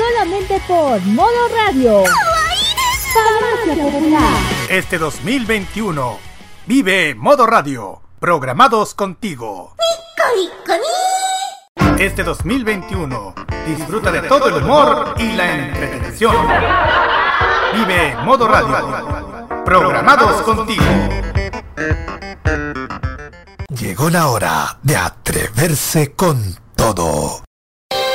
Solamente por Modo Radio. Este 2021 vive Modo Radio, programados contigo. Este 2021 disfruta de todo el humor y la entretención. Vive Modo Radio, programados contigo. Llegó la hora de atreverse con todo.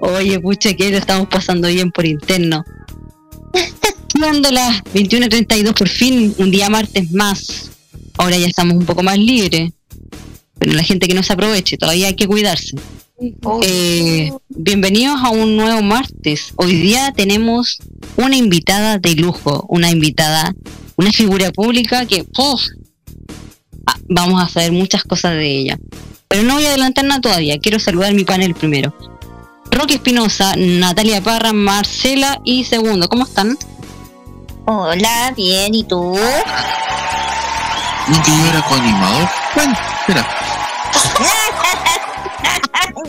Oye, pucha, que lo estamos pasando bien por interno. Cuando las 21.32 por fin, un día martes más. Ahora ya estamos un poco más libres. Pero la gente que no se aproveche, todavía hay que cuidarse. Eh, bienvenidos a un nuevo martes. Hoy día tenemos una invitada de lujo, una invitada, una figura pública que. Ah, vamos a saber muchas cosas de ella. Pero no voy a adelantar nada todavía, quiero saludar mi panel primero. Roque Espinosa, Natalia Parra, Marcela y Segundo, ¿cómo están? Hola, bien, ¿y tú? ¿No que yo era coanimador? Bueno, mira,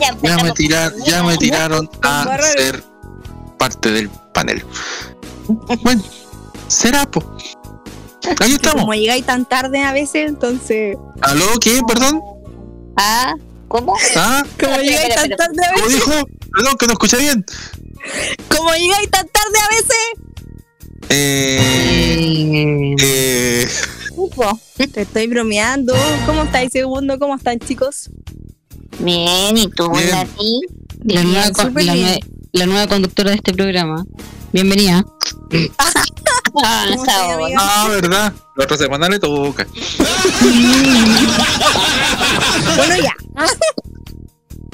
ya, ya me, ya me tiraron a ser parte del panel. Bueno, será, po. Ahí estamos. Como llegáis tan tarde a veces, entonces. ¿Aló? ¿Qué? ¿Perdón? Ah, ¿cómo? ¿Ah? Como Espera, llegáis tan tarde a ¿Cómo veces. dijo? Perdón, que no escuché bien. Como llegáis tan tarde a veces. Eh, Eh, Ufo, te estoy bromeando. ¿Cómo estáis, segundo? ¿Cómo están, chicos? Bien, ¿y tú, Bien. Nati? la, Bien, nueva, la, bien. la nueva conductora de este programa. Bienvenida. Ah, ¿Cómo ah, ¿verdad? La otra semana le toca. Bueno, ya.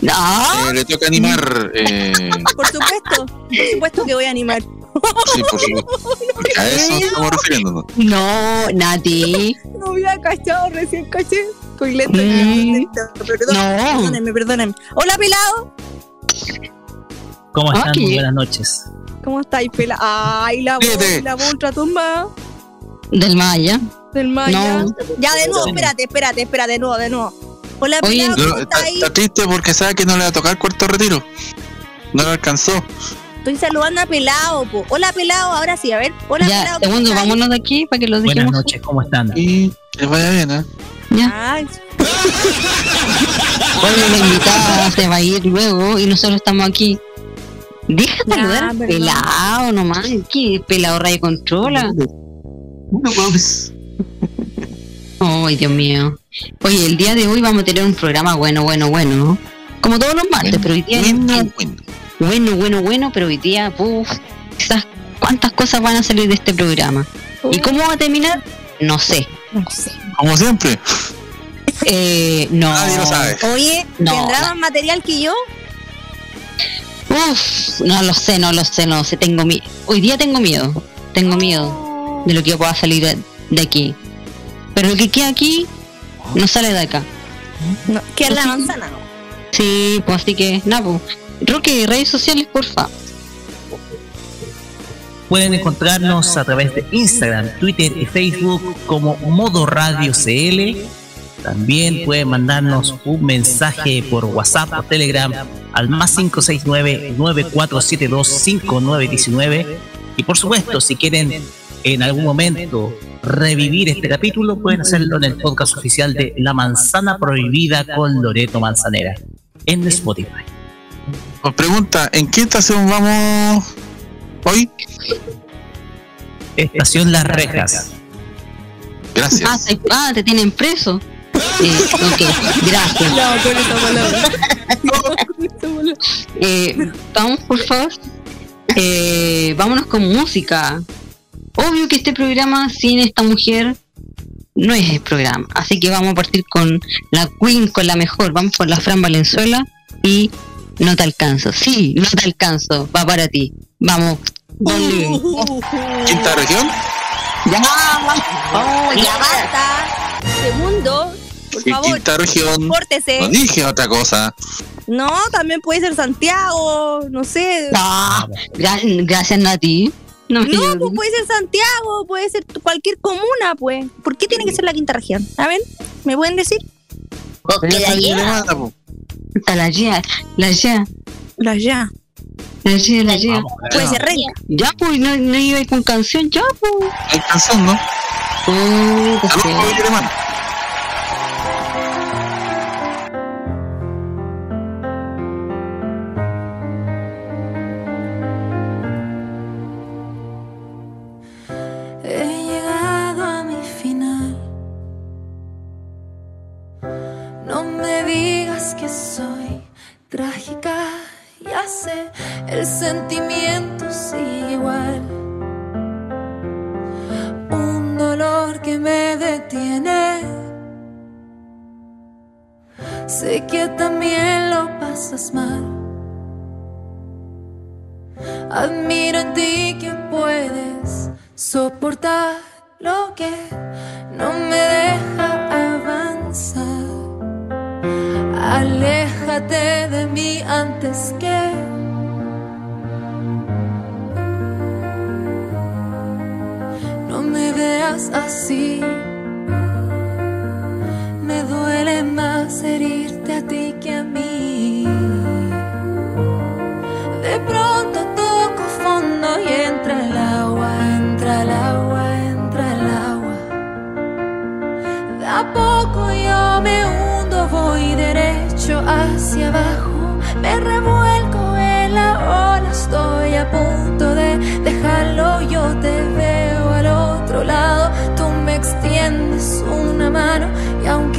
No, Eh, le toca animar. Eh, Por supuesto. Por supuesto que voy a animar. sí, por supuesto. Porque a eso estamos refiriéndonos. no, Nati. No había cachado, recién caché. Estoy lento. Mm. Perdón. No. Perdónenme, perdónenme. Hola, pelado. ¿Cómo están? Muy buenas noches. ¿Cómo estáis, pelado? Ay, la voz, la voz ultratumba Del Maya. del Maya. No. Ya, de nuevo, espérate, espérate, espérate, de nuevo, de nuevo. Hola, Oye, pelado, No, ¿cómo está, triste porque sabe que no le va a tocar cuarto retiro. No le alcanzó. Estoy saludando a pelado, po. Hola, pelado, ahora sí, a ver. Hola, Ya, pelado. ¿cómo segundo, vámonos de aquí para que lo Buenas dejemos. noches, ¿cómo están? Y que vaya bien, ¿eh? Ay, Oye, la invitada se va a ir luego y nosotros estamos aquí. Deja Ya, saludar al perdón. pelado nomás. ¿Qué pelado radio controla? No. Ay, Dios mío. Oye, el día de hoy vamos a tener un programa bueno, bueno, bueno, ¿no? Como todos los martes, pero hoy día Bueno, bueno. bueno, bueno, bueno, pero hoy día, uff, quizás cuántas cosas van a salir de este programa. ¿Y cómo va a terminar? No sé. no sé. Como siempre. Eh, no. Nadie lo sabe. Oye, ¿tendrá no. más material que yo? Uf, no lo sé, no lo sé, no lo sé. Tengo miedo. Hoy día tengo miedo. Tengo miedo de lo que pueda salir de aquí. Pero lo que queda aquí no sale de acá. No, ¿Qué es la Sí. manzana? Sí, pues así que, nada, pues. Roque, redes sociales, porfa. Pueden encontrarnos a través de Instagram, Twitter y Facebook como Modo Radio CL. También pueden mandarnos un mensaje por WhatsApp o Telegram al más 569-9472-5919. Y por supuesto, si quieren en algún momento revivir este capítulo, pueden hacerlo en el podcast oficial de La Manzana Prohibida con Loreto Manzanera en Spotify. Os pregunta, ¿en qué estación vamos hoy? Estación Las Rejas. Ah, Gracias. te, ah, te tienen preso. Eh, ok, gracias. No, con esa palabra. Palabra. Eh, vamos, por favor. Eh, vámonos con música. Obvio que este programa sin esta mujer no es el programa. Así que vamos a partir con la Queen, con la mejor. Vamos por la Fran Valenzuela y no te alcanzo. Sí, no te alcanzo. Va para ti. Vamos. Don Luis. ¿Quinta región? Ya, Oh, ya Ya basta. Segundo, por ¿Qué favor, quinta región? pórtese. No dije otra cosa. No, también puede ser Santiago, no sé. Ah, gra- gracias Nati. No, me No, llores. pues puede ser Santiago, puede ser cualquier comuna, pues. ¿Por qué tiene que ser la quinta región? A ver, ¿me pueden decir? Porque po. Puta, la ya, la ya, La ya. la ya, la ya. Vamos, Puede ser Renca. Ya, pues, no, no iba con canción, ya, pues. Hay canción, ¿no? Puta, Saludos, mal. Admiro en ti que puedes soportar lo que no me deja avanzar. Aléjate de mí antes que no me veas así. Me duele más herirte a ti que a mí. Hacia abajo. Me revuelco en la ola, estoy a punto de dejarlo. Yo te veo al otro lado, tú me extiendes una mano y aunque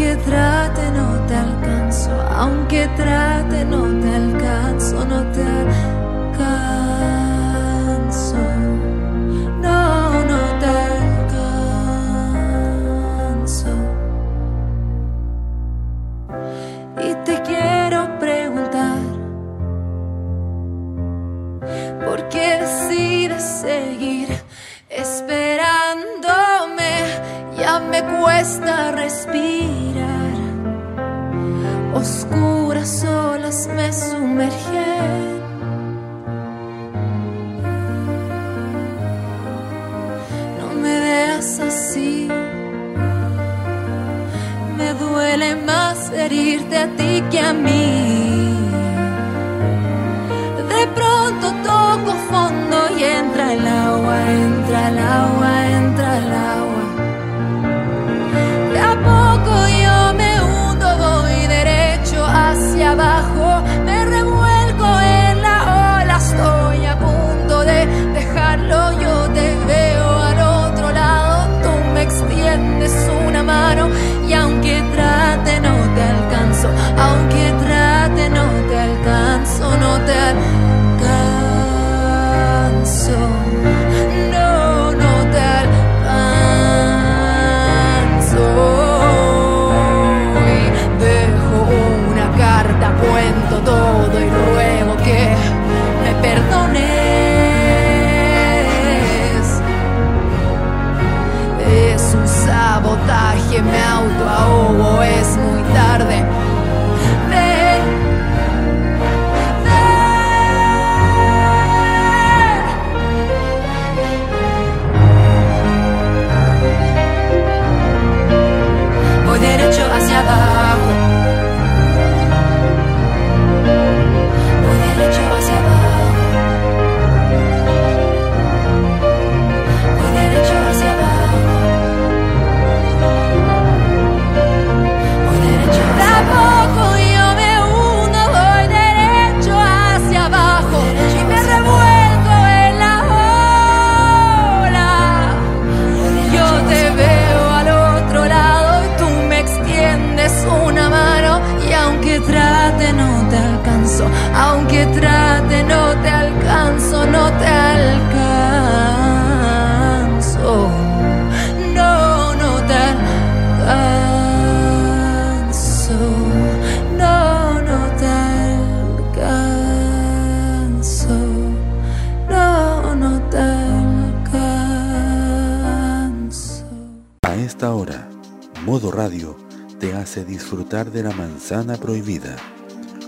manzana prohibida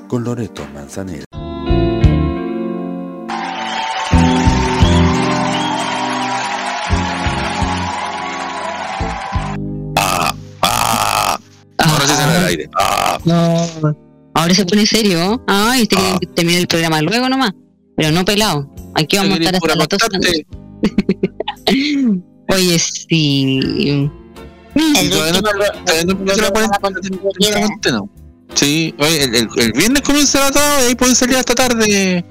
con Loreto Manzanera. Ahora sí sale al aire. Ah, No. Ahora se pone serio. Ay, usted quiere que termine el programa luego nomás. Pero no pelado. Aquí vamos a estar hasta pura las 12 constante. Oye, sí. El Todavía no- último pro- todavía no Sí, oye, el, el, el viernes comienza la tarde y ahí pueden salir hasta tarde.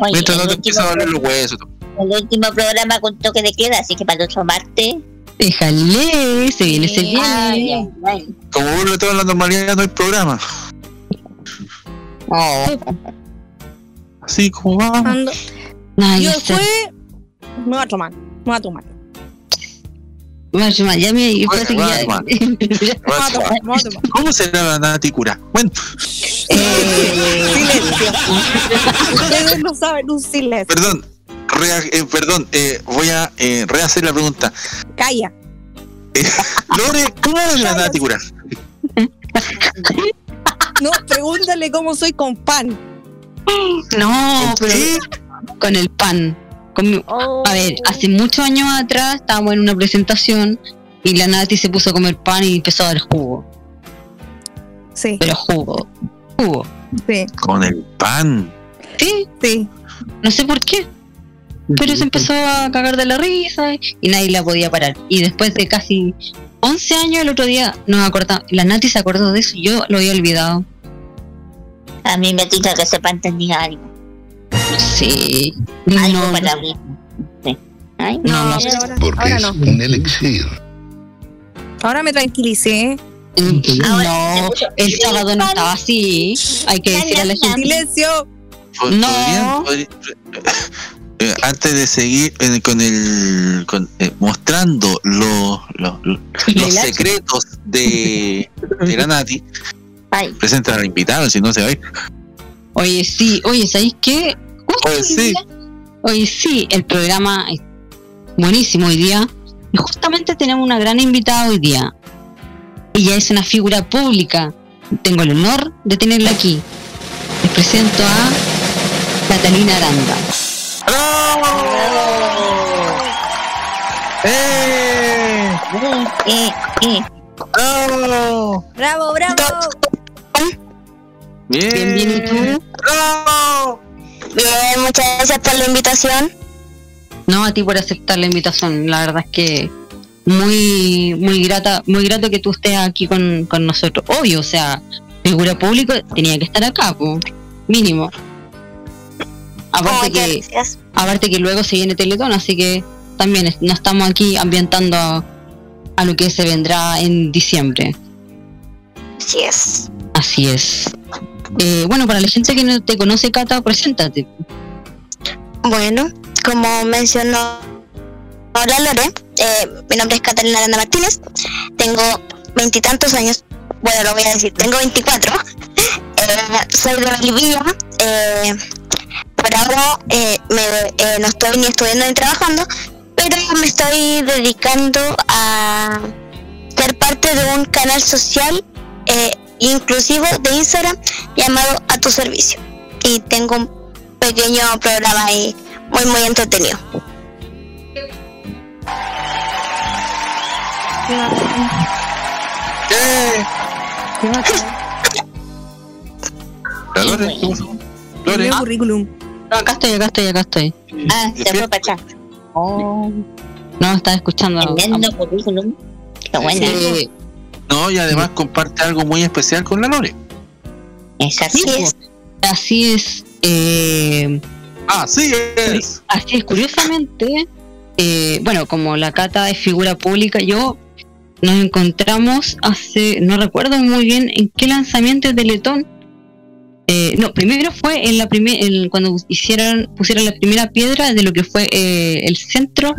Oye, mientras no te empiezan a doler los huesos. el último programa con toque de queda, así que para el otro martes. Déjale, se viene, se viene. Como vuelve toda la normalidad, no hay programa. Oh, Así como vamos. Yo después me voy a tomar. Me voy a tomar. Vaya, parece que. ¿Cómo será la Nati cura? Bueno, Eh, Silencio. Ustedes no saben un silencio. perdón. rea- eh, perdón, eh, voy a eh, rehacer la pregunta. Calla. Lore, ¿cómo es la Nati cura? No, pregúntale cómo soy con pan. no, pero ¿Qué? con el pan. Con mi- A ver, hace muchos años atrás estábamos en una presentación y la Nati se puso a comer pan y empezó a dar jugo. Sí, Pero jugo. Jugo. sí, Con el pan. Sí, sí. no sé por qué. Pero se empezó a cagar de la risa y nadie la podía parar. Y después de casi 11 años, el otro día nos acordamos. La Nati se acordó de eso y yo lo había olvidado. a mí me tinca que ese pan tenía algo. Sí. Algo No, para abrir. Sí. Ay, No, no. Ahora, Porque ahora es no. un elixir. Ahora me tranquilicé. Ahora se no, el sábado no estaba así. Hay que decir a la gente. Silencio. No. podrían- eh, antes de seguir eh, con el con, eh, mostrando los los- secretos de, de la Nati, Ay, presenta al invitado, si no se va a ir. Oye, sí, oye, ¿sabéis qué? Hoy sí. Oye, sí, el programa es buenísimo hoy día. Y justamente tenemos una gran invitada hoy día. Ella es una figura pública. Tengo el honor de tenerla aquí. Les presento a Catalina Aranda. ¡Eh! eh, eh. ¡Bravo! Bravo, bravo. Bien. Bien, bien, ¿y tú? ¡Bravo! Bien, muchas gracias por la invitación. No, a ti por aceptar la invitación. La verdad es que muy, muy grata, muy grato que tú estés aquí con, con nosotros. Obvio, o sea, figura pública tenía que estar acá, po, mínimo. Aparte que, gracias. aparte que luego se viene Teletón, así que también nos estamos aquí ambientando a, a lo que se vendrá en diciembre. Así es. Así es. Eh, bueno, para la gente que no te conoce, Cata, preséntate. Bueno, como mencionó Hola Lore, eh, mi nombre es Catalina Aranda Martínez, tengo veintitantos años, bueno lo voy a decir, tengo 24, Eh, soy de Bolivia, eh, por ahora eh, me, eh, no estoy ni estudiando ni trabajando, pero me estoy dedicando a ser parte de un canal social eh, inclusivo de Instagram llamado A Tu Servicio y tengo un pequeño programa ahí muy muy entretenido. Qué. ¿Qué currículum. No, acá estoy, acá estoy, acá estoy. Ah, se fue para atrás. Oh, No, estaba escuchando. tremendo currículum. Qué buena. Eh, No, y además comparte algo muy especial con la Lore. Es así Sí, es. Así es. eh, Así es. así es, curiosamente, eh, bueno, como la Cata es figura pública, yo nos encontramos hace, no recuerdo muy bien en qué lanzamiento de Teletón, Eh, no, primero fue en la primer, en- cuando hicieron, pusieron la primera piedra de lo que fue eh, el centro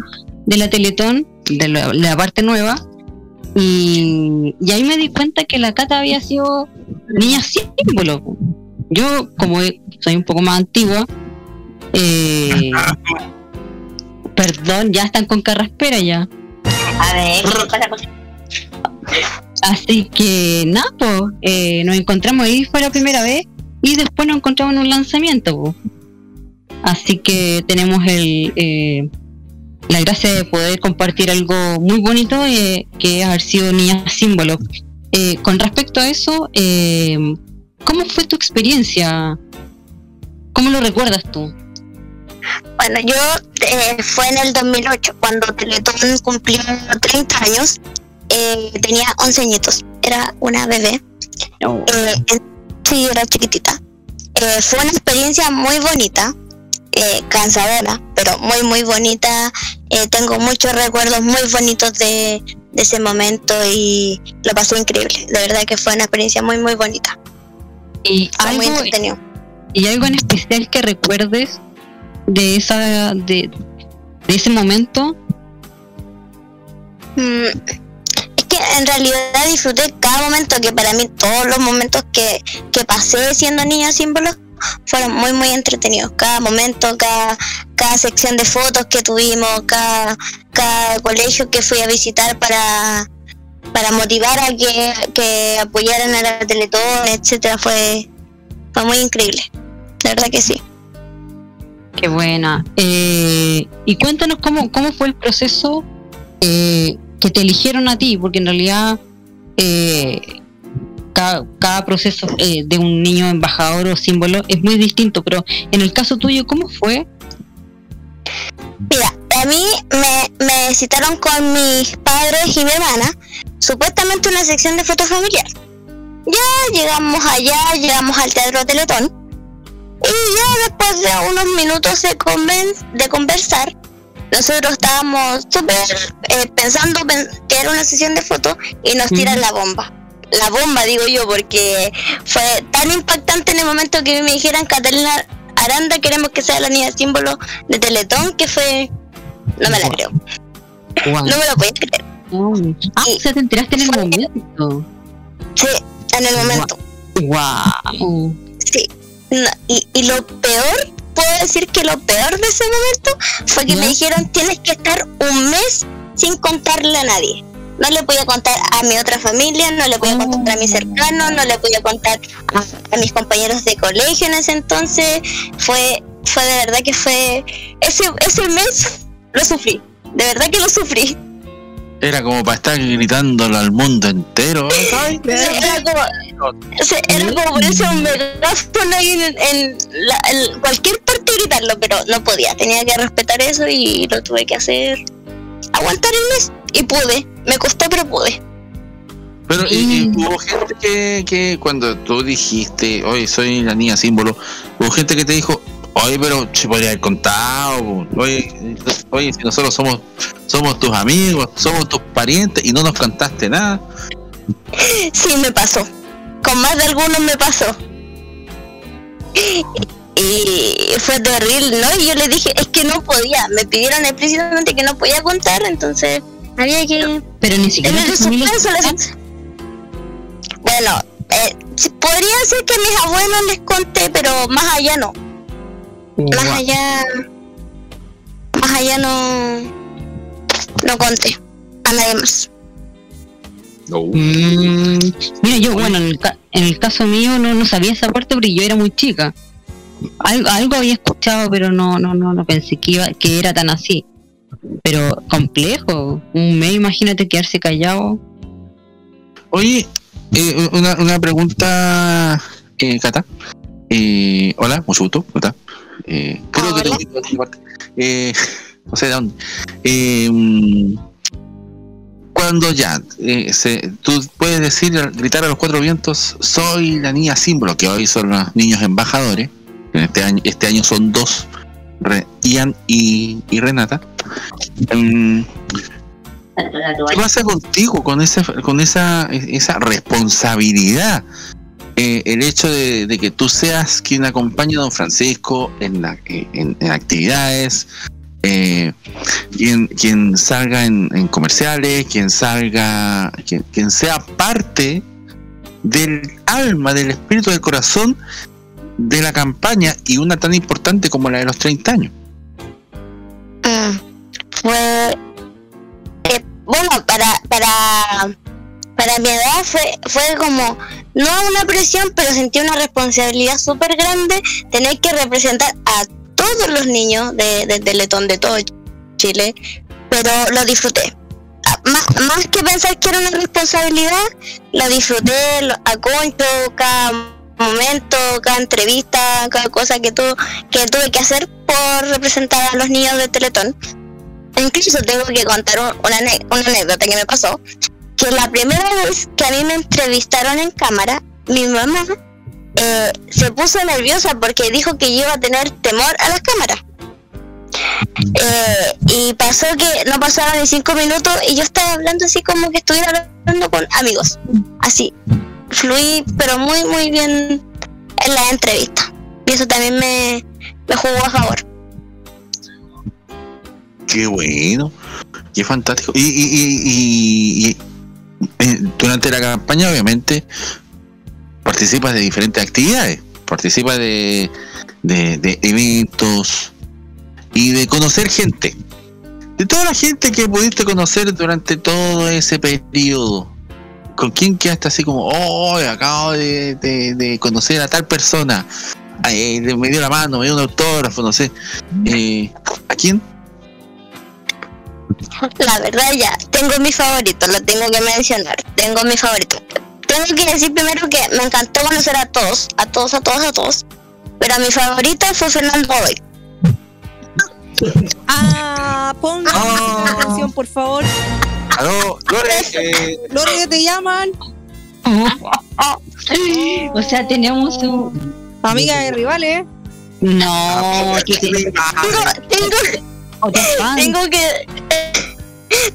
de la Teletón, de la, la parte nueva. Y, y ahí me di cuenta que la Cata había sido niña símbolo. Yo, como soy un poco más antigua, eh, perdón, ya están con carraspera ya. A ver, ¿qué te pasa con Así que nada, pues, eh, nos encontramos ahí, fue la primera vez, y después nos encontramos en un lanzamiento. po. Así que tenemos el, eh, la gracia de poder compartir algo muy bonito, eh, que es haber sido niña símbolo. Eh, con respecto a eso, eh, ¿cómo fue tu experiencia? ¿Cómo lo recuerdas tú? Bueno, yo eh, fue en el 2008, cuando Teletón cumplió 30 años. eh, tenía 11 añitos, era una bebé. Eh, en- sí, era chiquitita. Fue una experiencia muy bonita, eh, cansadora, pero muy, muy bonita. Eh, tengo muchos recuerdos muy bonitos de, de ese momento y lo pasé increíble. De verdad que fue una experiencia muy, muy bonita. Y Fue muy algo, entretenido. ¿Y algo en especial que recuerdes de esa de, de ese momento? Mm, es que en realidad disfruté cada momento, que para mí todos los momentos que, que pasé siendo niña símbolo fueron muy muy entretenidos. Cada momento, cada, cada sección de fotos que tuvimos, cada, cada colegio que fui a visitar para, para motivar a que, que apoyaran a la Teletón, etcétera, fue, fue muy increíble. De verdad que sí. Qué buena. Eh, y cuéntanos cómo, cómo fue el proceso eh, que te eligieron a ti, porque en realidad eh, cada, cada proceso eh, de un niño embajador o símbolo es muy distinto, pero en el caso tuyo, ¿cómo fue? Mira, a mí me, me citaron con mis padres y mi hermana, supuestamente una sección de fotos familiar. Ya llegamos allá, llegamos al Teatro Teletón, y ya después de unos minutos de, conven- de conversar, nosotros estábamos súper eh, pensando pen- que era una sesión de fotos y nos tiran la bomba. La bomba, digo yo, porque fue tan impactante en el momento que me dijeran Catalina Aranda, queremos que sea la niña símbolo de Teletón, que fue. No me la creo. No me lo podía creer. Ah, o sea, te enteraste en el momento. Sí, en el momento. Wow. Sí. No, y, y lo peor, puedo decir que lo peor de ese momento fue que me dijeron tienes que estar un mes sin contarle a nadie. No le podía contar a mi otra familia, no le podía contar a mis cercanos, no le podía contar a, a mis compañeros de colegio en ese entonces. Fue, fue de verdad que fue. Ese, ese mes lo sufrí. De verdad que lo sufrí. Era como para estar gritándolo al mundo entero. Era como, era como ponerse un megáfono ahí en, en la- en cualquier parte y gritarlo, pero no podía, tenía que respetar eso y lo tuve que hacer. Aguantar el mes y pude, me costó pero pude. Pero y, y hubo gente que, que cuando tú dijiste, oye, soy la niña símbolo, hubo gente que te dijo, oye, pero se podría haber contado, oye, oye, si nosotros somos, somos tus amigos, somos tus parientes y no nos contaste nada. Sí, me pasó. Con más de algunos me pasó. Y fue terrible, ¿no? Y yo le dije, es que no podía. Me pidieron explícitamente que no podía contar, entonces había que... Pero ni siquiera En el tu familia suspenso les- Bueno, eh, podría ser que a mis abuelos les conté, pero más allá no. Más allá... Más allá no... No conté a nadie más. Mm, mira, yo, bueno, en el, ca- en el caso mío no, no sabía esa parte porque yo era muy chica. Algo, algo había escuchado, pero no, no, no, no pensé que, iba, que era tan así. Pero complejo. Un mes, imagínate quedarse callado. Oye, eh, una, una pregunta, eh, Cata. Eh, hola, mucho gusto, Cata. Eh, creo que te. Eh, no sé de dónde. Eh, cuando ya se, tú puedes decir, gritar a los cuatro vientos, soy la niña símbolo, que hoy son los niños embajadores. En este año, este año son dos, Ian y, y Renata. Mm, ¿Qué pasa contigo con esa, con esa, esa responsabilidad eh, el hecho de, de que tú seas quien acompañe a don Francisco en, la- eh, en, en actividades, eh, quien, quien salga en, en comerciales, quien salga, quien, quien sea parte del alma, del espíritu, del corazón de la campaña y una tan importante como la de los 30 años. Fue eh, bueno para para para mi edad fue fue como no una presión pero sentí una responsabilidad súper grande tener que representar a todos los niños de, de Teletón de todo Chile pero lo disfruté. Ah, más, más que pensar que era una responsabilidad lo disfruté lo, a concho cada momento cada entrevista cada cosa que tu, que tuve que hacer por representar a los niños de Teletón incluso tengo que contar un- una, una anécdota que me pasó, que la primera vez que a mí me entrevistaron en cámara, mi mamá eh, se puso nerviosa porque dijo que yo iba a tener temor a las cámaras. Eh, y pasó que no pasaron ni cinco minutos y yo estaba hablando así como que estuviera hablando con amigos. Así, fluí, pero muy, muy bien en la entrevista. Y eso también me, me jugó a favor. Qué bueno, qué fantástico. Y, y, y- y- y, eh, durante la campaña, obviamente, participas de diferentes actividades, participas de, de, de eventos y de conocer gente. De toda la gente que pudiste conocer durante todo ese periodo, ¿con quién quedaste así como, oh, acabo de, de- de conocer a tal persona? Ay, me dio la mano, me dio un autógrafo, no sé. Eh, ¿A quién? La verdad ya, tengo mi favorito, lo tengo que mencionar. Tengo mi favorito. Tengo que decir primero que me encantó conocer a todos, a todos, a todos, a todos. Pero mi favorito fue Fernando Godoy. Ah, ponga atención, por favor. Aló, Lore, eh, Lore, te llaman. O sea, tenemos un... Amiga de rivales. No, que te- Tengo, tengo, tengo que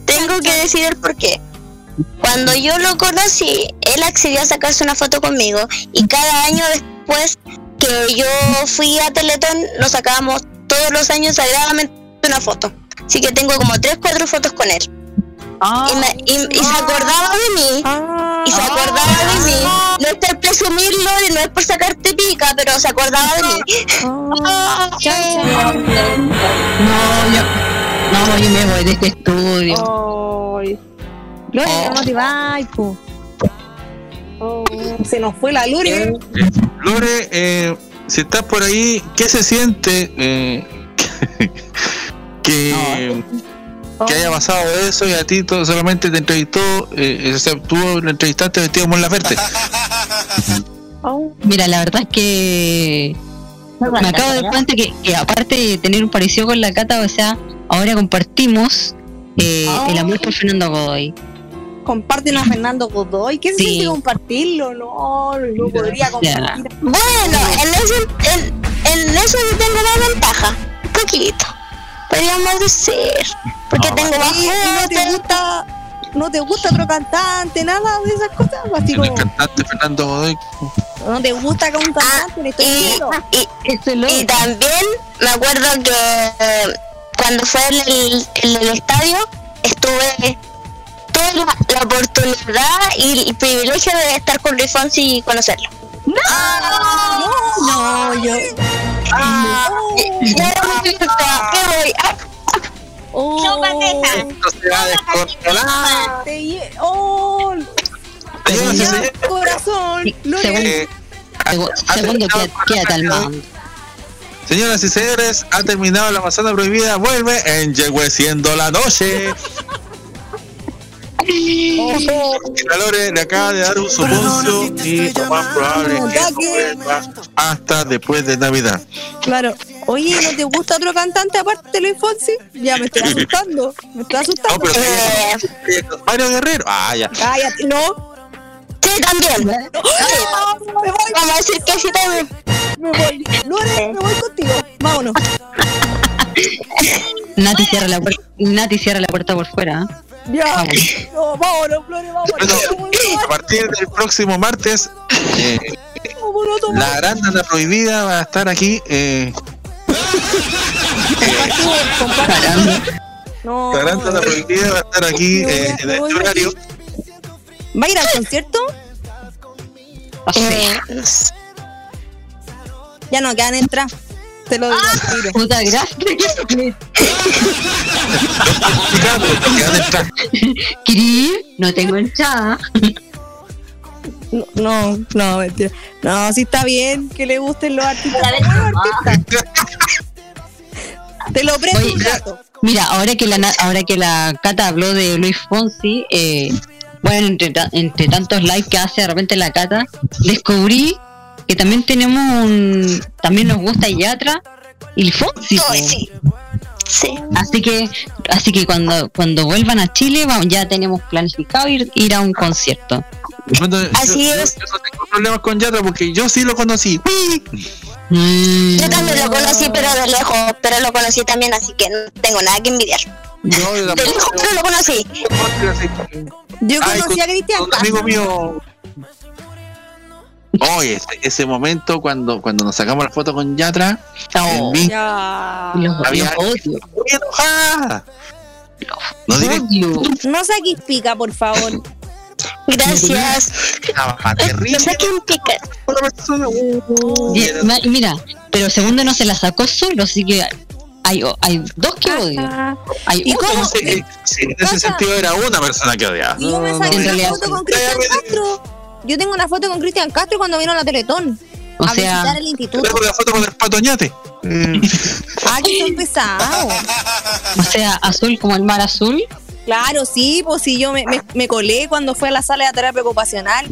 tengo que decir el por qué. Cuando yo lo conocí, él accedió a sacarse una foto conmigo y cada año después que yo fui a Teletón nos sacábamos todos los años sagradamente una foto. Así que tengo como tres, cuatro fotos con él. Y, me- y- y se acordaba de mí. Ah, Y se acordaba de mí. No es por presumirlo y no es por sacarte pica, pero se acordaba de mí. ah. No, yo, no, yo me voy de este estudio. Lore, no te vayas. Oh, se nos fue la Lore. Lore, eh, si estás por ahí, ¿qué se siente eh, que, que haya pasado eso y a ti todo, solamente te entrevistó, eh, o sea, tú lo entrevistaste vestido como la Laferte? Oh, Mira, la verdad es que me acabo de dar cuenta que, que aparte de tener un parecido con la Cata, o sea, ahora compartimos eh, el amor por Fernando Godoy. comparten a Fernando Godoy. ¿Qué se Sí. siente compartirlo? No, no podría compartir. Bueno, en eso, en, en eso yo tengo una ventaja. Un poquito. Podríamos decir. Porque tengo más ¿Y, y no te gusta, no te gusta otro cantante, nada de esas cosas? Así El cantante Fernando Godoy. no te gusta que un cantante le estoy Y, y, y también me acuerdo que eh, cuando fue en el, en el estadio estuve tuve la, la oportunidad y el privilegio de estar con Luis Fonsi y conocerlo. No, yo. Ah, y- y ahora me gusta, ¿qué voy? Ah, Oh, Esto se va a descontrolar. te oh, Señoras y ya, señores, corazón. Eh, segu- ha segundo terminado queda- quédate al mando. Señoras y señores, ha terminado la manzana prohibida. Vuelve en Llegüe siendo la noche. La Lore le acaba de dar un soponcio y lo más probable es que no vuelva hasta después de Navidad. Claro. Oye, ¿no te gusta otro cantante aparte de Luis Fonsi? Ya me estoy asustando. Me estoy No, asustando. pero eh, Mario Guerrero. Ah, ya. Cállate, no. sí, también. Me voy, Vamos a decir que sí también. me voy. Lore, me voy contigo. Vámonos. Nati cierra la puerta, Nati cierra la puerta por fuera. ¿eh? Ya. Vamos. No, vámonos, Lore, vámonos. Bueno, a partir del próximo martes, eh. La arándana prohibida va a estar aquí. Eh, No. la arándana prohibida va a estar aquí eh, en este horario. ¿Va a ir al concierto? O sea, Eh, Ya no quedan entrar. Te lo digo al tiro. puta gracia. Ricardo, te quedas detrás. Cris, no tengo entrada. No, no, no, mentira. No, sí está bien que le gusten los artistas. Te lo presto Oye, un rato. Mira, ahora que la ahora que la Cata habló de Luis Fonsi, eh, bueno, entre, entre tantos likes que hace de repente la Cata, descubrí que también tenemos un, también nos gusta Yatra y el Fonsi. sí. Sí. Así que, así que cuando, cuando vuelvan a Chile vamos, ya tenemos planificado ir, ir a un concierto. Bueno, Así yo, es. Yo no tengo problemas con Yatra porque yo sí lo conocí. Mm, Yo también lo conocí, pero de lejos, pero lo conocí también, así que no tengo nada que envidiar. Yo de lejos, pero lo conocí. Yo Ay, conocí a Cristian un amigo mío. Oye, ese, ese momento cuando, cuando nos sacamos la foto con Yatra, Oh. en mí, Ya. Había- odio. No diré odio. No saques pica, por favor. Gracias. No Mira, pero segundo no se la sacó solo, así que hay, hay dos que odio. Hay ¿Y cómo? En ese sentido era una persona que odiaba. Y yo me saqué en una realidad foto con Cristian Castro. Yo tengo una foto con Cristian Castro cuando vino a la Teletón. O a sea, visitar el instituto. Tengo la foto con el patoñate. Ah, que son pesados. o sea, azul como el mar azul. Claro, sí, pues sí, yo me, me, me colé cuando fue a la sala de terapia ocupacional.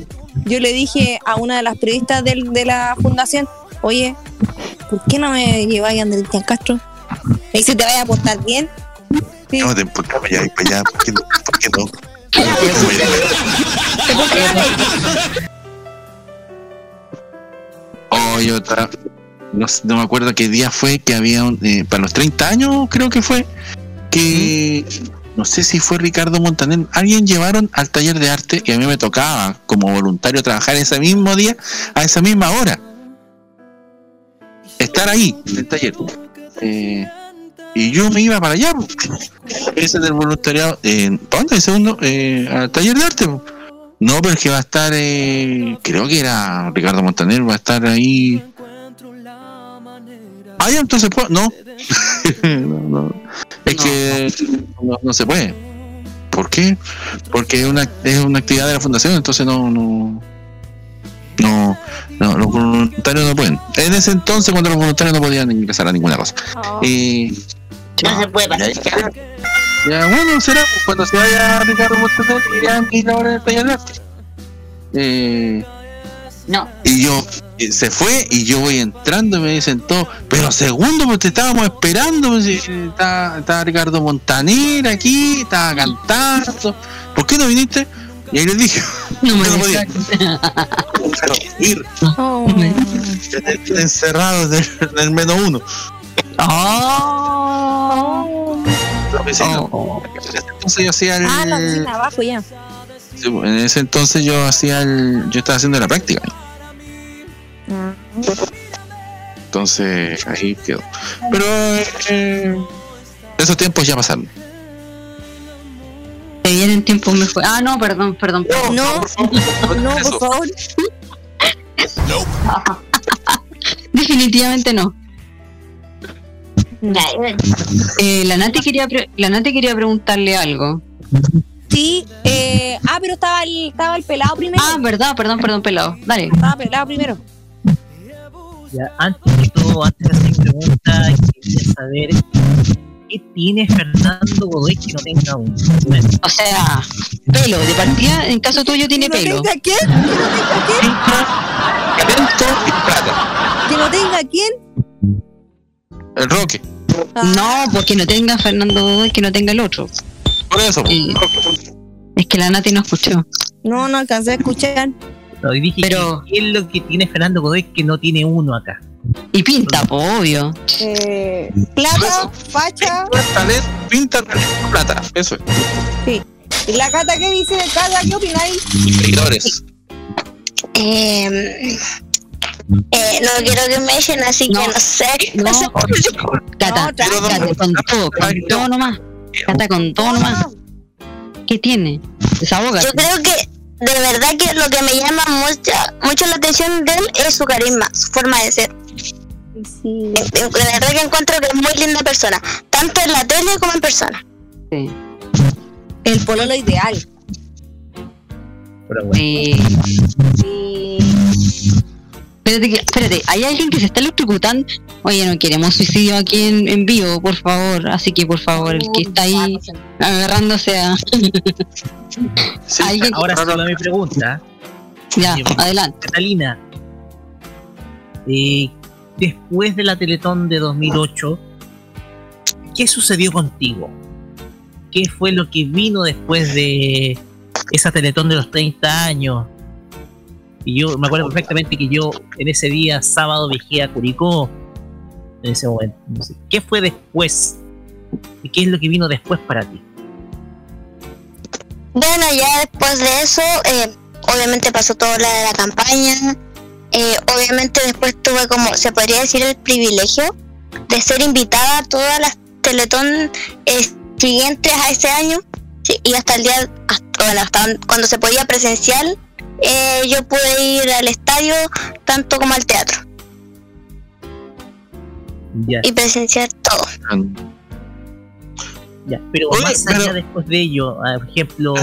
Yo le dije a una de las periodistas del- de la fundación, oye, ¿por qué no me lleváis a Andrés Cristian Castro? Me dice, ¿te vayas a portar bien? Sí. No te importa para allá y para allá. ¿Por qué no? ¿Por qué no? Oh, y otra. No me acuerdo qué día fue que había un, eh, para los 30 años, creo que fue. Que no sé si fue Ricardo Montaner. Alguien llevaron al taller de arte y a mí me tocaba como voluntario trabajar ese mismo día, a esa misma hora. Estar ahí, en el taller. Eh, y yo me iba para allá. Ese del voluntariado. Eh, ¿Para dónde? Segundo, eh, al taller de arte. No, pero es que va a estar, eh, creo que era Ricardo Montaner, va a estar ahí. Ah, ya, entonces, pues, no. No, no. Es que no, no se puede. ¿Por qué? Porque es una, es una actividad de la fundación, entonces no, no, no, no, los voluntarios no pueden. En ese entonces, cuando los voluntarios no podían ingresar a ninguna cosa. Y No se puede pasar. ya, bueno, será pues, cuando se vaya Ricardo Montaner, irán y la hora de. Eh, No. y yo se fue y yo voy entrando y me dicen todo, pero segundo, pues te estábamos esperando, pues, eh, está, está Ricardo Montaner aquí, estaba cantando, ¿por qué no viniste? Y ahí les dije, No me no podía ir, Oh. encerrado en el, en el menos uno. Oh. La. Oh. En ese entonces yo hacía el, Ah, la oficina abajo ya. sí, en ese entonces yo hacía el, yo estaba haciendo la práctica. Entonces ahí quedó. Pero eh, esos tiempos ya pasaron. Se vienen tiempos mejores. Ah, no, perdón, perdón. perdón. No, por favor, no, por favor. Definitivamente no. Eh, la Nati quería pre- la Nati quería preguntarle algo. Sí, eh, ah, pero estaba el, estaba el pelado primero. Ah, verdad, perdón, perdón, pelado. Dale. Estaba pelado primero. Ya, antes de todo, antes de hacer pregunta, quería saber qué tiene Fernando Godoy que no tenga uno. Bueno, O sea, pelo, de partida, en caso tuyo tiene ¿Que no pelo. tenga quién? ¿Que no tenga quién? Talento y plata. ¿Que no tenga quién? El Roque. Ah, No, porque no tenga Fernando Godoy, que no tenga el otro. Por eso. Es que la Nati no escuchó. No, no alcancé a escuchar. No, y dije, Pero- ¿qué es lo que tiene Fernando Godoy que no tiene uno acá? Y pinta, po, obvio. Eh, plata, facha. Talento, pinta, plata. Eso es. ¿Y la cata qué dice? Cata, ¿qué opináis? Seguidores. Eh, Eh, no quiero que me echen, así No. que no sé. No. Cata, No. Cata, con todo, con todo nomás. Cata, con todo nomás. ¿Qué tiene? Desabógate. Yo creo que de verdad que lo que me llama mucha, mucho la atención de él es su carisma, su forma de ser. Sí. De verdad que encuentro que es muy linda persona, tanto en la tele como en persona. Sí. El pololo ideal. Pero bueno. Sí. Sí. Espérate, que- espérate, hay alguien que se está electrocutando. Oye, no queremos suicidio aquí en, en vivo, por favor. Así que, por favor, el que está ahí agarrándose a. Sí, alguien. Ahora sí va mi pregunta. Ya, adelante. Catalina, eh, después de la Teletón de 2008, ¿qué sucedió contigo? ¿Qué fue lo que vino después de esa Teletón de los 30 años? Y yo me acuerdo perfectamente que yo en ese día, sábado, viajé a Curicó. En ese momento. Entonces, ¿Qué fue después? ¿Y qué es lo que vino después para ti? Bueno, ya después de eso, eh, obviamente pasó todo la de la campaña. Eh, obviamente después tuve como, se podría decir, el privilegio de ser invitada a todas las Teletón eh, siguientes a ese año. Y hasta el día, hasta, bueno, hasta cuando se podía presencial, eh, yo pude ir al estadio tanto como al teatro Ya, y presenciar todo. ya. Pero Oye, más allá pero- después de ello, ah, por ejemplo,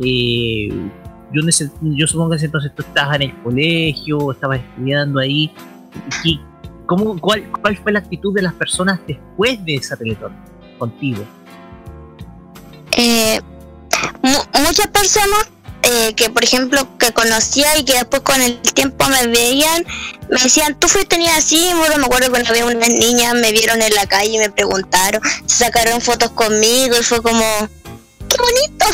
eh, yo, en ese- yo supongo que en ese entonces tú estabas en el colegio, estabas estudiando ahí. ¿Y cómo, cuál, ¿Cuál fue la actitud de las personas después de esa Teletón contigo? eh, mu- muchas personas eh, que por ejemplo que conocía y que después con el tiempo me veían me decían tú fuiste niña así bueno me acuerdo que una unas niñas me vieron en la calle y me preguntaron se sacaron fotos conmigo y fue como qué bonito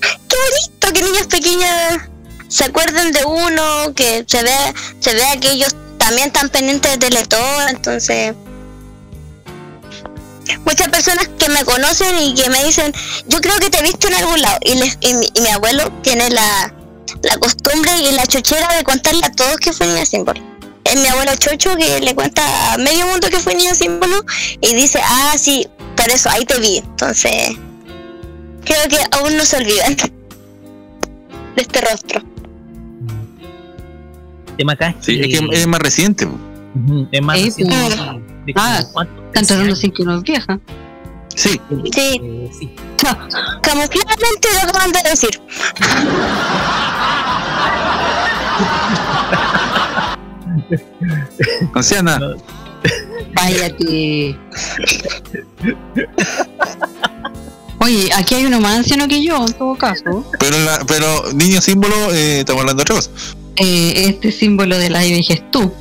qué bonito que niñas pequeñas se acuerden de uno que se ve se vea que ellos también están pendientes de Teletón entonces muchas personas que me conocen y que me dicen, yo creo que te he visto en algún lado. Y, les- y mi, y mi abuelo tiene la, la costumbre y la chochera de contarle a todos que fue niña símbolo. Es mi abuelo Chocho que le cuenta a medio mundo que fue niña símbolo y dice, ah, sí, por eso ahí te vi. Entonces, creo que aún no se olvidan de este rostro. Tema acá Sí, es que es más reciente. es más Sí, reciente. ¿De Ah, tratando sin que nos vieja. Sí, Sí, Eh, sí. camufladamente lo acaban de decir. anciana. No, Váyate. Oye, aquí hay uno más anciano que yo, en todo caso. Pero, la, pero niño símbolo, eh, estamos hablando de otra cosa. Eh, este símbolo de la vejez tú.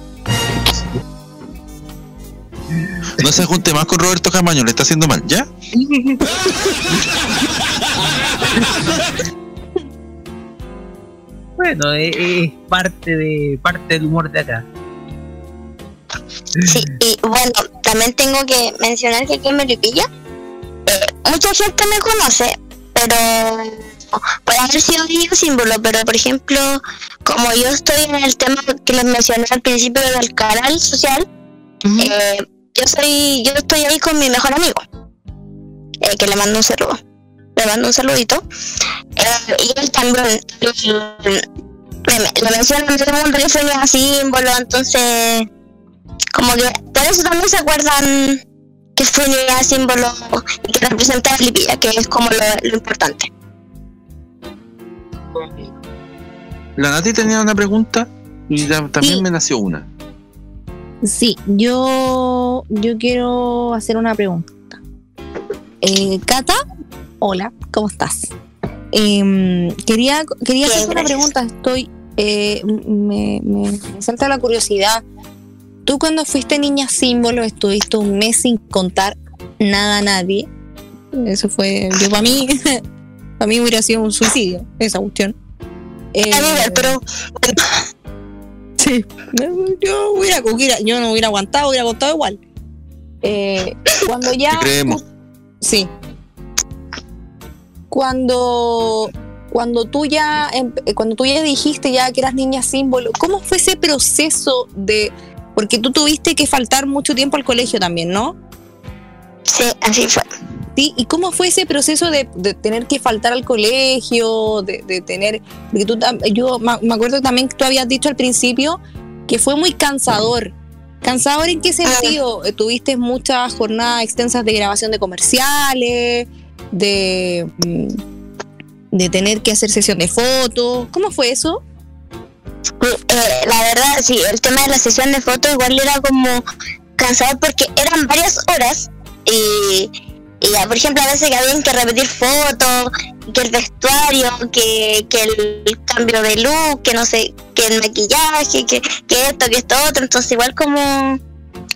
No se junte más con Roberto Camaño, le está haciendo mal, ¿ya? Bueno, es, es parte de parte del humor de acá. Sí, y bueno, también tengo que mencionar que aquí en Melipilla, eh, mucha gente me conoce, pero puede haber sido niño símbolo, pero por ejemplo, como yo estoy en el tema que les mencioné al principio del canal social, eh, yo soy, yo estoy ahí con mi mejor amigo, eh, que le mando un saludo, le mando un saludito, eh, y él también me menciona soy niño símbolo, entonces como que por eso también se acuerdan que fue un símbolo y que representa a Filipina, que es como lo, lo importante. La Nati tenía una pregunta y también Sí. me nació una. Sí, yo, yo quiero hacer una pregunta. Eh, Cata, hola, ¿cómo estás? Em, quería quería hacerte una pregunta. Estoy, eh, me, me, me salta la curiosidad. Tú cuando fuiste niña símbolo estuviste un mes sin contar nada a nadie. Eso fue, yo para mí, para mí hubiera sido un suicidio esa cuestión. Eh, A nivel, pero Sí, yo hubiera, hubiera- yo no hubiera aguantado, hubiera contado igual. Eh, cuando ya. creemos. Sí. Cuando cuando tú ya em- eh, cuando tú ya dijiste ya que eras niña símbolo, ¿cómo fue ese proceso de porque tú tuviste que faltar mucho tiempo al colegio también, ¿no? Sí, así fue. Sí, ¿y cómo fue ese proceso de, de tener que faltar al colegio, de, de tener, porque tú, yo me acuerdo también que tú habías dicho al principio que fue muy cansador. ¿Cansador en qué sentido? Eh, ¿Tuviste muchas jornadas extensas de grabación de comerciales, de, mm, de tener que hacer sesión de fotos? ¿Cómo fue eso? Eh, la verdad, sí, el tema de la sesión de fotos igual era como cansador porque eran varias horas y, y ya, por ejemplo, a veces que habían que repetir fotos, que el vestuario, que, que el cambio de look, que no sé, que el maquillaje, que, que esto, que esto otro, entonces igual como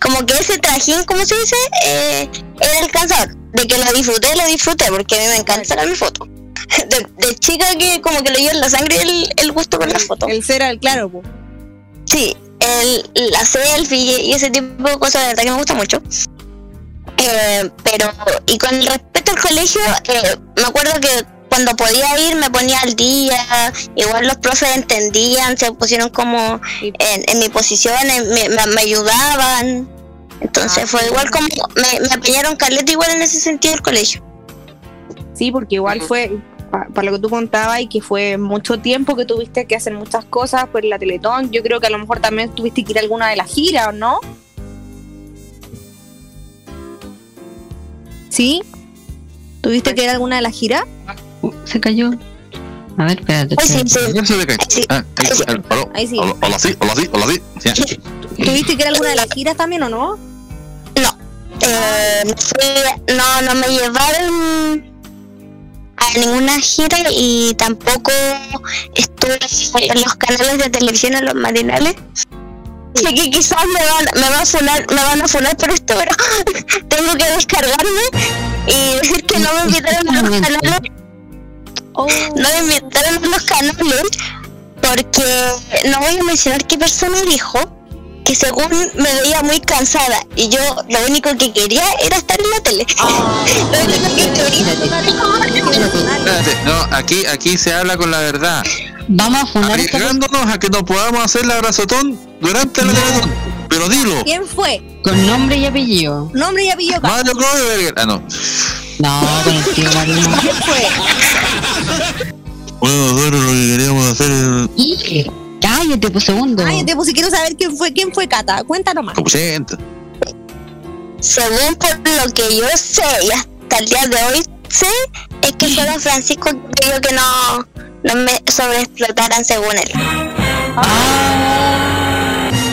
como que ese trajín, como se dice, eh, era el cansador. De que lo disfruté, lo disfruté, porque a mí me encanta sacar mi foto. De, de chica que como que le dio en la sangre el, el gusto con la foto. El ser al claro, po. Sí, el, la selfie y ese tipo de cosas, de verdad que me gusta mucho. Eh, pero, y con respecto al colegio, eh, me acuerdo que cuando podía ir me ponía al día, igual los profes entendían, se pusieron como en, en mi posición, en- me, ayudaban. Entonces Ah, fue igual como, me, me caleta igual en ese sentido el colegio. Sí, porque igual fue, pa- para lo que tú contabas, y que fue mucho tiempo que tuviste que hacer muchas cosas por la Teletón. Yo creo que a lo mejor también tuviste que ir a alguna de las giras, ¿o no? ¿Sí? ¿Tuviste que ir a alguna de las giras? Uh, se cayó. A ver, espérate. Ay, sí, sí. Ah, ahí, sí, aló, Ahí sí. aló, Hola, sí, hola, sí, hola, sí. ¿Tuviste que ir a alguna de las giras también o no? No, eh, no, no me llevaron a ninguna gira y tampoco estuve en los canales de televisión en los matinales. Sé que quizás me van, me, van a funar, me van a funar por esto, pero tengo que descargarme y decir que no me invitaron a los canales. Oh, No me invitaron a los canales porque no voy a mencionar qué persona dijo que según me veía muy cansada y yo lo único que quería era estar en la tele. lo único que quería Espérate, no, aquí, aquí se habla con la verdad. Vamos a fundar esta Arriesgándonos a que no podamos hacer la abrazotón durante la teletón. Pero dilo, ¿Quién fue? con nombre y apellido. Nombre y apellido. Mario Kroeberger. Ah, no. No, con el tío Mario. ¿Quién fue? Bueno, nosotros lo que queríamos hacer es. Y- Cállate, pues segundo. Ay, pues si quiero saber quién fue, quién fue Cata. Cuéntanos más. Como siento. Según por lo que yo sé y hasta el día de hoy sé, es que fue don Francisco que dijo que no, no me sobreexplotaran según él.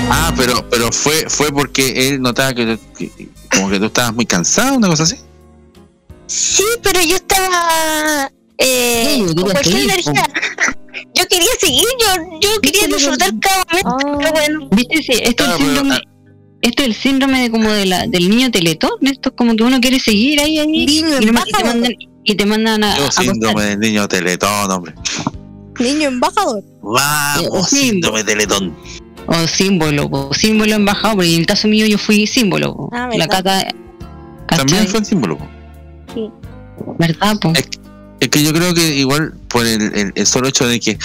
Ah, pero, pero fue, fue porque él notaba que, que- como que tú estabas muy cansado, una cosa así. Sí, pero yo estaba eh, Sí, yo con cualquier energía. Yo quería seguir, yo, yo quería disfrutar cada momento, pero bueno. ¿Viste? Sí, esto, Claro, es el pero, síndrome, esto es el síndrome de como de la, del niño teletón. Esto es como que uno quiere seguir ahí, ahí. Niño y, te mandan, y te mandan a, Yo a síndrome del niño teletón, hombre. Niño embajador. Vamos, Sí. síndrome teletón. O símbolo, o símbolo embajado. Porque en el caso mío yo fui símbolo. Ah, la cata. También fue el símbolo. po. ¿Verdad, po? Es, es que yo creo que igual por el, el- el solo hecho de que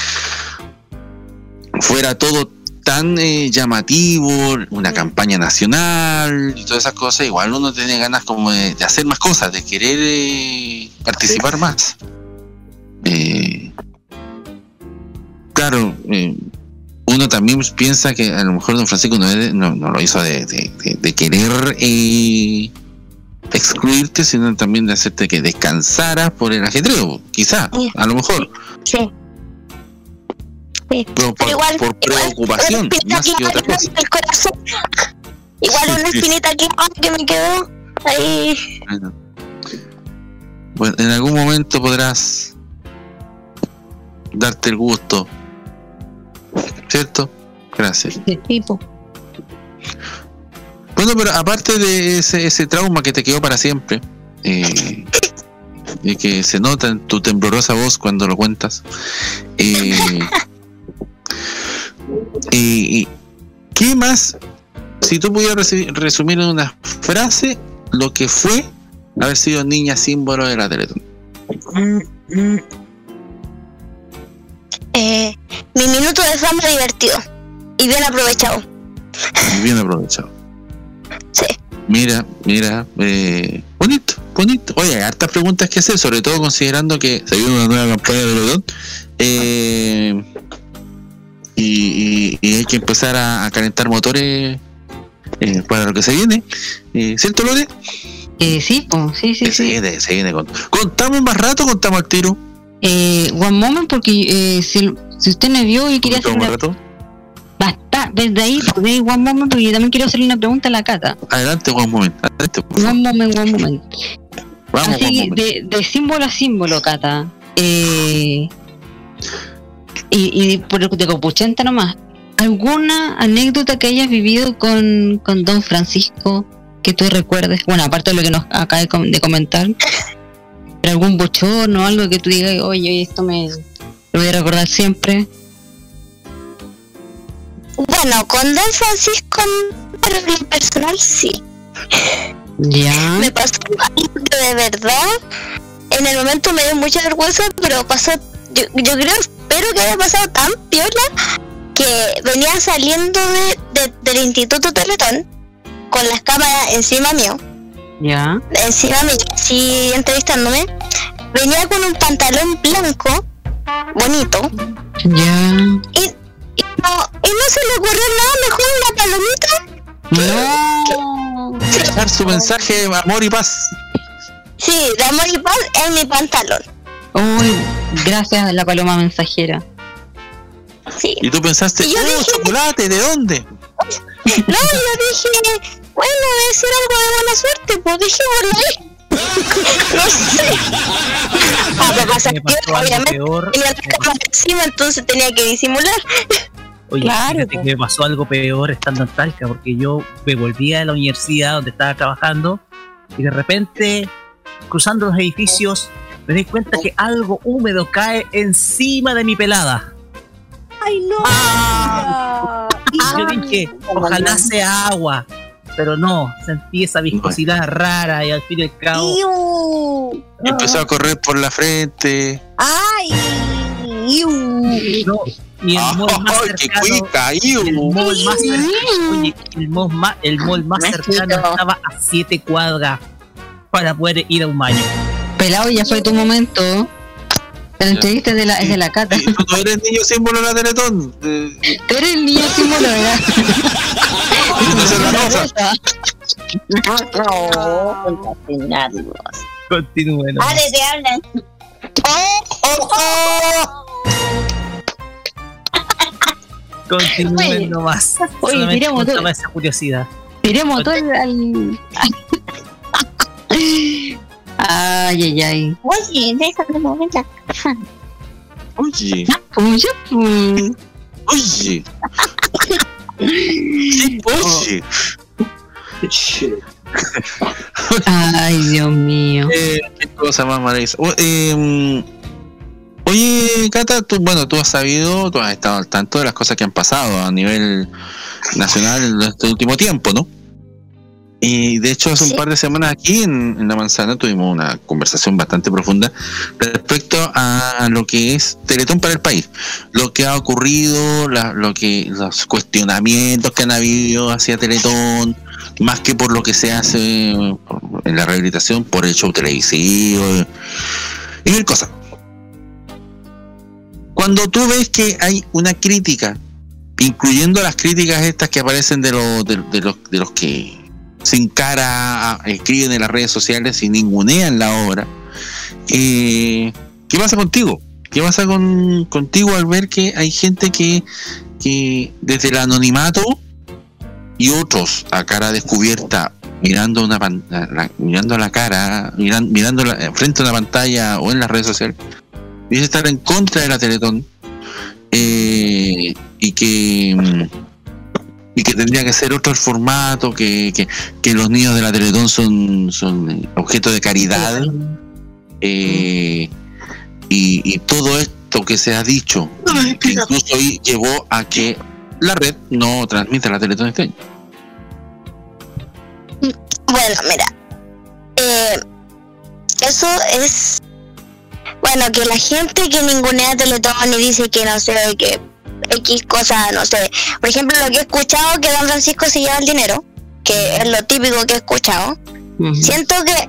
fuera todo tan eh, llamativo, una campaña nacional y todas esas cosas, igual uno tiene ganas como de, de hacer más cosas, de querer eh, participar más. Eh, claro, eh, uno también piensa que a lo mejor don Francisco no, es- no, no lo hizo de, de- de- querer eh, excluirte, sino también de hacerte que descansaras por el ajetreo, quizá, a lo mejor, Sí. Sí. pero por, igual, por igual, preocupación, espinita más que otra cosa. en el corazón. Igual Sí, una espinita clavada que me quedó ahí. Bueno. Bueno, en algún momento podrás darte el gusto, ¿cierto? Gracias. Tipo. Bueno, pero aparte de ese, ese trauma que te quedó para siempre, eh, y que se nota en tu temblorosa voz cuando lo cuentas, eh, y- ¿qué más? Si tú pudieras resumir en una frase lo que fue haber sido niña símbolo de la Teletón. minutos de fama divertido y bien aprovechado. Bien aprovechado. Sí. Mira, mira, eh, bonito, bonito. Oye, hay hartas preguntas que hacer, sobre todo considerando que se viene una nueva campaña de Lodón. Eh, y, y- y hay que empezar a, a calentar motores eh, para lo que se viene. Eh, ¿Cierto, Lore? Eh, sí, pues, sí, sí, Que se sí. viene, se viene. con- ¿Contamos más rato contamos al tiro? Eh, one moment, porque eh, si, si usted no vio, yo quería hacer ¿Contamos más una... rato? Basta, desde ahí, desde ahí, one moment, porque yo también quiero hacerle una pregunta a la Cata. Adelante, Juan Moment. Adelante. One moment, one moment. Vamos, Así, Moment. de, de símbolo a símbolo, Cata. Eh, y, y por de copuchenta nomás. ¿Alguna anécdota que hayas vivido con, con Don Francisco que tú recuerdes? Bueno, aparte de lo que nos acaba de, com- de comentar. Pero algún bochorno, algo que tú digas, oye, esto me lo voy a recordar siempre. Bueno, con Don Francisco, para lo personal, sí. Ya. Me pasó algo que de verdad, en el momento me dio mucha vergüenza, pero pasó, yo, yo creo, espero que haya pasado tan piola que venía saliendo de, de- del Instituto Teletón con las cámaras encima mío, Ya. encima mío, así entrevistándome. Venía con un pantalón blanco, bonito, Ya. y, y no, y no se le ocurrió nada mejor una palomita No. Dejar su mensaje de amor y paz. Sí, de amor y paz en mi pantalón. Uy, gracias a la paloma mensajera. Sí. Y tú pensaste, Y yo oh, dije- chocolate, ¿de dónde? No, yo dije, bueno, debe ser algo de buena suerte, pues dejémoslo ahí. no sé. Ah, lo que pasa que pasó algo obviamente peor. tenía la cámara encima, entonces tenía que disimular. Oye, Claro, fíjate po. que me pasó algo peor estando en Talca, porque yo me volvía de la universidad donde estaba trabajando y de repente, cruzando los edificios, me di cuenta que algo húmedo cae encima de mi pelada. ¡Ay, no! Ah. Y yo dije, ojalá sea agua. Pero no, sentí esa viscosidad rara y al fin y al cabo. ¡Iu! Y empezó a correr por la frente. ¡Ay! ¡Iu! No, y el mall más ¡Ay, qué cercano. cuica! El ¡Iu! mall más cercano, oye, el mall más, el mall más cercano estaba a 7 cuadras para poder ir a un baño. Pelado, ya fue tu momento. La entrevista es de la, es de la Cata. Tú no eres niño símbolo de la Teletón. Tú eres el niño símbolo, es la rosa. Continúen. Vale, te hablan. Oh, oh, oh. Continúen Oye, nomás. oye, tiremos todo. esa curiosidad. Tiremos todo al. Ay, ay, ay. Oye, déjame mover la caja. Oye, oye. Sí, Oye. Ay, Dios mío. Eh, qué cosa más maravillosa. O- eh, oye, Cata, tú, bueno, tú has sabido, tú has estado al tanto de las cosas que han pasado a nivel nacional en este último tiempo, ¿no? Y de hecho, hace un par de semanas aquí en, en La Manzana tuvimos una conversación bastante profunda respecto a lo que es Teletón para el país. Lo que ha ocurrido, la- lo que los cuestionamientos que han habido hacia Teletón, más que por lo que se hace en la rehabilitación, por el show televisivo y mil cosas. Cuando tú ves que hay una crítica, incluyendo las críticas estas que aparecen de, los de, de los, de los que sin cara a- escriben en las redes sociales y ningunean la obra, eh, ¿qué pasa contigo? ¿Qué pasa con, contigo al ver que hay gente que, que desde el anonimato y otros a cara descubierta mirando una la- mirando la cara miran- mirando la- frente a una pantalla o en las redes sociales dice estar en contra de la Teletón eh, y que mm, y que tendría que ser otro el formato que, que, que los niños de la Teletón son, son eh, objeto de caridad eh, y, y todo esto que se ha dicho que incluso ahí llevó a que la red no transmita la Teletón este año Bueno, mira. Eh, eso es. Bueno, que la gente que ningunea Teletón y dice que no sé, que X cosa, no sé. Por ejemplo, lo que he escuchado que Don Francisco se lleva el dinero, que es lo típico que he escuchado. Siento que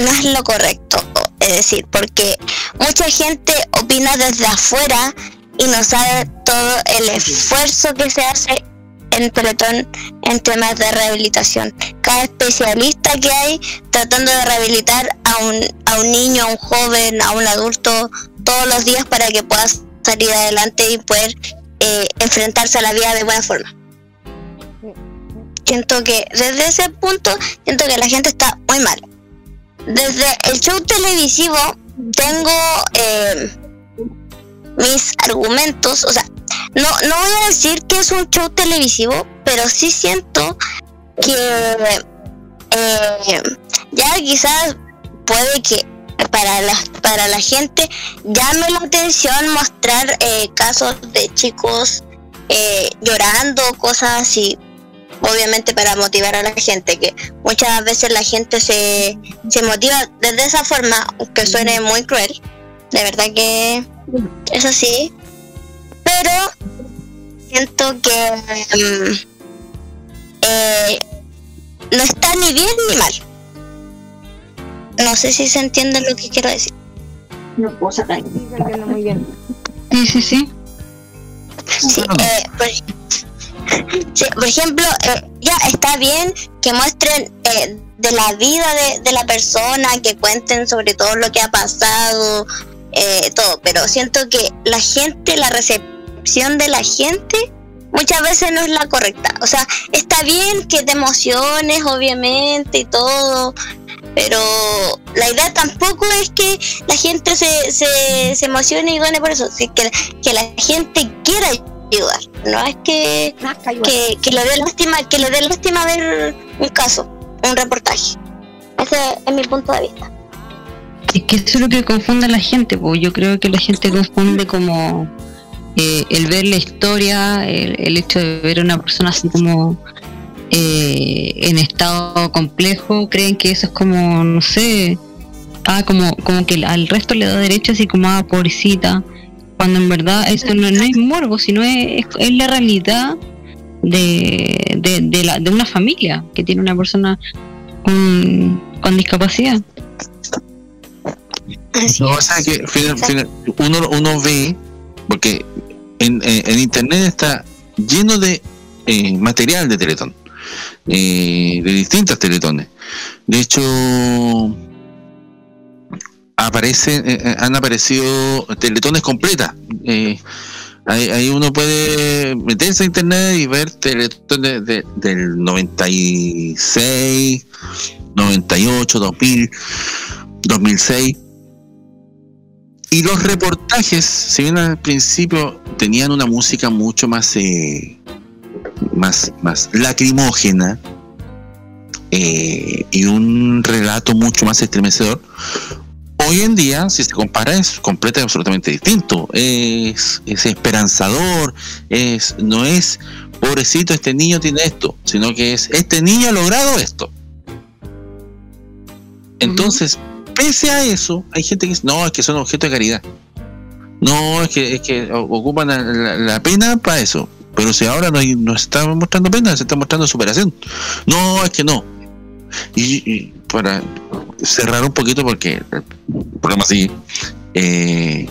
no es lo correcto, es decir, porque mucha gente opina desde afuera y no sabe todo el esfuerzo que se hace en Teletón en temas de rehabilitación. Cada especialista que hay tratando de rehabilitar a un, a un niño, a un joven, a un adulto todos los días para que pueda salir adelante y poder eh, enfrentarse a la vida de buena forma. Siento que desde ese punto, siento que la gente está muy mal. Desde el show televisivo tengo eh, mis argumentos, o sea, no, no voy a decir que es un show televisivo, pero sí siento que eh, ya quizás puede que para la, para la gente llame la atención mostrar eh, casos de chicos eh, llorando, cosas así, obviamente para motivar a la gente, que muchas veces la gente se, se motiva desde esa forma, que suene muy cruel, de verdad que es así, pero siento que mm, eh, no está ni bien ni mal. No sé si se entiende lo que quiero decir. No puedo sacar. Sí, se entiende muy bien. Sí, sí, sí. Sí, eh, por, sí, por ejemplo, eh, ya está bien que muestren eh, de la vida de, de la persona, que cuenten sobre todo lo que ha pasado, eh, todo, pero siento que la gente, la recepción de la gente muchas veces no es la correcta. O sea, está bien que te emociones, obviamente, y todo, pero la idea tampoco es que la gente se, se, se emocione y gane por eso, sí, que, que la gente quiera ayudar. No es que, que, que le dé lástima, que le dé lástima ver un caso, un reportaje. Ese es mi punto de vista. Es que eso es lo que confunde a la gente, pues yo creo que la gente confunde como eh, el ver la historia, el, el hecho de ver a una persona así como eh, en estado complejo, creen que eso es como, no sé, ah, como, como que al resto le da derecho así como, ah, pobrecita, cuando en verdad eso no, no es morbo, sino es, es la realidad de, de, de, la, de una familia que tiene una persona con, con discapacidad. No, o sea que final- final- uno, uno ve, porque en, en- en internet está lleno de eh, material de Teletón, de distintas Teletones. De hecho, aparecen, eh, eh, han aparecido Teletones completas. Eh, ahí, uno puede meterse a internet y ver Teletón de- de- del 96, 98, 2000, 2006. Y los reportajes, si bien al principio tenían una música mucho más más, más lacrimógena eh, y un relato mucho más estremecedor, hoy en día, si se compara, es completamente absolutamente distinto. Es, es esperanzador, es, no es pobrecito, este niño tiene esto, sino que es este niño ha logrado esto. Entonces, pese a eso, hay gente que dice, no, es que son objetos de caridad. No, es que, es que ocupan la, la- la pena para eso. Pero si ahora no, hay- no está mostrando pena, se está mostrando superación. No, es que no. Y, para cerrar un poquito, porque el programa sigue, eh,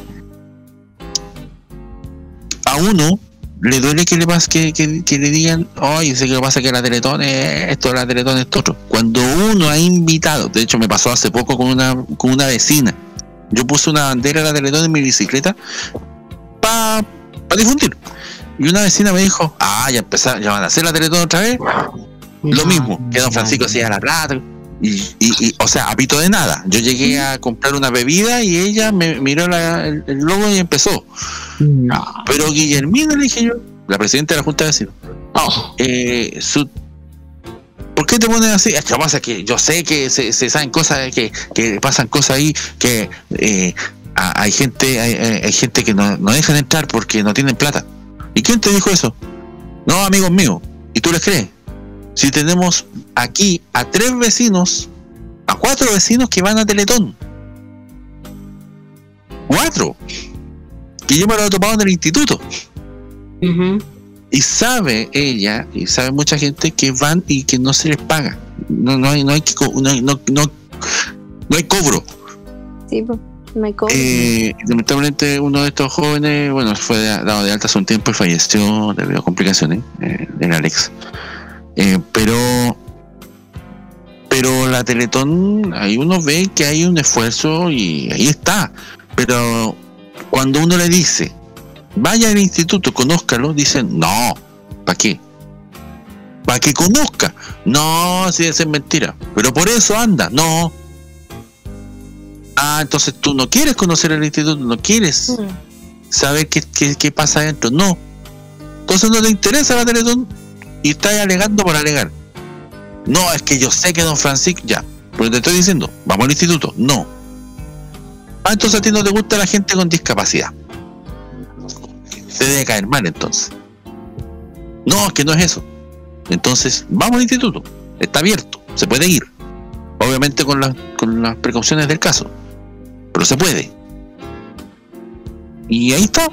a uno le duele que le pas- que, que, le digan, ay, sé que lo pasa que la Teletón es esto, la Teletón es esto otro. Cuando uno ha invitado, de hecho me pasó hace poco con una, con una vecina, yo puse una bandera de la Teletón en mi bicicleta para difundir. Y una vecina me dijo, ah, ya empezaron, ya van a hacer la Teletón otra vez. Lo mismo, que don Francisco hacía la plata. Y, y, y, o sea, a pito de nada. Yo llegué a comprar una bebida y ella me miró la- el, el logo y empezó. Pero Guillermina, le dije yo, la presidenta de la Junta de Vecinos, eh, su- ¿por qué te pones así? Es que pasa que yo sé que se, se saben cosas, que, que pasan cosas ahí, que eh, hay gente hay gente que no, no dejan entrar porque no tienen plata. ¿Y quién te dijo eso? No, amigos míos. ¿Y tú les crees? Si tenemos aquí a tres vecinos, a cuatro vecinos que van a Teletón. Cuatro. Que yo me lo he topado en el instituto. Y sabe ella, y sabe mucha gente que van y que no se les paga. No, no hay, no hay que co- no, hay- no, no, no hay cobro. Sí, pues, cobro. Eh, lamentablemente uno de estos jóvenes, bueno, fue da- dado de alta hace un tiempo y falleció debido a complicaciones, eh, el Alex. Eh, pero pero la Teletón, ahí uno ve que hay un esfuerzo y ahí está. Pero cuando uno le dice, vaya al instituto, conózcalo, dicen, no, ¿para qué? Para que conozca. No, si es mentira. Pero por eso anda, no. Ah, entonces tú no quieres conocer el instituto, no quieres Mm. saber qué, qué, qué pasa adentro. No. Entonces no te interesa la Teletón y estás alegando por alegar. No, es que yo sé que don Francisco, ya, pero te estoy diciendo, vamos al instituto. No. Ah, entonces a ti no te gusta la gente con discapacidad. Te debe caer mal entonces. No, es que no es eso. Entonces, vamos al instituto. Está abierto, se puede ir. Obviamente con, las con las precauciones del caso. Pero se puede. Y ahí está.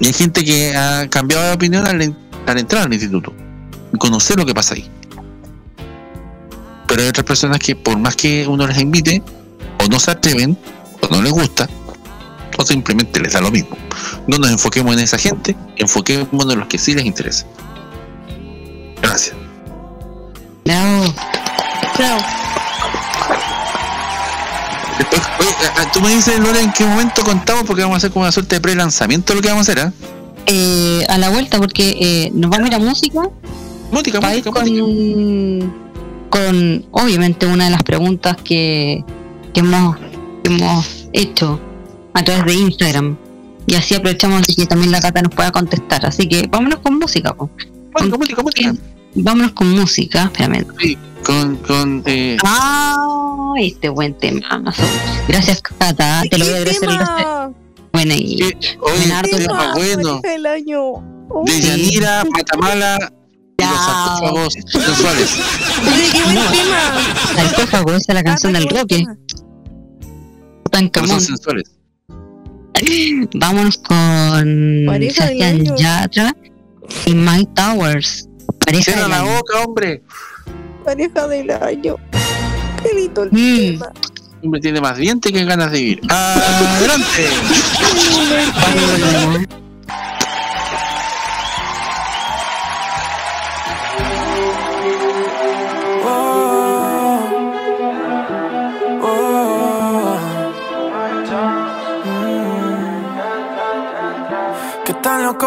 Y hay gente que ha cambiado de opinión al, en- al entrar al instituto y conocer lo que pasa ahí. Pero hay otras personas que por más que uno les invite, o no se atreven, o no les gusta, o simplemente les da lo mismo. No nos enfoquemos en esa gente, enfoquémonos en los que sí les interesa. Gracias. Bravo. Bravo. Oye, tú me dices, Lore, en qué momento contamos, porque vamos a hacer como una suerte de pre-lanzamiento lo que vamos a hacer, ¿ah? Eh, a la vuelta, porque eh, nos vamos a ir a música. Música, para ir música, música. con, con, obviamente, una de las preguntas que, que hemos, que hemos hecho a través de Instagram. Y así aprovechamos de que también la Cata nos pueda contestar. Así que vámonos con música. po. Música, música, música. Vámonos con música. Espérame. Sí, con, con eh, Ah, este buen tema. Gracias, Cata. Te lo voy a ¿Qué agradecer. el? Bueno, y oye, Leonardo, tema Tema, bueno. del año. De Uy, Yanira, Matamala y los Ya. sarcófagos sensuales. oye, qué buen No. tema. sarcófago, esa es la canción Ah, del Roque. son Tutankamón. sensuales. Vámonos con Sebastián. Yatra y Mike Towers. Pareja Cierra del la boca, hombre. Pareja del año. Qué lindo el Mm. tema. Hombre tiene más dientes que ganas de vivir. Adelante.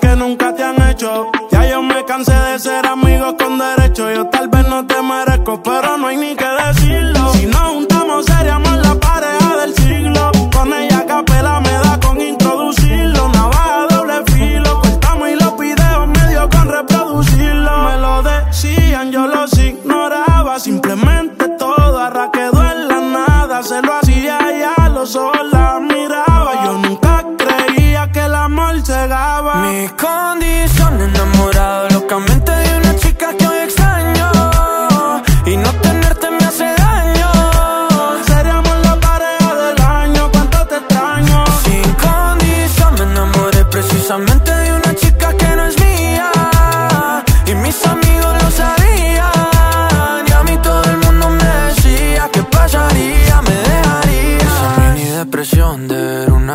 Que nunca te han hecho. Ya yo me cansé de ser amigos con derecho. Yo tal vez no te merezco, pero no hay ni que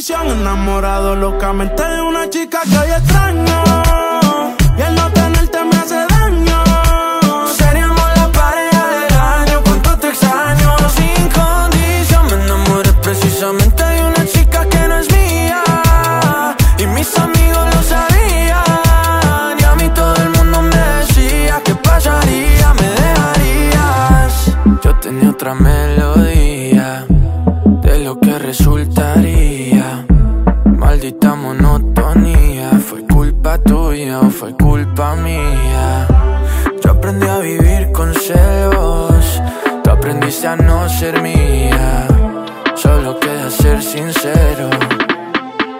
Enamorado locamente de una chica que hoy extraño. Culpa tuya o fue culpa mía. Yo aprendí a vivir con celos, tú aprendiste a no ser mía. Solo queda ser sincero,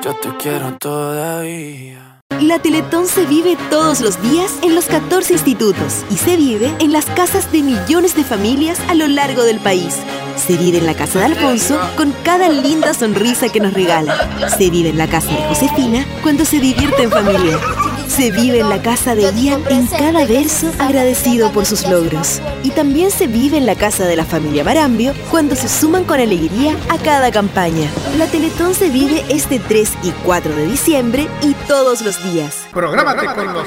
yo te quiero todavía. La Teletón se vive todos los días en los 14 institutos y se vive en las casas de millones de familias a lo largo del país. Se vive en la casa de Alfonso con cada linda sonrisa que nos regala. Se vive en la casa de Josefina cuando se divierte en familia. Se vive en la casa de Ian en cada verso agradecido por sus logros. Y también se vive en la casa de la familia Marambio cuando se suman con alegría a cada campaña. La Teletón se vive este 3 y 4 de diciembre y todos los días. Prográmate con los.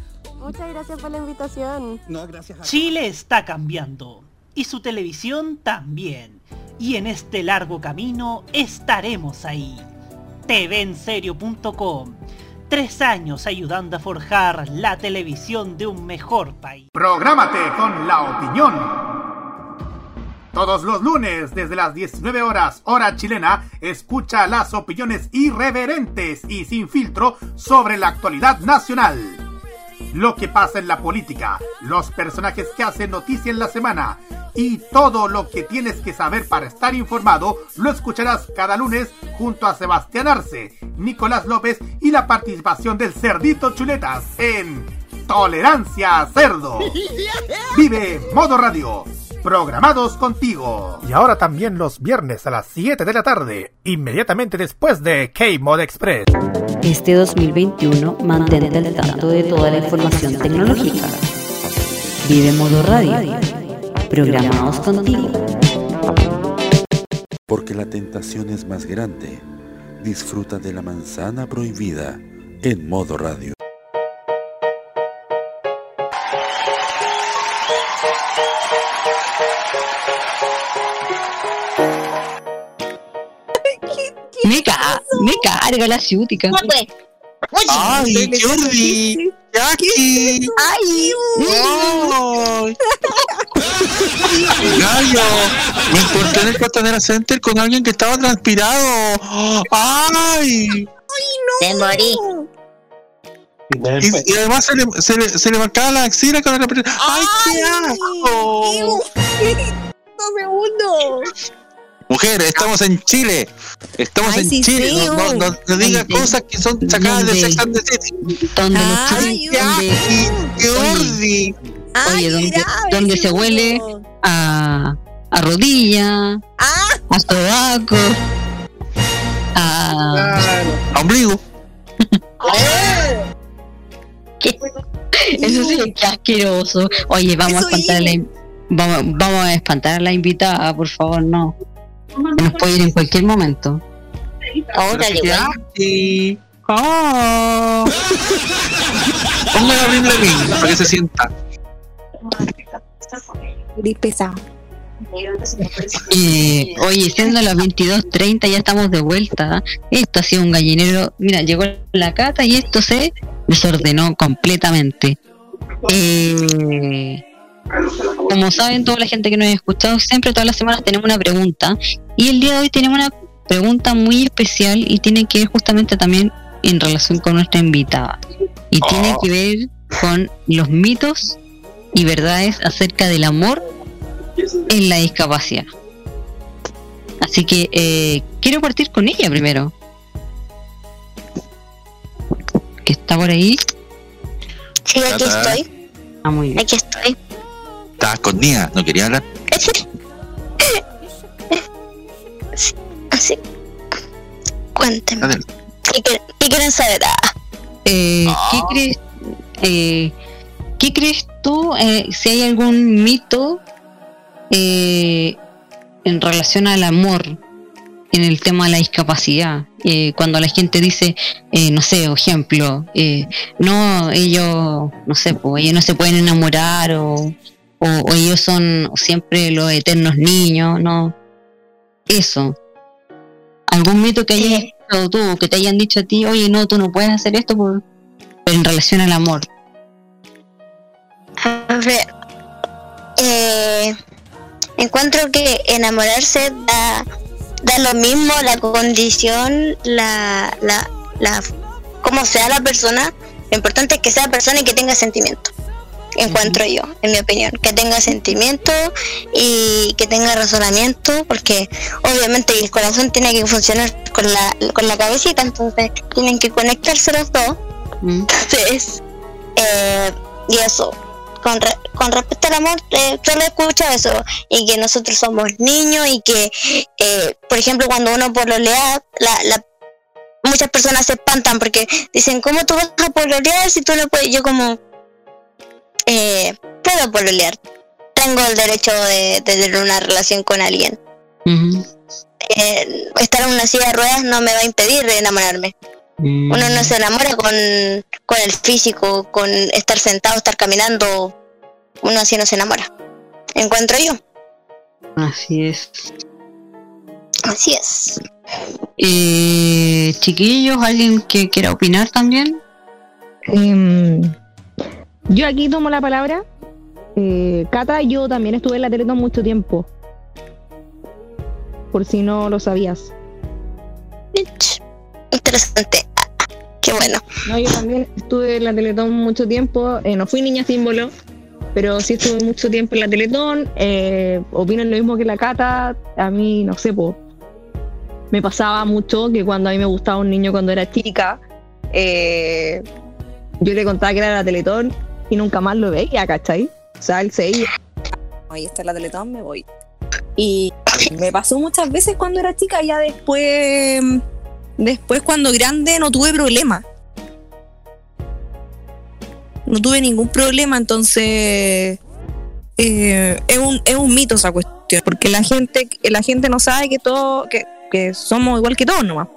Muchas gracias por la invitación. No, gracias a Chile está cambiando y su televisión también. Y en este largo camino estaremos ahí. TVenserio.com. Tres años ayudando a forjar la televisión de un mejor país. Prográmate con la opinión. Todos los lunes, desde las 19 horas, hora chilena, escucha las opiniones irreverentes y sin filtro sobre la actualidad nacional. Lo que pasa en la política, los personajes que hacen noticia en la semana y todo lo que tienes que saber para estar informado lo escucharás cada lunes junto a Sebastián Arce, Nicolás López y la participación del Cerdito Chuletas en Tolerancia Cerdo. Vive Modo Radio. Programados contigo. Y ahora también los viernes a las 7 de la tarde, inmediatamente después de K-Mod Express. Este 2021 mantente al tanto de toda la información tecnológica. Vive Modo Radio. Programados contigo. Porque la tentación es más grande. Disfruta de la manzana prohibida en modo radio. Me, ca me carga la ciútica. ¡Ay, Jordi! ¡Jackie! ¡Ay! ¡Ay! Gallo, me encontré en el Costanera Center con alguien que estaba transpirado. ¡Ay! Te morí. Y, y además se le, se, le, se le marcaba la axila con la respiración. ¡Ay, qué asco! ¡Dos segundos! Mujer, estamos en Chile. Estamos Ay, en sí, Chile. No, no, no diga cosas que son sacadas de. Sex and the City. Donde los Ay, donde- ¡Qué! Oye, donde, donde se huele a, a rodilla, Ah. a sobaco, a... A ombligo. ¿Qué? Eso sí, qué asqueroso. Oye, vamos a espantar a la, vamos, vamos a espantar a la invitada, por favor, no. Nos puede ir en cualquier momento. Güey. Jackie. ¡Oh! Póngale ring ring para que se sienta. Pesado. Eh, oye, siendo las 22.30 ya estamos de vuelta. Esto ha sido un gallinero. Mira, llegó la cata y esto se desordenó completamente. Eh, como saben, toda la gente que nos ha escuchado, siempre todas las semanas tenemos una pregunta. Y el día de hoy tenemos una pregunta muy especial y tiene que ver justamente también en relación con nuestra invitada. Y tiene que ver con los mitos y verdades acerca del amor en la discapacidad. Así que eh, quiero partir con ella primero. Que está por ahí. Sí, aquí estoy. Ah, muy bien. Aquí estoy. Estaba escondida, no quería hablar. Así. Cuéntenme. ¿Qué, quieren- qué quieren saber? Ah, Eh, ¿qué, crees, eh, ¿Qué crees tú eh, si hay algún mito eh, en relación al amor en el tema de la discapacidad? Eh, cuando la gente dice, eh, no sé, por ejemplo, eh, no, ellos, no sé, pues ellos no se pueden enamorar o, o, o ellos son siempre los eternos niños, no. Eso. ¿Algún mito que hayas escuchado tú, que te hayan dicho a ti, oye, no, tú no puedes hacer esto por, pero en relación al amor? A ver. Eh, encuentro que enamorarse da, da lo mismo la condición, la, la, la, como sea la persona. Lo importante es que sea persona y que tenga sentimiento. Encuentro yo, en mi opinión, que tenga sentimiento y que tenga razonamiento, porque obviamente el corazón tiene que funcionar con la, con la cabecita, entonces tienen que conectarse los dos. Entonces, eh, y eso, con, re- con respecto al amor, eh, solo escucho eso, y que nosotros somos niños y que, eh, por ejemplo, cuando uno pololea, la, la, muchas personas se espantan porque dicen, ¿cómo tú vas a pololear si tú no puedes? Yo como, eh, puedo pololear, tengo el derecho de, de tener una relación con alguien. Eh, estar en una silla de ruedas no me va a impedir de enamorarme. Uno no se enamora con, con el físico, con estar sentado, estar caminando. Uno así no se enamora. Encuentro yo. Así es. Así es. Eh, chiquillos, ¿alguien que quiera opinar también? Em, yo aquí tomo la palabra. Eh, Cata, yo también estuve en la Teletón mucho tiempo. Por si no lo sabías. Interesante. Qué bueno. No, yo también estuve en la Teletón mucho tiempo. Eh, no fui niña símbolo, pero sí estuve mucho tiempo en la Teletón. Eh, opino lo mismo que la Cata. A mí, no sé, po, me pasaba mucho que cuando a mí me gustaba un niño cuando era chica, eh, yo le contaba que era la Teletón y nunca más lo veía, ¿cachai? O sea, él se iba. Ahí está la Teletón, me voy. Y me pasó muchas veces cuando era chica, ya después, después cuando grande no tuve problema. No tuve ningún problema, entonces eh, es, un, es un mito esa cuestión, porque la gente, la gente no sabe que todo, que, que somos igual que todos nomás.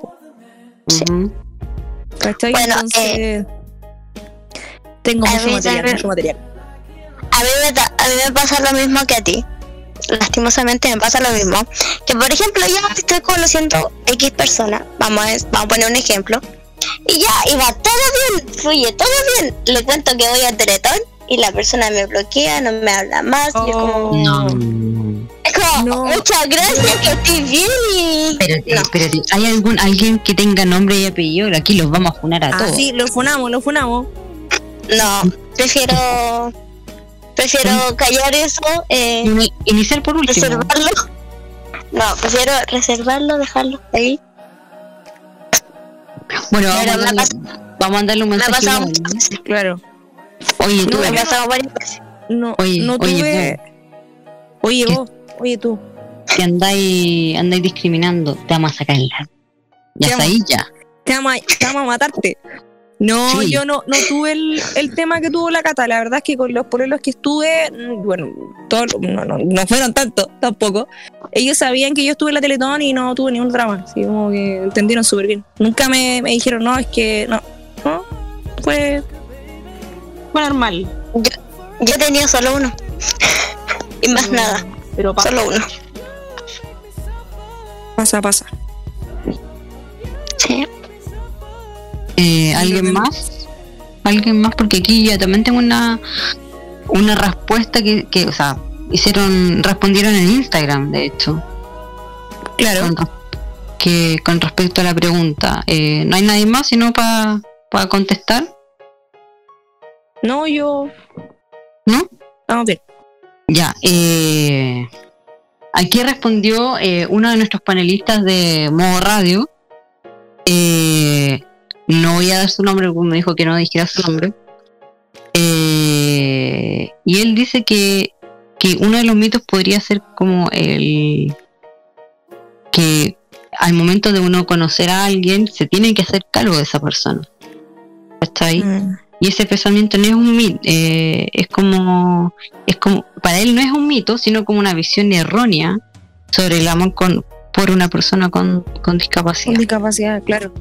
¿Cachai? Bueno, entonces tengo mucho material, también- mucho material. A mí, me, ta- a mí me pasa lo mismo que a ti. Lastimosamente me pasa lo mismo. Que por ejemplo yo estoy conociendo X persona. Vamos a, vamos a poner un ejemplo. Y ya, y va todo bien, fluye todo bien. Le cuento que voy a Teletón y la persona me bloquea, no me habla más. Y es como, es como muchas gracias, que estoy bien y... Espérate, espérate. ¿Hay algún alguien que tenga nombre y apellido? Aquí los vamos a funar a Ah, todos. sí, lo funamos, lo funamos. No, prefiero prefiero callar eso, eh, iniciar por último. reservarlo. No, prefiero reservarlo, dejarlo ahí. Bueno, vamos, a me darle, vamos a darle un Me ha mensaje. muchas ¿no? veces. Claro. Oye, tú, Me ha pasado varias veces. No, Oye, no oye, tuve. Oye, vos, oye tú. que andáis, andáis discriminando, te vamos a sacar el. Ya está ahí, ya. Te vamos, a- te vamos a matarte. No, Sí. yo no, no tuve el, el tema que tuvo la cata. La verdad es que con los polelos que estuve, mm, bueno, todos, no, no, no fueron tanto, tampoco. Ellos sabían que yo estuve en la Teletón y no tuve ningún drama. Así como que entendieron súper bien. Nunca me, me dijeron, no, es que no. No, fue, fue normal. Yo, yo tenía solo uno. y más nada. Pero pasa. Solo uno. Pasa, pasa. Sí. Eh, ¿Alguien más? ¿Alguien más? Porque aquí ya también tengo una una respuesta que, que o sea, hicieron, respondieron en Instagram, de hecho. Claro. Con, que con respecto a la pregunta, eh, ¿no hay nadie más sino para contestar? No, yo. ¿No? Vamos bien. Ya, eh, aquí respondió eh, uno de nuestros panelistas de Modo Radio. Eh, no voy a dar su nombre porque me dijo que no dijera su nombre. Eh, y él dice que, que uno de los mitos podría ser como el que al momento de uno conocer a alguien se tiene que hacer cargo de esa persona. ¿Está ahí? Y ese pensamiento no es un mito, eh, es como, es como, para él no es un mito, sino como una visión errónea sobre el amor con, por una persona con, con discapacidad. Con discapacidad, claro.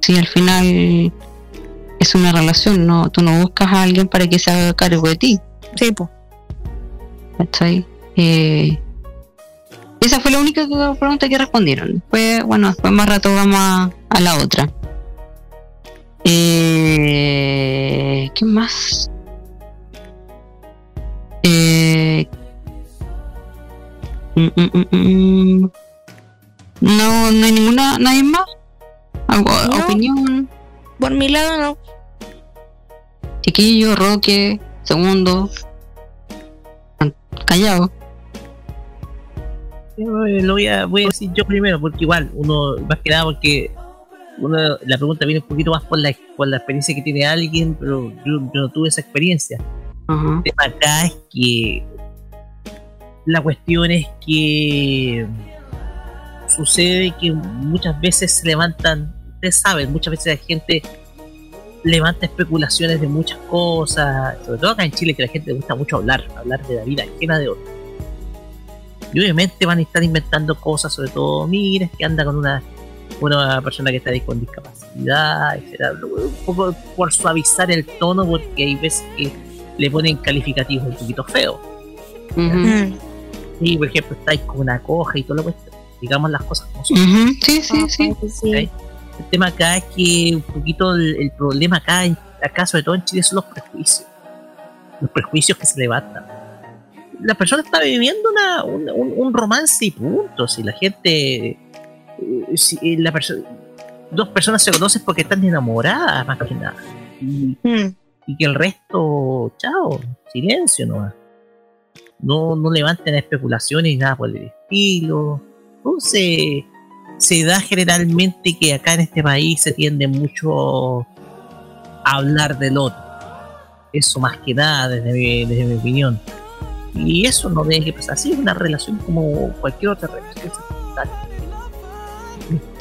Sí, al final es una relación, no, tú no buscas a alguien para que se haga cargo de ti. Sí, pues. ¿Cachai? Eh, esa fue la única pregunta que respondieron. Después, bueno, después más rato vamos a, a la otra. Eh, ¿Qué más? Eh, mm, mm, mm. no, no hay ninguna, nadie más. ¿Algo, No. opinión? Por mi lado, no. Chiquillo, Roque, segundo. Callado. Eh, Lo voy a, voy a decir yo primero, porque igual, uno, más que nada, porque uno, la pregunta viene un poquito más por la, por la experiencia que tiene alguien, pero yo, yo no tuve esa experiencia. El tema acá es que la cuestión es que sucede que muchas veces se levantan, ustedes saben, muchas veces la gente levanta especulaciones de muchas cosas, sobre todo acá en Chile que a la gente le gusta mucho hablar, hablar de la vida ajena de otros. Y obviamente van a estar inventando cosas, sobre todo, mira, es que anda con una, una persona que está ahí con discapacidad, etcétera. Un poco por suavizar el tono, porque hay veces que le ponen calificativos un poquito feos. Y por ejemplo, estáis con una coja y todo lo cuestión. Digamos las cosas como son. Ujú, Sí, sí, sí. ¿ok? El tema acá es que un poquito el, el problema acá, acá, sobre todo en Chile, son los prejuicios. Los prejuicios que se levantan. La persona está viviendo una, un, romance y punto. Si la gente. eh, Si eh, la perso- dos personas se conocen porque están enamoradas, más que nada. Y, y que el resto, chao, silencio nomás. No, no levanten especulaciones ni nada por el estilo. Entonces, se da generalmente que acá en este país se tiende mucho a hablar del otro. Eso más que nada, desde mi, desde mi opinión. Y eso no debe que pasar así, es una relación como cualquier otra relación.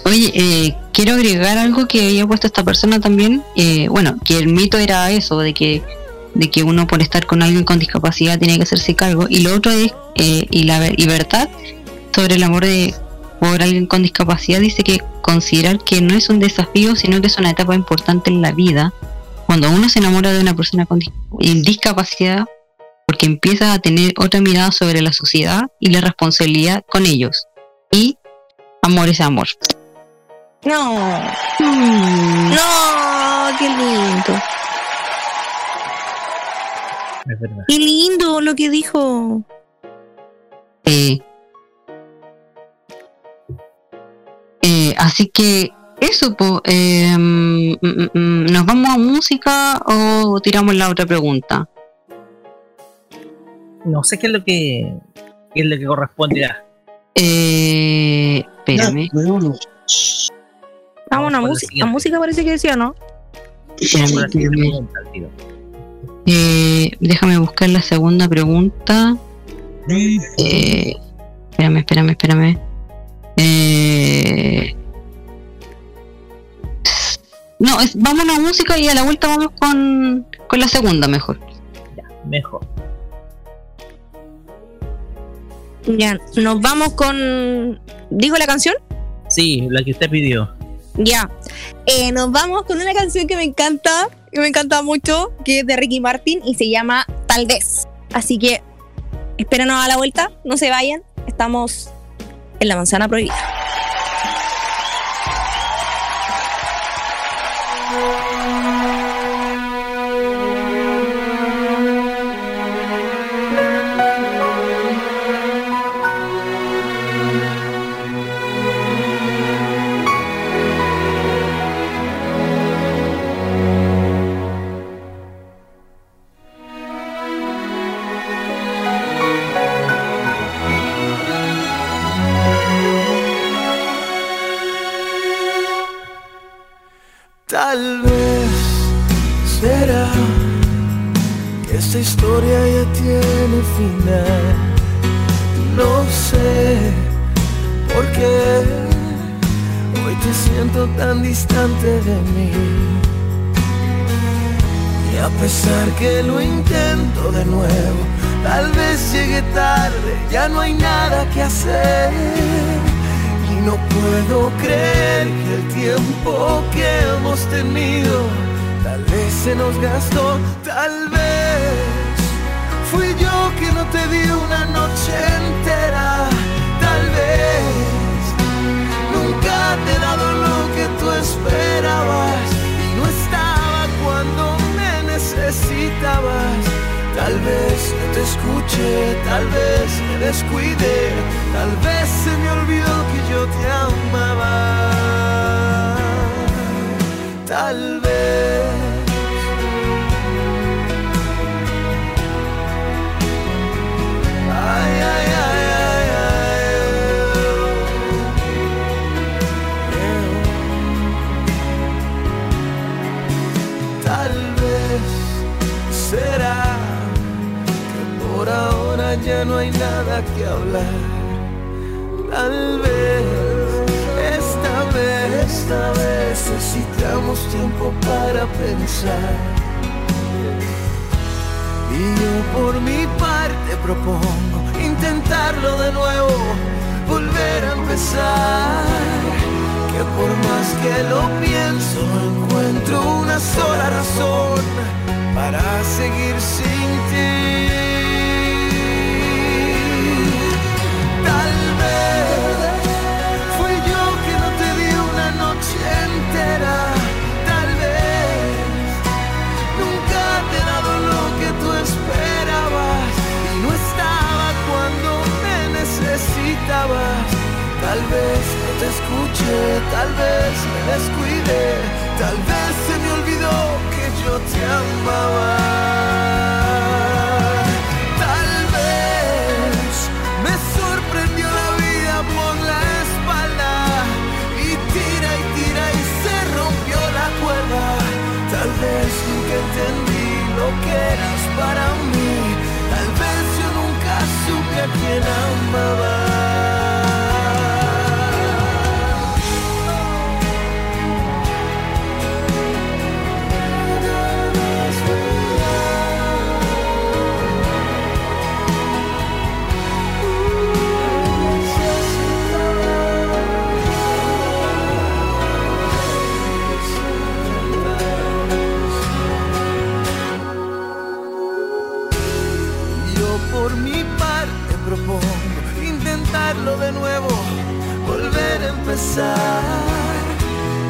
Oye, eh, quiero agregar algo que había puesto esta persona también. Eh, bueno, que el mito era eso, de que de que uno por estar con alguien con discapacidad tiene que hacerse cargo. Y lo otro es, eh, y la verdad sobre el amor de por alguien con discapacidad, dice que considerar que no es un desafío, sino que es una etapa importante en la vida. Cuando uno se enamora de una persona con discapacidad, porque empieza a tener otra mirada sobre la sociedad y la responsabilidad con ellos. Y amor es amor. No. Mm. No, qué lindo. Es verdad. Qué lindo lo que dijo. Eh, eh, así que eso, po, eh, mm, mm, mm, ¿nos vamos a música o tiramos la otra pregunta? No sé qué es lo que, qué es lo que corresponde a. Eh, espérame. Vamos a por la música. Música parece que decía, ¿no? Espérame. Eh, déjame buscar la segunda pregunta. Eh, espérame, espérame, espérame. Eh, no, es, vamos a la música y a la vuelta vamos con, con la segunda mejor. Mejor. Ya, nos vamos con. ¿Dijo la canción? Sí, la que usted pidió. Ya. Eh, nos vamos con una canción que me encanta, que me encanta mucho, que es de Ricky Martin y se llama Tal vez. Así que Espérenos a la vuelta, no se vayan. Estamos en la manzana prohibida. Historia ya tiene final. No sé por qué hoy te siento tan distante de mí. Y a pesar que lo intento de nuevo, tal vez llegue tarde, ya no hay nada que hacer. Y no puedo creer que el tiempo que hemos tenido tal vez se nos gastó, tal vez fui yo que no te di una noche entera, tal vez nunca te he dado lo que tú esperabas y no estaba cuando me necesitabas. Tal vez no te escuché, tal vez me descuidé, tal vez se me olvidó que yo te amaba. Tal vez. Ya no hay nada que hablar. Tal vez esta vez, esta vez necesitamos tiempo para pensar. Y yo por mi parte propongo intentarlo de nuevo, volver a empezar. Que por más que lo pienso, no encuentro una sola razón para seguir sin ti. Tal vez no te escuché, tal vez me descuidé, tal vez se me olvidó que yo te amaba. Tal vez me sorprendió la vida por la espalda y tira y tira y se rompió la cuerda. Tal vez nunca entendí lo que eras para mí. Tal vez yo nunca supe a quién amaba.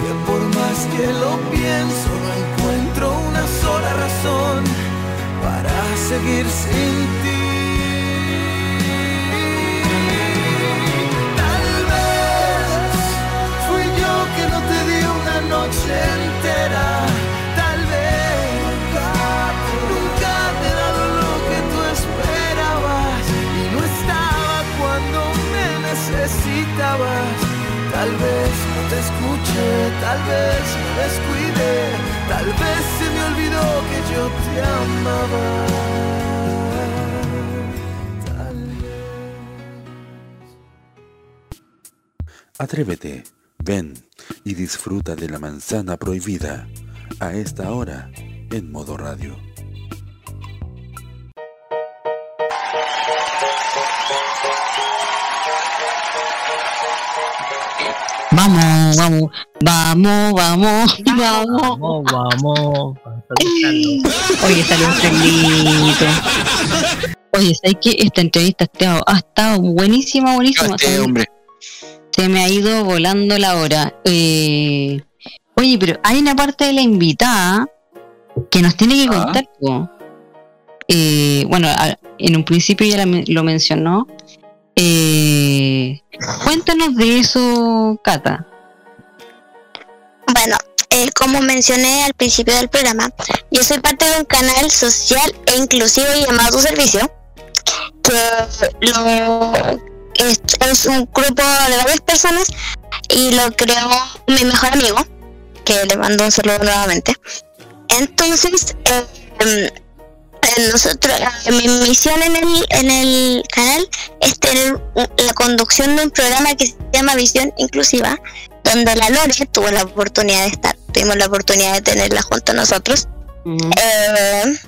Que por más que lo pienso, no encuentro una sola razón para seguir sin ti. Tal vez fui yo que no te di una noche entera. Tal vez nunca te he dado lo que tú esperabas y no estaba cuando me necesitabas. Tal vez no te escuché, tal vez me descuidé, tal vez se me olvidó que yo te amaba. Atrévete, ven y disfruta de la manzana prohibida a esta hora en modo radio. Vamos, vamos, vamos, vamos, vamos. Vamos, vamos. Oye, salió un trendito. Oye, ¿sabes qué? Esta entrevista ha estado, ha estado buenísima, buenísima. Este Se me- hombre. Se me ha ido volando la hora. Eh, oye, pero hay una parte de la invitada que nos tiene que Ah. contar. po. Eh, bueno, en un principio ya lo mencionó. Eh, cuéntanos de eso, Cata. Bueno, eh, como mencioné al principio del programa, yo soy parte de un canal social e inclusivo llamado Servicio, que lo, es, es un grupo de varias personas y lo creó mi mejor amigo, que le mando un saludo nuevamente. Entonces, eh, nosotros, mi misión en el, en el canal es tener la conducción de un programa que se llama Visión Inclusiva, donde la Lore tuvo la oportunidad de estar, tuvimos la oportunidad de tenerla junto a nosotros. Eh,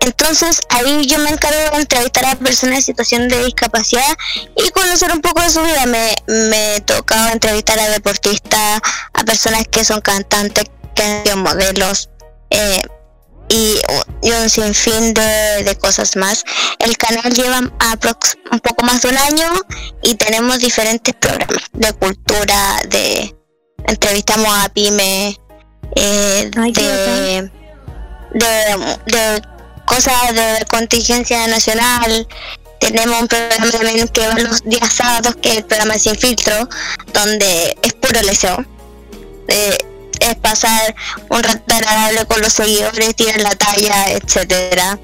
entonces ahí yo me encargo de entrevistar a personas en situación de discapacidad y conocer un poco de su vida. Me, me tocaba entrevistar a deportistas, a personas que son cantantes, que han sido modelos eh, y, y un sinfín de, de cosas más. El canal lleva aprox- un poco más de un año y tenemos diferentes programas de cultura, de entrevistamos a pyme, eh, de, de, de cosas de contingencia nacional. Tenemos un programa también que va los días sábados, que es el programa Sin Filtro, donde es puro leseo. Eh, pasar un rato agradable con los seguidores, tirar la talla, etcétera.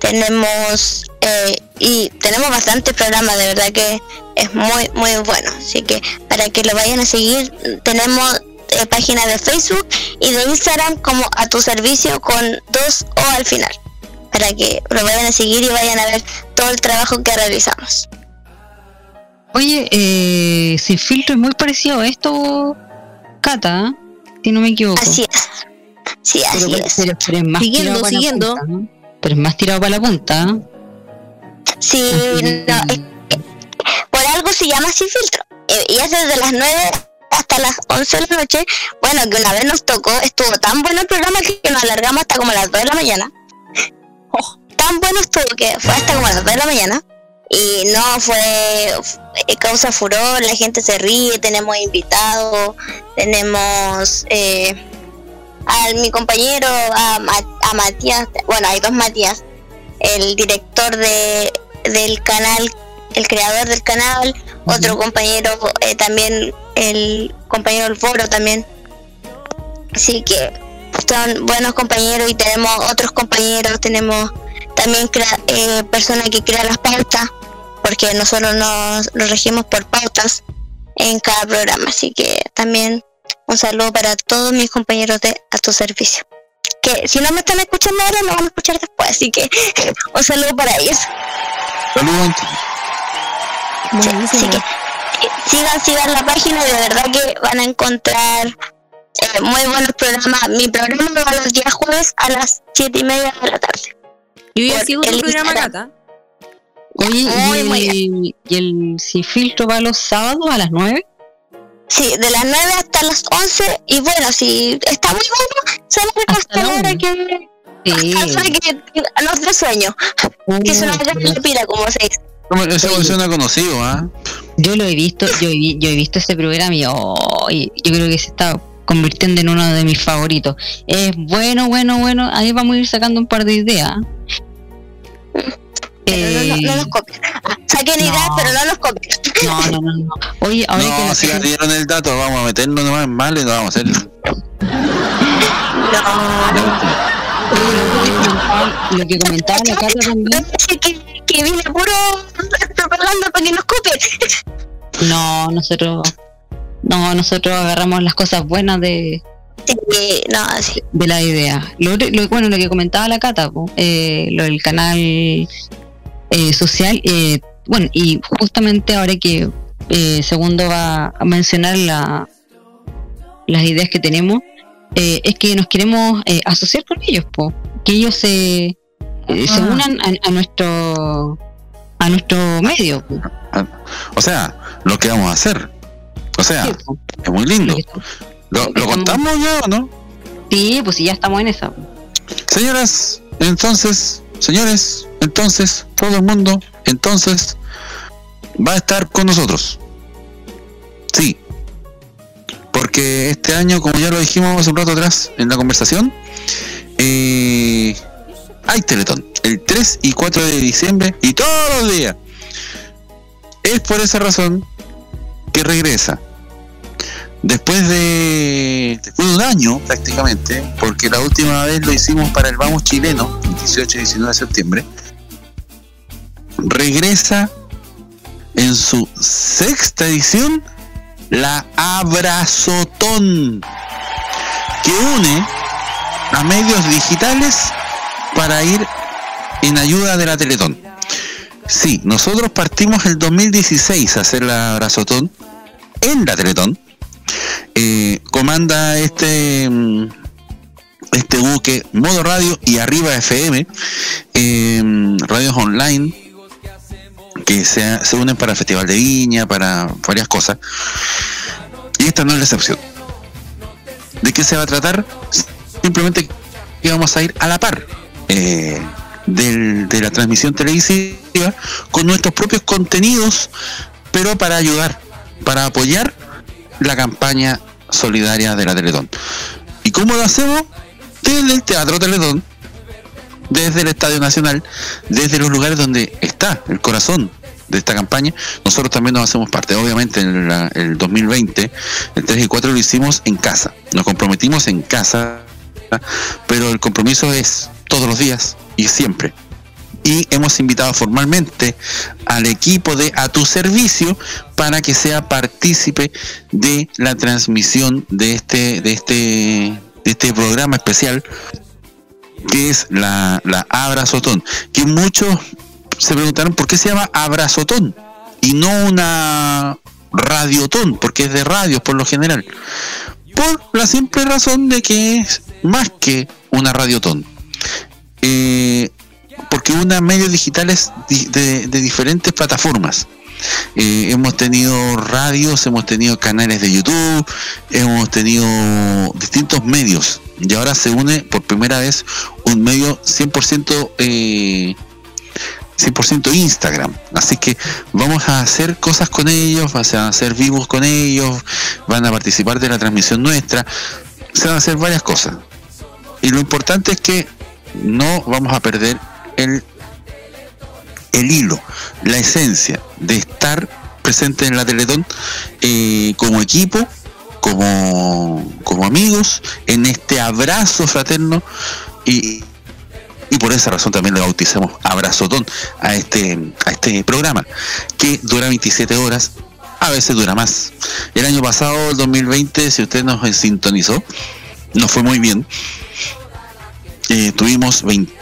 Tenemos eh, y tenemos bastantes programas, de verdad que es muy muy bueno. Así que para que lo vayan a seguir, tenemos eh, página de Facebook y de Instagram como a tu servicio con dos o al final. Para que lo vayan a seguir y vayan a ver todo el trabajo que realizamos. Oye, eh, Sin Filtro es muy parecido a esto, Cata, ¿eh? Si no me equivoco. Así es. Sí, así pero, es. Pero, pero es más Siguiendo, siguiendo. punta, ¿no? Pero es más tirado para la punta. Sí, no, es que por algo se llama sin filtro. Eh, Y es desde las 9 hasta las 11 de la noche. Bueno, que una vez nos tocó, estuvo tan bueno el programa que nos alargamos hasta como las 2 de la mañana. Oh, tan bueno estuvo que fue hasta como las 2 de la mañana. Y no, fue, eh, causa furor, la gente se ríe, tenemos invitados, tenemos eh, a mi compañero, a, a Matías, bueno, hay dos Matías, el director de, del canal, el creador del canal, otro compañero, eh, también el compañero del foro también. Así que son buenos compañeros y tenemos otros compañeros, tenemos también eh, personas que crean las pautas, porque nosotros nos, nos regimos por pautas en cada programa. Así que también un saludo para todos mis compañeros de A Tu Servicio. Que si no me están escuchando ahora, me van a escuchar después. Así que un saludo para ellos. Saludos. Sí, así que eh, sigan, sigan la página, de verdad que van a encontrar eh, muy buenos programas. Mi programa va los días jueves a las siete y media de la tarde. Yo ya sigo tu el programa, Instagram. Oye, Muy, y, muy y el Sin Filtro va los sábados a las 9. Sí, de las 9 hasta las 11 y bueno, si está muy bueno, se va hasta la hora que, Sí. hasta que, nos dé sueño. que nos haga la pila, como se dice. ¿Cómo- Ese hombre suena conocido, ¿ah? Yo lo he visto, yo he, vi- yo he visto ese programa y oh, y yo creo que se está convirtiendo en uno de mis favoritos. Es bueno, bueno, bueno. Ahí vamos a ir sacando un par de ideas. Pero no, no, no Eh, nos copien. Ah, saquen ideas, pero no nos copien. no, no, no, no. Oye, ahora que No, la si ya dieron el dato, vamos a meternos nomás en mal y no vamos a hacer. lo que comentaba la Cata también. Que, que viene puro propaganda para que nos copien. No, nosotros, no, nosotros agarramos las cosas buenas de, Sí, no, sí. de la idea. Lo, lo- bueno, lo que comentaba la Cata, po, eh, lo del canal eh, social, eh, bueno, y justamente ahora que eh, Segundo va a mencionar la, las ideas que tenemos, eh, es que nos queremos asociar con ellos, po, que ellos se, se Ah. unan a, a nuestro a nuestro medio. po. O sea, lo que vamos a hacer. O sea, es muy lindo. ¿Lo, lo contamos ya o no? Sí, pues ya estamos en esa. Señoras, entonces, señores, entonces todo el mundo, entonces va a estar con nosotros. Sí. Porque este año, como ya lo dijimos hace un rato atrás en la conversación, eh, hay Teletón. El 3 y 4 de diciembre y todos los días. Es por esa razón que regresa. Después de, después de un año prácticamente, porque la última vez lo hicimos para el Vamos Chileno, el 18 y 19 de septiembre, regresa en su sexta edición la Abrazotón, que une a medios digitales para ir en ayuda de la Teletón. Sí, nosotros partimos el 2016 a hacer la Abrazotón en la Teletón. Eh, comanda este mm, este buque modo radio y arriba FM eh, radios online se unen para el Festival de Viña, para varias cosas. Y esta no es la excepción. ¿De qué se va a tratar? Simplemente que vamos a ir a la par eh, del- de la transmisión televisiva con nuestros propios contenidos, pero para ayudar, para apoyar la campaña solidaria de la Teletón. ¿Y cómo lo hacemos? Desde el Teatro Teletón, desde el Estadio Nacional, desde los lugares donde está el corazón de esta campaña, nosotros también nos hacemos parte. Obviamente en la- el 2020, el 3 y 4 lo hicimos en casa, nos comprometimos en casa, pero el compromiso es todos los días y siempre. Y hemos invitado formalmente al equipo de A Tu Servicio para que sea partícipe de la transmisión de este, de este, de este programa especial que es la, la Abrazotón, que muchos se preguntaron por qué se llama Abrazotón y no una Radiotón, porque es de radios por lo general. Por la simple razón de que es más que una Radiotón. Eh, porque una medios digitales di- de, de diferentes plataformas. Eh, hemos tenido radios, hemos tenido canales de YouTube, hemos tenido distintos medios y ahora se une por primera vez un medio 100% eh, 100% Instagram. Así que vamos a hacer cosas con ellos, vamos a hacer vivos con ellos, van a participar de la transmisión nuestra, se van a hacer varias cosas. Y lo importante es que no vamos a perder el el hilo, la esencia de estar presente en la Teletón eh, como equipo, como, como amigos, en este abrazo fraterno y, y por esa razón también le bautizamos Abrazotón a este, a este programa, que dura 27 horas, a veces dura más. El año pasado, el 2020, si usted nos sintonizó, nos fue muy bien. Eh, tuvimos 20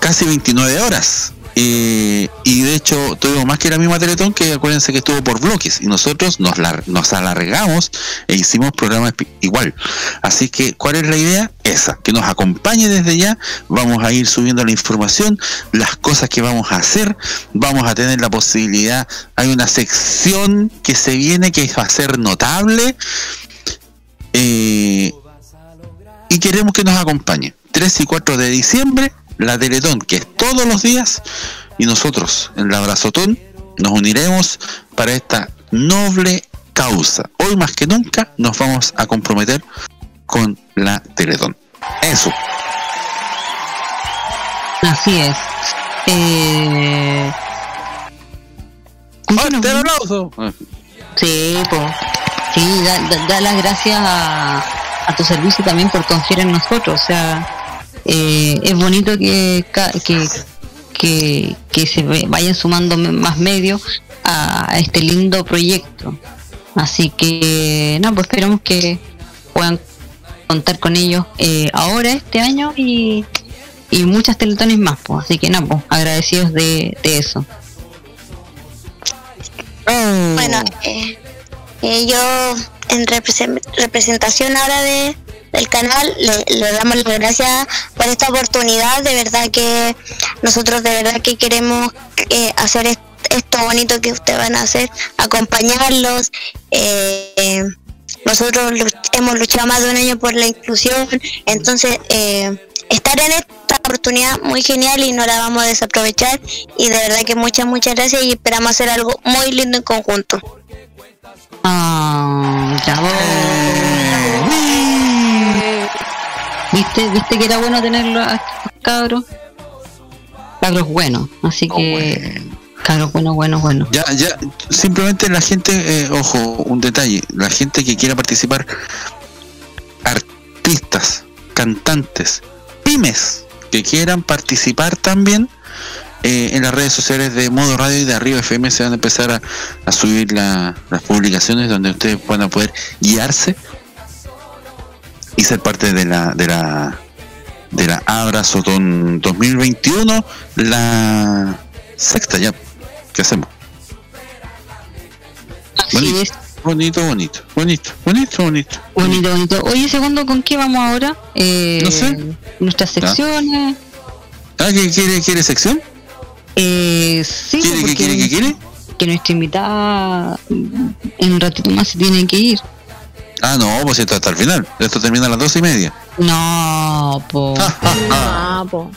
casi 29 horas. Y de hecho tuvimos más que la misma Teletón que acuérdense que estuvo por bloques y nosotros nos, lar- nos alargamos e hicimos programas igual. Así que, ¿cuál es la idea? Esa, que nos acompañe desde ya. Vamos a ir subiendo la información, las cosas que vamos a hacer. Vamos a tener la posibilidad, hay una sección que se viene que va a ser notable. Eh, y queremos que nos acompañe. 3 y 4 de diciembre, la Teletón, que es todos los días, y nosotros en la Abrazotón nos uniremos para esta noble causa. Hoy más que nunca nos vamos a comprometer con la Teletón. Eso. Así es. Eh... ¡Fuerte el aplauso! Sí, po. Sí, da, da- da las gracias a, a tu servicio también por confiar en nosotros. O sea, eh, es bonito que, que, que, que se vayan sumando más medios a, este lindo proyecto. Así que, no, pues esperamos que puedan contar con ellos eh, ahora, este año y, y muchas teletones más. Pues. Así que, no, pues agradecidos de, de eso. Bueno, eh, eh, yo en represen- representación ahora de, del canal le, damos las gracias por esta oportunidad. De verdad que nosotros de verdad que queremos eh, hacer est- esto bonito que ustedes van a hacer, acompañarlos. eh, eh, nosotros hemos luchado más de un año por la inclusión, entonces eh, estar en esta oportunidad muy genial y no la vamos a desaprovechar y de verdad que muchas, muchas gracias y esperamos hacer algo muy lindo en conjunto. Bravo. ¿Viste, ¿Viste que era bueno tenerlo a estos cabros? Cabros buenos, así que cabros buenos, buenos, buenos. Ya, ya, simplemente la gente, eh, ojo, un detalle, la gente que quiera participar, artistas, cantantes, pymes que quieran participar también eh, en las redes sociales de Modo Radio y de Arriba FM se van a empezar a, a subir la- las publicaciones donde ustedes van a poder guiarse y ser parte de la de la de la Abrazotón 2021, la sexta ya que hacemos. Bonito, bonito, bonito, bonito, bonito, bonito. Bonito, bonito. Oye, segundo, ¿con qué vamos ahora? Eh, No sé. Nuestras secciones. Ah, ¿qué quiere, quiere sección? Eh, sí, ¿Quiere, qué quiere, qué quiere? que nuestra invitada en un ratito más se tiene que ir. Ah, no, pues esto hasta el final. Esto termina a las dos y media. No, po. Ah, po.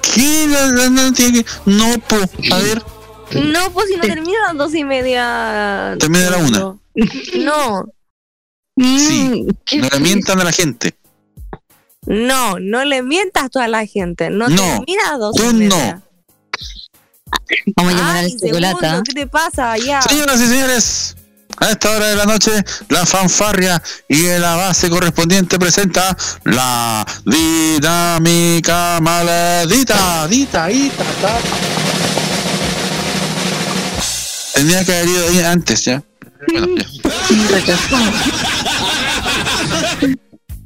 ¿Qué? No, no, no tiene que- No, po. A ver, No, pues si no termina a las dos y media. termina a la una. No, Sí. No le mientan a la gente. no, no le mientas tú a la gente. No, No, termina a dos tú y media. no. Vamos a llamar Ay, al chocolate. segundo, ¿qué te pasa? Ya. Señoras y señores, a esta hora de la noche, la fanfarria y la base correspondiente presenta la dinámica maledita. Dita, dita, ta. Tenía que haber ido ahí antes ya. Bueno, ya.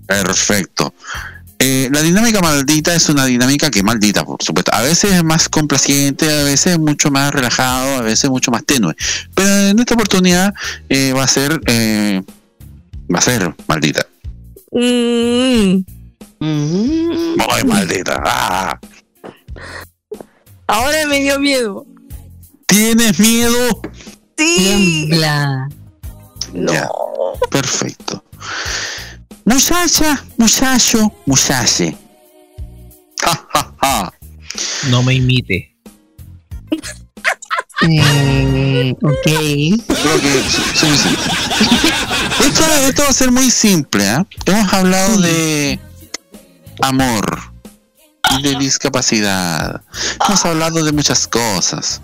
Perfecto. Eh, la dinámica maldita es una dinámica que maldita, por supuesto. A veces es más complaciente, a veces es mucho más relajado, a veces mucho más tenue. Pero en esta oportunidad eh, va a ser eh, va a ser maldita. Mm. Muy maldita. Ah. Ahora me dio miedo. ¿Tienes miedo? Sí. Tiembla. Ya. Perfecto. Muchacha, muchacho, muchache. Ja, ja, ja. No me imite. Eh, ok. Creo que. Esto, esto va a ser muy simple. ¿ah? Hemos hablado de amor, de discapacidad. Hemos hablado de muchas cosas.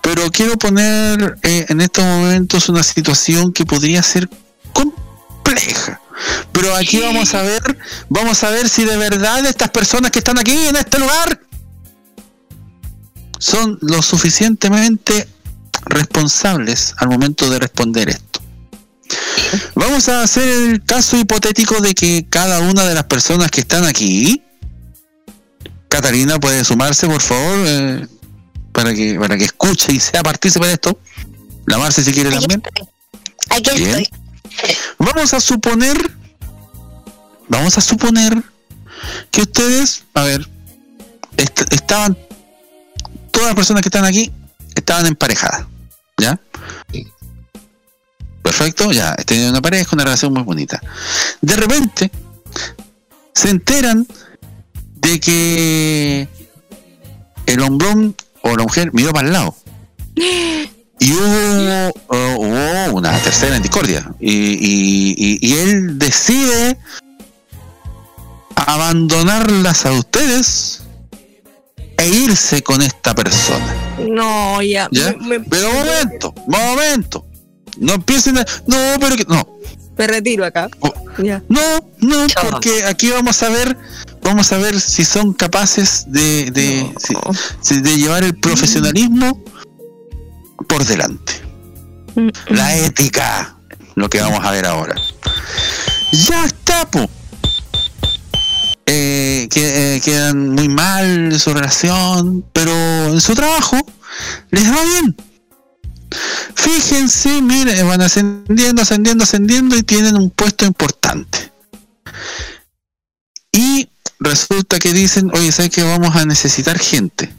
Pero quiero poner eh, en estos momentos una situación que podría ser compleja. Pero aquí vamos a ver, vamos a ver si de verdad estas personas que están aquí en este lugar son lo suficientemente responsables al momento de responder esto. Vamos a hacer el caso hipotético de que cada una de las personas que están aquí, Catalina puede sumarse, por favor, eh, para que para que escuche y sea partícipe de esto. La Marce si quiere también. Aquí Bien. estoy. Vamos a suponer, vamos a suponer que ustedes, a ver, est- estaban, todas las personas que están aquí estaban emparejadas, ¿ya? Perfecto, ya, tenían una pareja, una relación muy bonita. De repente, se enteran de que el hombrón o la mujer miró para el lado. Y hubo, uh, hubo una tercera en discordia. Y, y- y- y él decide abandonarlas a ustedes e irse con esta persona. No, ya. ¿Ya? Me, me- Pero momento, momento. No empiecen a. No, pero que. No, me retiro acá. Ya. no, no, porque aquí vamos a ver. Vamos a ver si son capaces de, de, si- de llevar el profesionalismo por delante. La ética, lo que vamos a ver ahora. Ya está, po. Eh, que, eh, quedan muy mal en su relación, pero en su trabajo les va bien. Fíjense, miren, van ascendiendo, ascendiendo, ascendiendo y tienen un puesto importante. Y resulta que dicen, oye, ¿sabes que vamos a necesitar gente?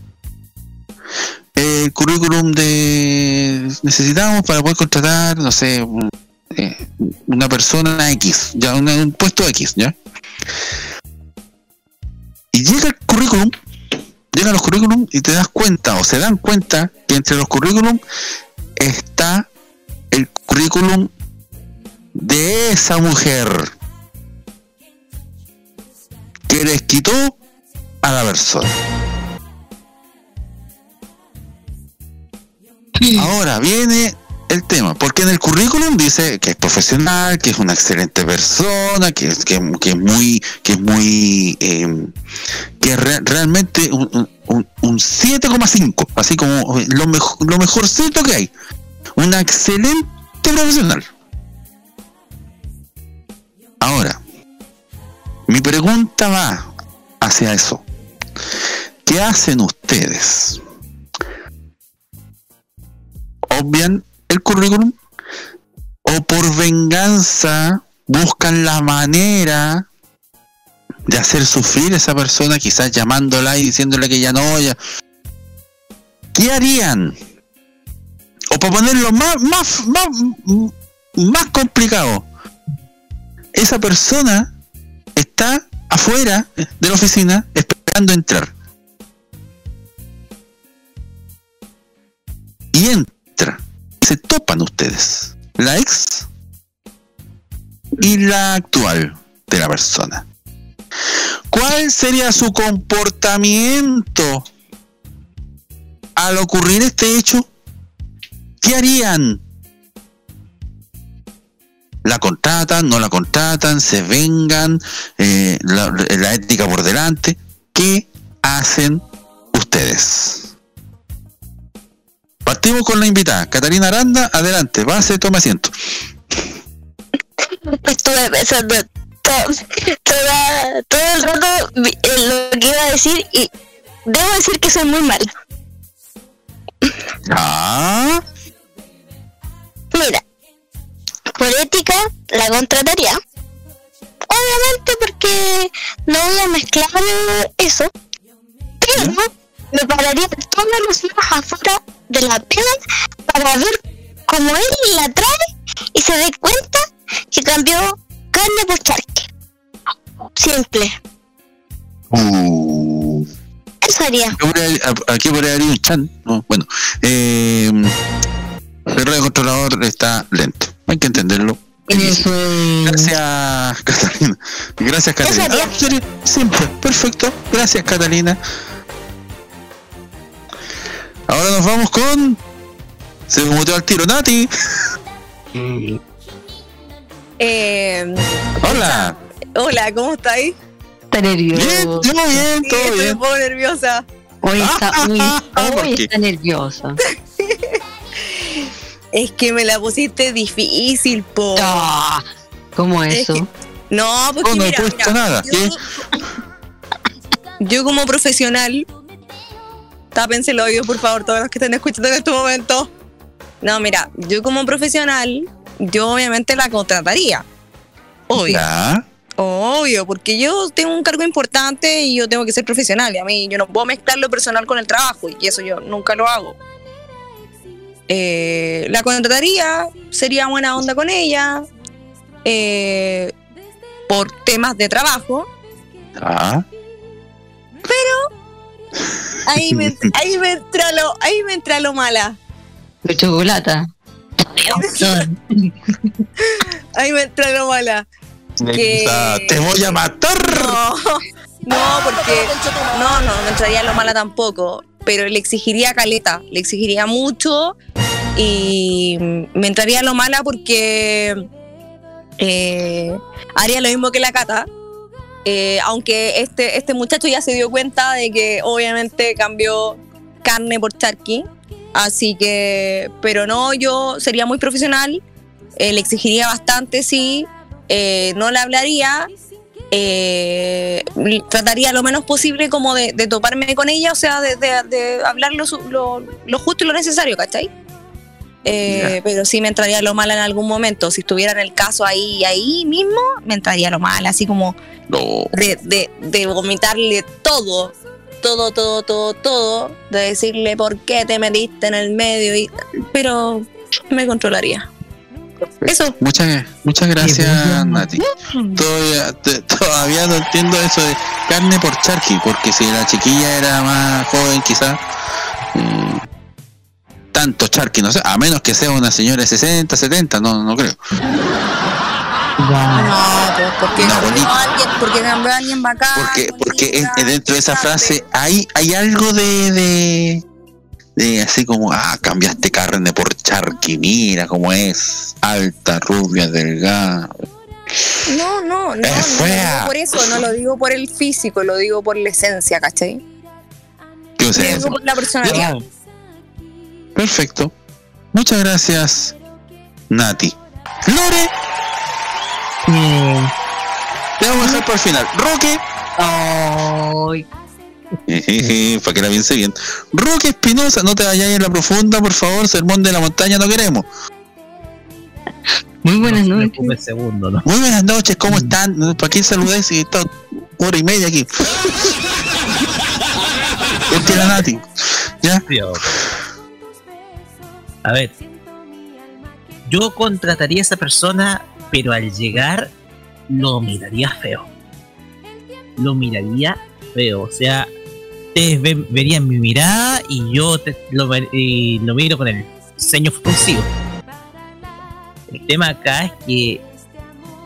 El currículum de necesitamos para poder contratar, no sé, eh, una persona X, ya un puesto X, ¿ya? Y llega el currículum, llegan los currículum y te das cuenta o se dan cuenta que entre los currículum está el currículum de esa mujer que les quitó a la persona. Ahora viene el tema, porque en el currículum dice que es profesional, que es una excelente persona, que es, que, que es muy, que es muy, eh, que re- realmente un, un- un, un 7,5, así como lo, mejor lo mejorcito que hay. Una excelente profesional. Ahora, mi pregunta va hacia eso. ¿Qué hacen ustedes? ¿Obvian el currículum? ¿O por venganza buscan la manera de hacer sufrir a esa persona, quizás llamándola y diciéndole que ya no, ya... ¿Qué harían? O para ponerlo más, más, más, más complicado, esa persona está afuera de la oficina esperando entrar. Y entra. Se topan ustedes. La ex y la actual de la persona. ¿Cuál sería su comportamiento al ocurrir este hecho? ¿Qué harían? ¿La contratan? ¿No la contratan? ¿Se vengan? Eh, la, la ética por delante? ¿Qué hacen ustedes? Partimos con la invitada. Catalina Aranda, adelante. Base, toma asiento. Estuve pensando todo, toda- todo el rato en lo que iba a decir y debo decir que soy muy mal. Ah, Mira, por ética la contrataría. Obviamente porque no voy a mezclar eso. Pero me pararía todos los días afuera de la pega para ver cómo él la trae y se dé cuenta que cambió carne por charque. Simple. Uh. Eso haría. Aquí ahí habría un chan. No, bueno, eh, el radio controlador está lento. Hay que entenderlo. Gracias, Catalina. Gracias, Catalina. Ah, Simple, perfecto. Gracias, Catalina. Ahora nos vamos con. Se me muteó al tiro, Nati. Eh, Hola. hola, ¿cómo estáis? Está nervioso. Bien, todo bien, Sí, todo estoy bien. un poco nerviosa. Hoy está, hoy, ¿Por hoy qué? está nerviosa. Es que me la pusiste difícil, po. Ah, ¿Cómo Es eso? que- No, porque Oh, no he puesto mira, nada. Yo, yo como profesional, tápense el oído, por favor, todos los que estén escuchando en este momento. No, mira, yo como profesional, yo obviamente la contrataría. Obvio. Ya. Obvio, porque yo tengo un cargo importante y yo tengo que ser profesional. Y a mí yo no puedo mezclar lo personal con el trabajo y eso yo nunca lo hago. Eh, la contrataría, sería buena onda con ella eh, por temas de trabajo, Ah. pero ahí me, ahí me entra lo, ahí me entra lo mala. De chocolate. Ahí me entra lo mala. Que- te voy a matar. No, no, porque no, no, me entraría lo mala tampoco, pero le exigiría caleta, le exigiría mucho y me entraría lo mala porque eh, haría lo mismo que la Cata, eh, aunque este, este muchacho ya se dio cuenta de que obviamente cambió carne por charqui, así que, pero no, yo sería muy profesional, eh, le exigiría bastante, sí, eh, no le hablaría, trataría lo menos posible como de, toparme con ella, o sea, de, hablar lo- lo justo y lo necesario, ¿cachai? Eh, Pero sí me entraría lo mal en algún momento. Si estuviera en el caso ahí, ahí mismo, me entraría lo mal, así como No. de, de, de vomitarle todo, todo, todo, todo, todo, de decirle por qué te metiste en el medio, y, pero me controlaría. Eso. Muchas, muchas gracias, Nati. Todavía, te- todavía no entiendo eso de carne por charqui, porque si la chiquilla era más joven, quizás. eh, tanto charqui, no sé, a menos que sea una señora de 60, 70, no, no creo. No, pues porque a alguien, porque cambió a alguien bacán. Porque, porque en- dentro de esa frase hay, hay algo de, de, de así como, ah, cambiaste carne por charqui, mira cómo es, alta, rubia, delgada. No, no, no, no lo digo por eso, no lo digo por el físico, lo digo por la esencia, ¿cachai? ¿Qué Lo digo por la personalidad. Perfecto. Muchas gracias, Nati. Lore. Te vamos a dejar para el final. Roque. Jejeje, para que la piense bien. Roque Espinosa, no te vayas en la profunda, por favor. Sermón de la montaña, no queremos. Muy buenas noches. Un segundo, ¿no? Muy buenas noches, ¿cómo están? ¿Para qué saludé si está hora y media aquí? Este era Nati. ¿Ya? A ver. Yo contrataría a esa persona, pero al llegar lo miraría feo. Lo miraría feo. O sea, ustedes ven- verían mi mirada y yo te- lo, y lo miro con el ceño fruncido. El tema acá es que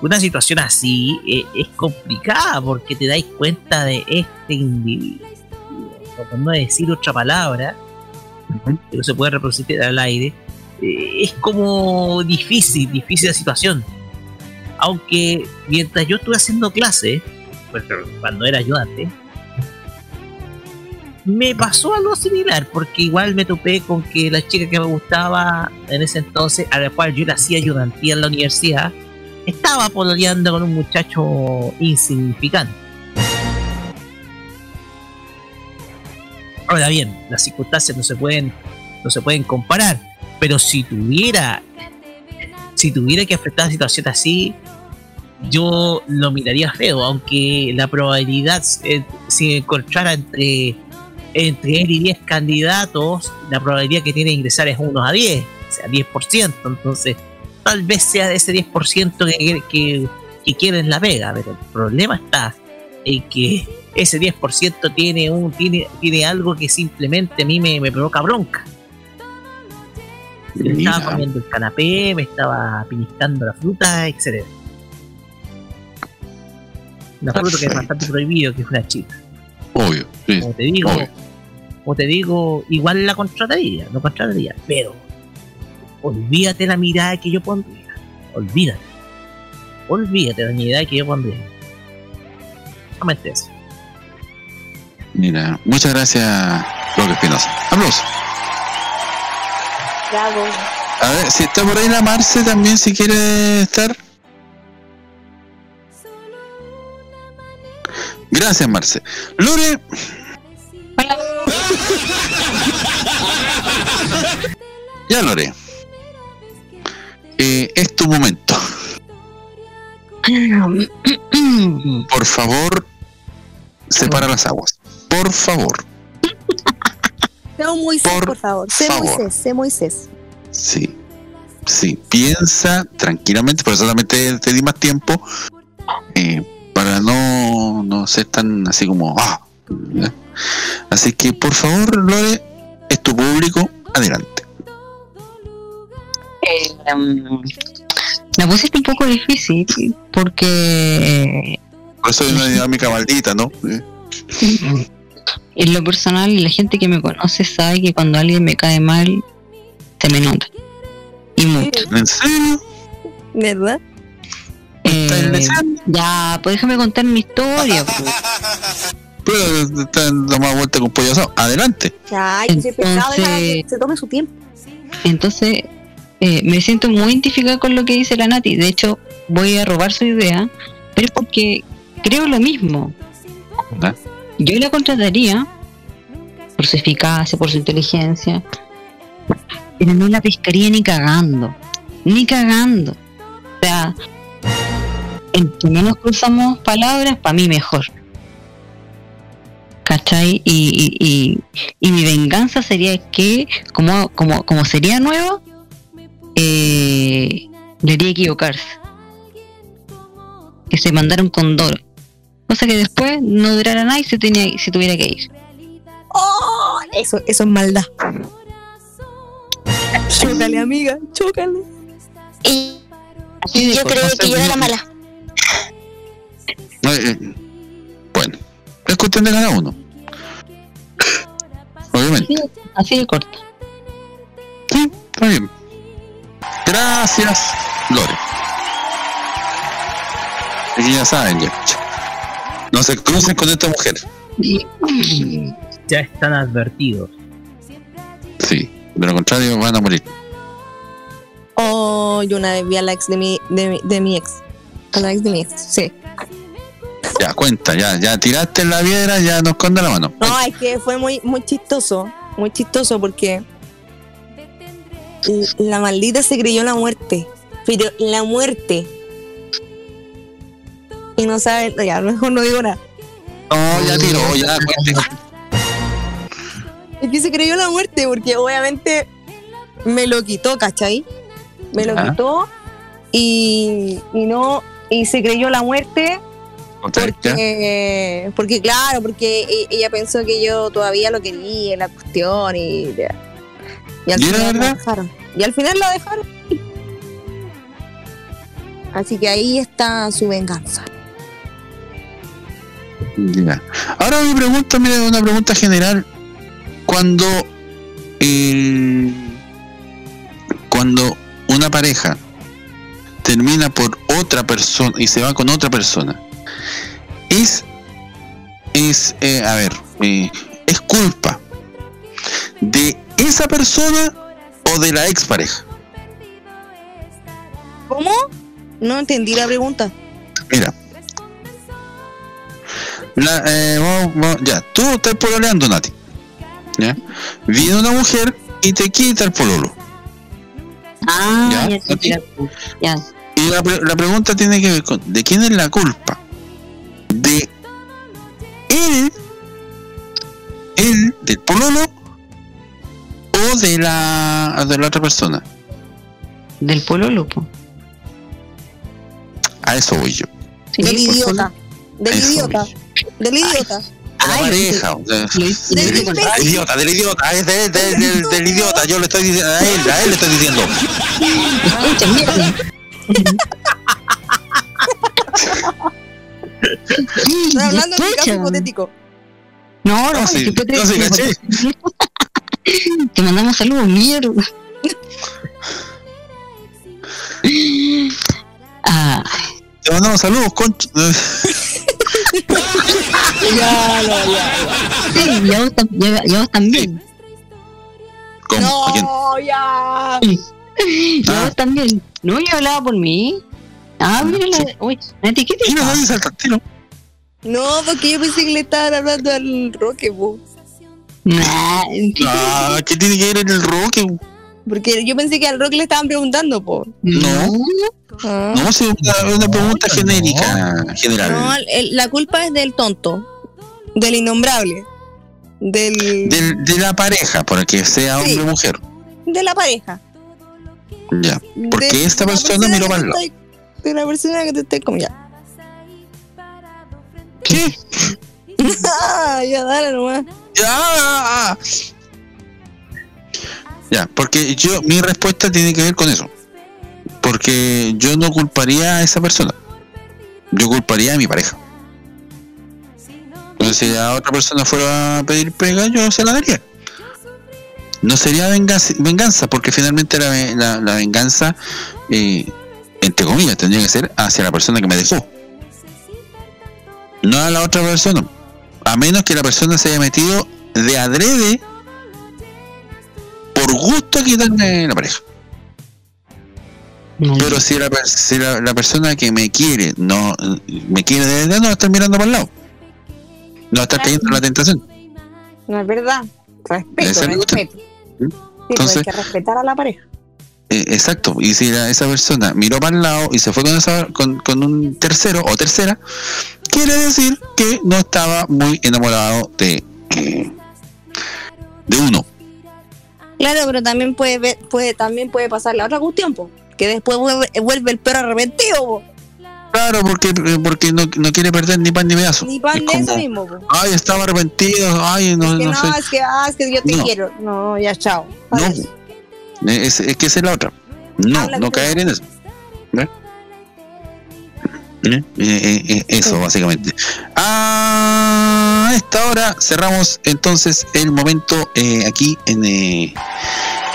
una situación así eh, es complicada porque te dais cuenta de este individuo. Por no decir otra palabra, que no se puede reproducir al aire, eh, es como difícil, difícil la situación. Aunque mientras yo estuve haciendo clase, pues, cuando era ayudante, me pasó algo similar, porque igual me topé con que la chica que me gustaba en ese entonces, a la cual yo le hacía ayudantía en la universidad, estaba pololeando con un muchacho insignificante. Ahora bien, las circunstancias no se pueden, no se pueden comparar, pero si tuviera, si tuviera que enfrentar una situación así, yo lo miraría feo, aunque la probabilidad, eh, si encontrara entre, entre él y 10 candidatos, la probabilidad que tiene de ingresar es 1 a 10, o sea, 10%, entonces tal vez sea de ese 10% que, que, que quieren la pega, pero el problema está en que ese 10% tiene un tiene, tiene algo que simplemente a mí me, me provoca bronca. Me estaba comiendo el canapé, me estaba piniscando la fruta, etcétera. Una fruta que es bastante prohibido, que es una chica. Obvio, sí. Como te digo, Obvio. como te digo, igual la contrataría, no contrataría, pero olvídate la mirada que yo pondría. Olvídate. Olvídate la mirada que yo pondría. Solamente eso. Mira, muchas gracias, Roque Espinosa. Aplausos. Bravo. A ver, si está por ahí la Marce también, si quiere estar. Gracias, Marce. Lore. Ya, Lore. Eh, es tu momento. Por favor, separa las aguas. Por favor. Sé un Moisés, por, favor. Sé. Moisés, sé Moisés. Sí. Sí, piensa tranquilamente, por eso solamente te di más tiempo eh, para no, no ser tan así como ah. Así que por favor, Lore, es tu público, adelante. Eh, em, la pusiste un poco difícil porque Por eso hay una dinámica maldita, ¿no? Eh, en lo personal la gente que me conoce sabe que cuando alguien me cae mal se me nota y mucho ¿En serio? ¿Verdad? Eh, ya pues déjame contar mi historia pues. Pero está dando más vuelta con pollo asado. Adelante. Que Entonces- se tome su tiempo. entonces eh, me siento muy identificada con lo que dice la Nati de hecho voy a robar su idea pero es porque creo lo mismo yo la contrataría por su eficacia, por su inteligencia, pero no la pescaría ni cagando, ni cagando. O sea, entre menos cruzamos palabras, para mí mejor. ¿Cachai? Y, y, y, y mi venganza sería que, como, como, como sería nuevo, eh, debería equivocarse. Que se mandaron con Doro. Cosa que después no durara nada y se, tenía, se tuviera que ir. ¡Oh! Eso, eso es maldad. Chócale, amiga, chócale. Y Así yo creo que yo era la mala. No, eh, bueno, es cuestión de cada uno. Obviamente. Así, así de corto. Está bien. Gracias, Lore. Aquí ya saben, ya. No se crucen con esta mujer. Ya están advertidos. Sí, de lo contrario van a morir. Oh, yo una vez vi a la ex de mi, de, mi- de mi ex. A la ex de mi ex, sí. Ya, cuenta, ya, ya tiraste la piedra, ya nos esconde la mano. No, es que fue muy, muy chistoso. Muy chistoso porque la maldita se creyó la muerte. Pero la muerte. Y no sabe, ya, mejor no digo nada. No, ya tiró, ya, cuente. Es que se creyó la muerte porque obviamente me lo quitó, ¿cachai? Me lo quitó y, y no, y se creyó la muerte porque, porque claro, porque e- ella pensó que yo todavía lo quería, la cuestión y, y al ¿Y era final la dejaron. Y al final la dejaron. Así que ahí está su venganza. Ya. Ahora mi pregunta, mira, una pregunta general. Cuando eh, cuando una pareja termina por otra persona y se va con otra persona, es es eh, a ver, eh, es culpa de esa persona o de la expareja. ¿Cómo? No entendí la pregunta. Mira. La, eh, vamos- vamos- ya, tú estás pololeando, Nati. ¿Ya? Viene una mujer y te quita el pololo. Ah, Ya, ya, sí, Nati. ya, ya. Y la, pre- la pregunta tiene que ver con, ¿de quién es la culpa? ¿De él, él, del pololo, o de la, de la otra persona? Del pololo, po. A eso voy yo. Sí, del idiota. Del idiota. Del idiota. La Ay, pareja. Del del, del idiota, del idiota, es de- de- del, del idiota, yo le estoy diciendo, a él, a él le estoy diciendo. Estoy hablando de mi caso hipotético. No, no, No, sí, que no, sí, caché. Te mandamos saludos, mierda. Ah, Te mandamos saludos, concha. Ya, no, ya. sí, ya vos, tam- ya, ya vos también. ¿Cómo? ¿A quién? No, ya. Ya vos también. No, yo hablaba por mí. Ah, mira la. Uy, Nati, ¿qué te Mira, pasa? nadie saltaste, ¿no? No, porque yo pensé que le estaban hablando al Roque, po. Nah, Ah, ¿qué tiene que ver en el roque? Porque yo pensé que al Roque le estaban preguntando, po. No, Ah. no, sí, una, una pregunta genérica, general. No, el- la culpa es del tonto, del innombrable, del Del- de la pareja, para que sea hombre Sí. o mujer. de la pareja. Ya. Porque de esta persona miró para el lado. De la persona que te está como ya. ¿Qué? Ya dale nomás. Ya. Ya, porque yo, mi respuesta tiene que ver con eso. Porque yo no culparía a esa persona. Yo culparía a mi pareja. Entonces, si a otra persona fuera a pedir pega, yo se la daría. No sería venganza, venganza porque finalmente la, ve- la- la venganza, eh, entre comillas, tendría que ser hacia la persona que me dejó. No a la otra persona. A menos que la persona se haya metido de adrede por gusto quitarme la pareja. Pero si, la, si la, la persona que me quiere no me quiere de verdad, no va a estar mirando para el lado. No va a estar cayendo en la tentación. No es verdad. Respeto, Esa es la cuestión. respeto. Sí, pues Entonces- hay que respetar a la pareja. Eh, exacto. Y si la- esa persona miró para el lado y se fue con, esa, con, con un tercero o tercera, quiere decir que no estaba muy enamorado de, eh, de uno. Claro, pero también puede ver, puede, también puede pasar la otra cuestión, po, Que después vuelve, vuelve el perro arrepentido, po. Claro, porque, porque no, no quiere perder ni pan ni pedazo. Ni pan Es de eso mismo, po. Ay, estaba arrepentido. Ay, no, que no, no, sé. es que, ah, es que yo te No. quiero. No, ya, chao. No. Es, es que esa es la otra. No, Habla no caer en eso. ¿Eh? Eh, eh, eh, eso, básicamente. A esta hora cerramos entonces el momento eh, aquí en, eh,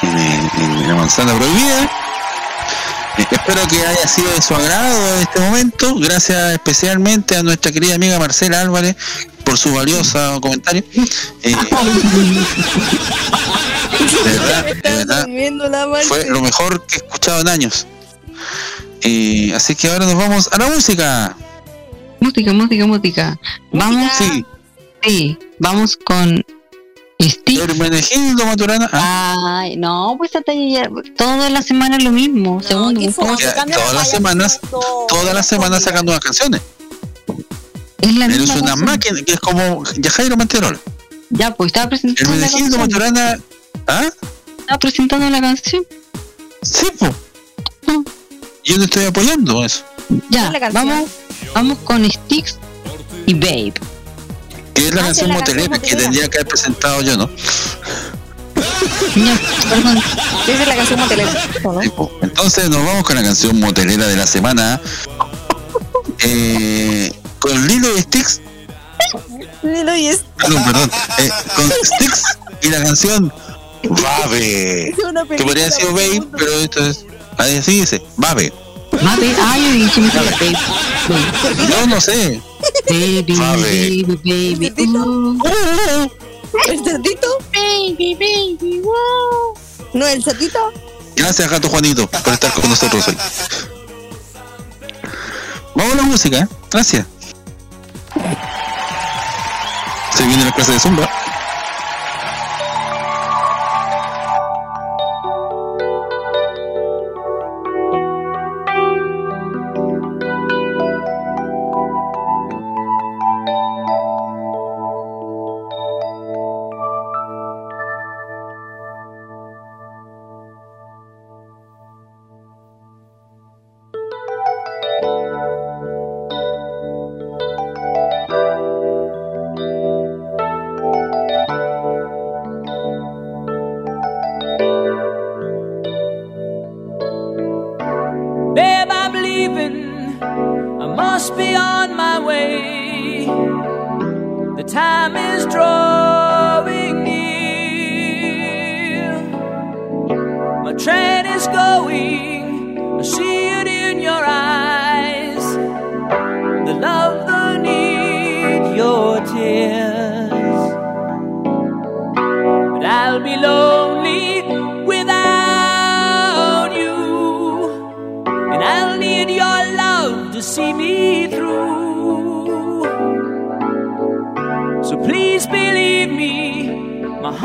en, en la manzana prohibida. Espero que haya sido de su agrado este momento. Gracias especialmente a nuestra querida amiga Marcela Álvarez por su valioso comentario. De verdad, de fue lo mejor que he escuchado en años. Eh, así que ahora nos vamos a la música. Música, música, música. Vamos. Sí. Sí, vamos con Steve. Hermenegildo Maturana. Ah, Ay, no, pues hasta ya, toda la semana es lo mismo. Segundo, por favor. ya, todas las semanas, todas las semanas sacando unas canciones. Es la misma una canción. máquina que es como Yajairo Manterola. Ya, pues estaba presentando Hermenegildo. Maturana. ¿Ah? Estaba presentando la canción. Sí, pues. Yo le estoy apoyando eso. Ya, vamos, vamos con Sticks y Babe. Que es la Ah, canción motelera que motelera. tendría que haber presentado yo, ¿no? Ya, perdón. Esa es la canción motelera. ¿o no? Sí, po. Entonces nos vamos con la canción motelera de la semana. Eh, con Lilo y Sticks. Lilo y es Perdón, perdón. Eh, con Sticks y la canción Babe. Que podría haber sido Babe, pero esto es. Así dice, Babe. Babe, ay, yo no sé. Baby, baby, baby. uh. ¿El cerdito? Baby, baby, wow. ¿No el cerdito? Gracias, Gato Juanito, por estar con nosotros hoy. Vamos a la música, ¿eh? Gracias. Se viene la clase de Zumba.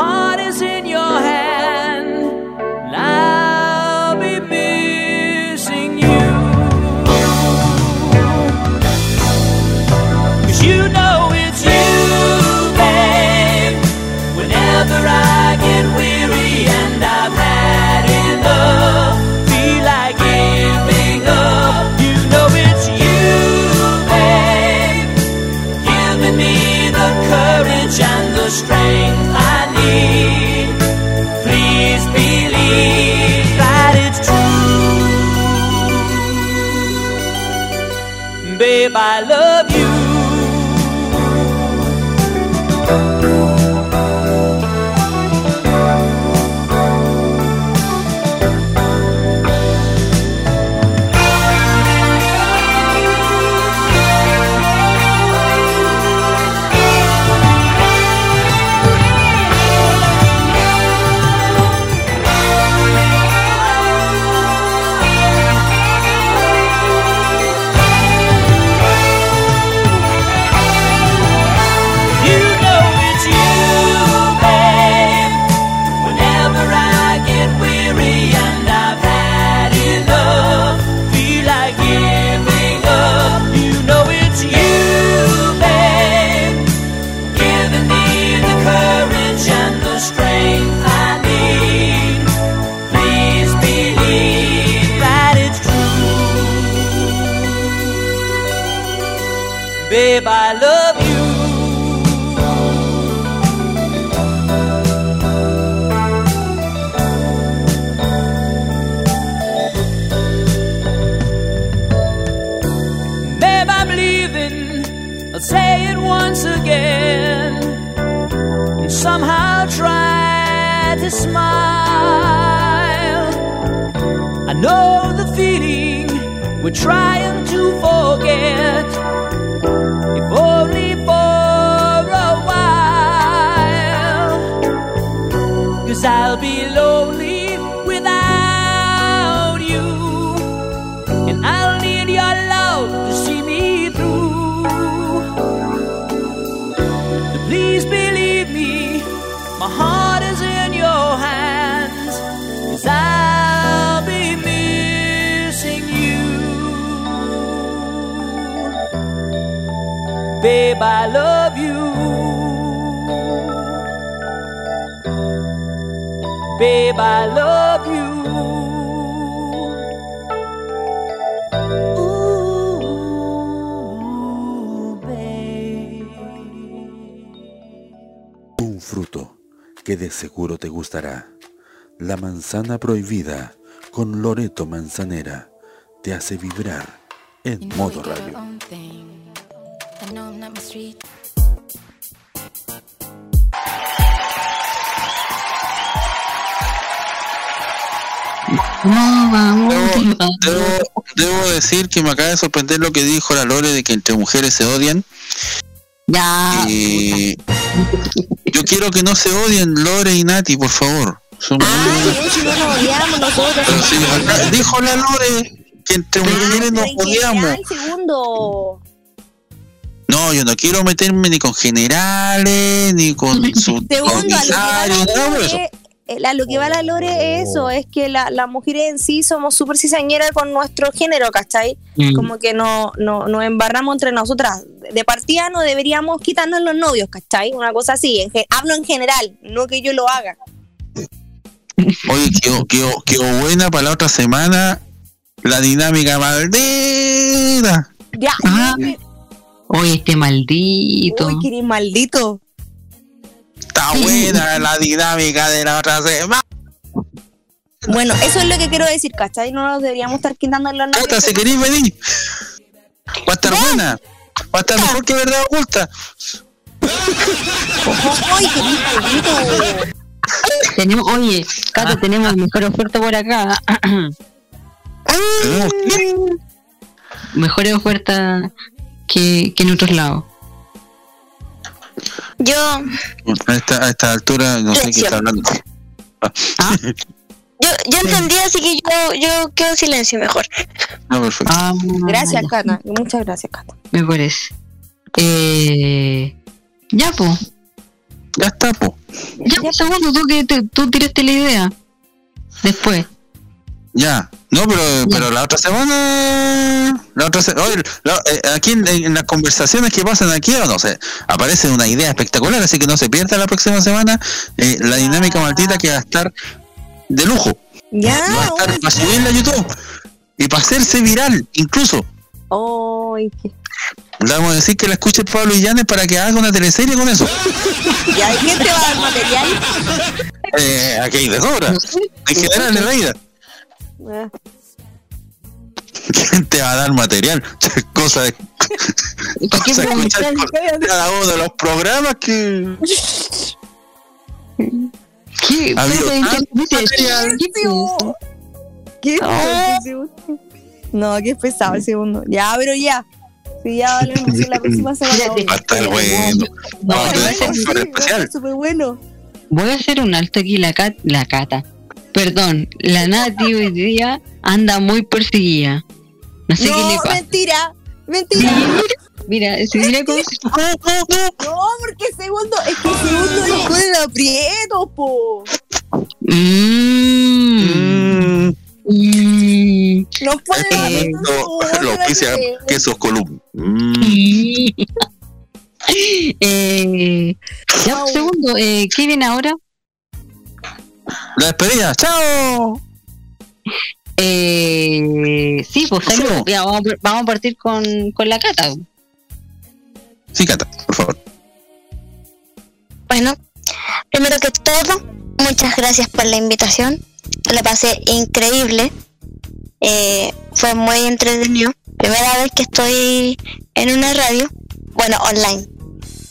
Heart is in your hand. True, babe. I love Try. Babe, I love you. Babe, I love you. Un fruto que de seguro te gustará. La manzana prohibida con Loreto Manzanera te hace vibrar en modo radio. Debo, debo- debo decir que me acaba de sorprender lo que dijo la Lore de que entre mujeres se odian. Ya. Eh, yo quiero que no se odien Lore y Nati, por favor. Son- Si no nos odiamos nosotros. Pero sí, acá- dijo la Lore que entre mujeres nos odiamos. Ay, segundo. No, yo no quiero meterme ni con generales, ni con su Segundo, a lo que va comisario, la nada de eso. Lore, eh, a lo que va la Lore es eso, es que la- las mujeres en sí somos súper cizañeras con nuestro género, ¿cachai? Mm. Como que no, no, nos embarramos entre nosotras. De partida no deberíamos quitarnos los novios, ¿cachai? Una cosa así. En hablo en general, no que yo lo haga. Oye, quedó, quedó- quedó buena para la otra semana la dinámica maldita. Ya. Ah. Oye, este maldito. Uy, que eres maldito. Está buena la dinámica de la otra semana. Bueno, eso es lo que quiero decir, ¿cachai? No nos deberíamos estar quitando los novios. Cata, si queréis venir. Va a estar buena. Va a estar mejor que verdad oculta. Ay, qué maldito. Tenemos, oye, Cato, tenemos mejor oferta por acá. Mejores ofertas que, que en otros lados. Yo, A esta, a esta altura no sé qué está hablando. yo, yo entendí, así que yo, yo quedo en silencio mejor. No, perfecto. Ah, Gracias, ya, Cata. Muchas gracias, Cata. Me parece. Eh, ya, po. Ya está, po. Ya, po, segundo, tú, que te- tú tiraste la idea. Después. Ya. No, pero, pero la otra semana. La otra se- oye, la- eh, aquí en, en las conversaciones que pasan aquí, o no sé, aparece una idea espectacular, así que no se pierda la próxima semana eh, la dinámica maldita que va a estar de lujo. Ya. Va a estar para subirla a YouTube y para hacerse viral, incluso. Qué- Le vamos a decir que la escuche Pablo Illanes para que haga una teleserie con eso. ¿Y quién te va a dar material? Eh, aquí hay de sobra. En general en la vida. ¿Quién te va a dar material? Cosa de. cosa de escuchar por cada uno de los programas que. ¿Qué? Ha habido Espérate, tanto ¿qué- qué- material. qué No. qué pesado el segundo. Ya, pero ya. Sí, ya en la próxima semana. Va a estar bueno. Vamos a tener un super especial. Súper bueno. Voy a hacer un alto aquí, la, cat, la cata. Perdón, la Nati hoy día anda muy perseguida. No sé qué le No, pasa. mentira. Mentira. Mira, si mira cómo No, porque segundo, es que segundo nos ponen aprietos, po. Mm. Mm. Nos ponen Eh, lo- Lo que sea quesos column. Mm. Eh, ya, un segundo, eh, ¿qué viene ahora? La despedida. ¡Chao! Eh, sí, pues salud. Ya, vamos, a- vamos a partir con, con la cata. Sí, Cata, por favor. Bueno, primero que todo, muchas gracias por la invitación. La pasé increíble. Eh, fue muy entretenido. Primera vez que estoy en una radio, bueno, online.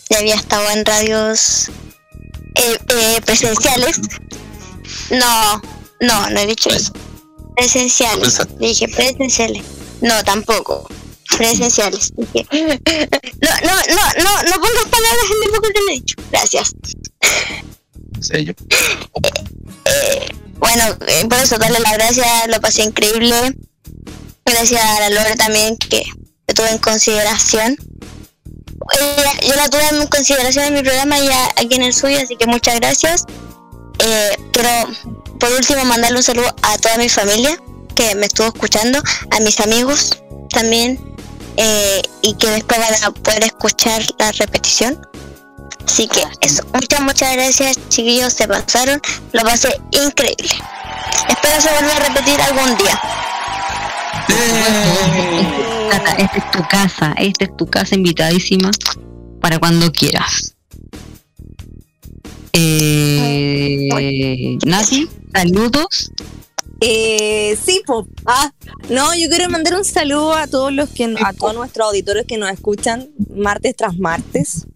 Ya había estado en radios eh, eh, presenciales. No, no, no he dicho eso. Presenciales. Dije presenciales. No, tampoco. Presenciales. Dije. No, no, no, no, no pongas palabras en el boca que le he dicho. Gracias. Sello. Bueno, eh, por eso darle las gracias, lo pasé increíble. Gracias a la Lore también que me tuve en consideración. Ella- yo la tuve en consideración en mi programa y a- aquí en el suyo, así que muchas gracias. Eh, pero por último mandarle un saludo a toda mi familia que me estuvo escuchando, a mis amigos también eh, y que después van a poder escuchar la repetición. Así que eso, muchas, muchas gracias chiquillos, se pasaron, lo pasé increíble. Espero se vuelva a repetir algún día. Esta es tu casa, esta es tu casa invitadísima para cuando quieras. Eh, Nati, saludos. Eh, sí, po. Ah, no, yo quiero mandar un saludo a todos los que, a todos nuestros auditores que nos escuchan martes tras martes.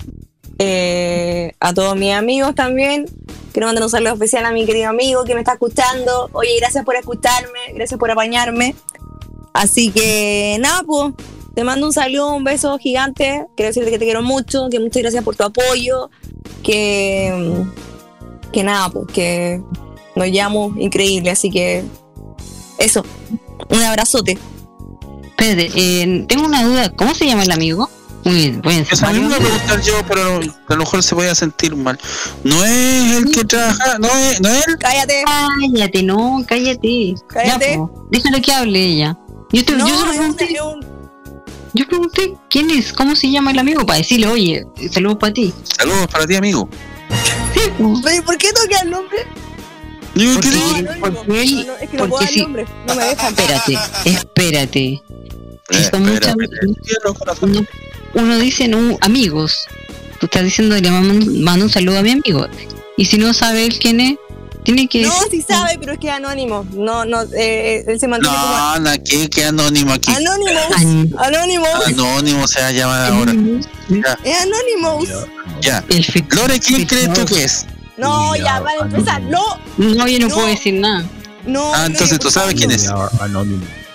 Eh, a todos mis amigos también. Quiero mandar un saludo especial a mi querido amigo que me está escuchando. Oye, gracias por escucharme, gracias por apañarme. Así que nada, pues, te mando un saludo, un beso gigante. Quiero decirte que te quiero mucho, que muchas gracias por tu apoyo, que, que nada, pues, que nos llamo increíble. Así que eso, un abrazote. Espérate, eh, tengo una duda. ¿Cómo se llama el amigo? Muy bien, voy a Eso a mí me voy a preguntar yo, pero a lo mejor se voy a sentir mal. No es el que trabaja, no es, no es él. Cállate. Cállate, no, cállate. Cállate. Ya, po, déjale que hable ella. Yo, te, No, yo solo es un- pregunté, es un- yo pregunté quién es, cómo se llama el amigo para decirle, oye, saludos para ti. Saludos para ti, amigo. Pero, ¿y ¿Por qué toca el nombre? Yo Porque, qué porque él- No, es que no puedo porque dar sí. nombre, no me dejan. Espérate, espérate. Si Eh, espera, muchos- uno, uno dice no, amigos. Tú estás diciendo, le mando, mando un saludo a mi amigo. Y si no sabe él quién es, tiene que No, sí sabe, pero es que es anónimo. No, no, eh, él se mantiene como No, na, ¿qué, qué anónimo aquí? Anonymous. Anonymous. Anónimo se va a llamar ahora. Ya, Es Anonymous. ya. Lore, ¿quién crees tú que es? No, ya, van a empezar. No, No, yo no, puedo decir nada. no. Ah, entonces tú sabes quién es.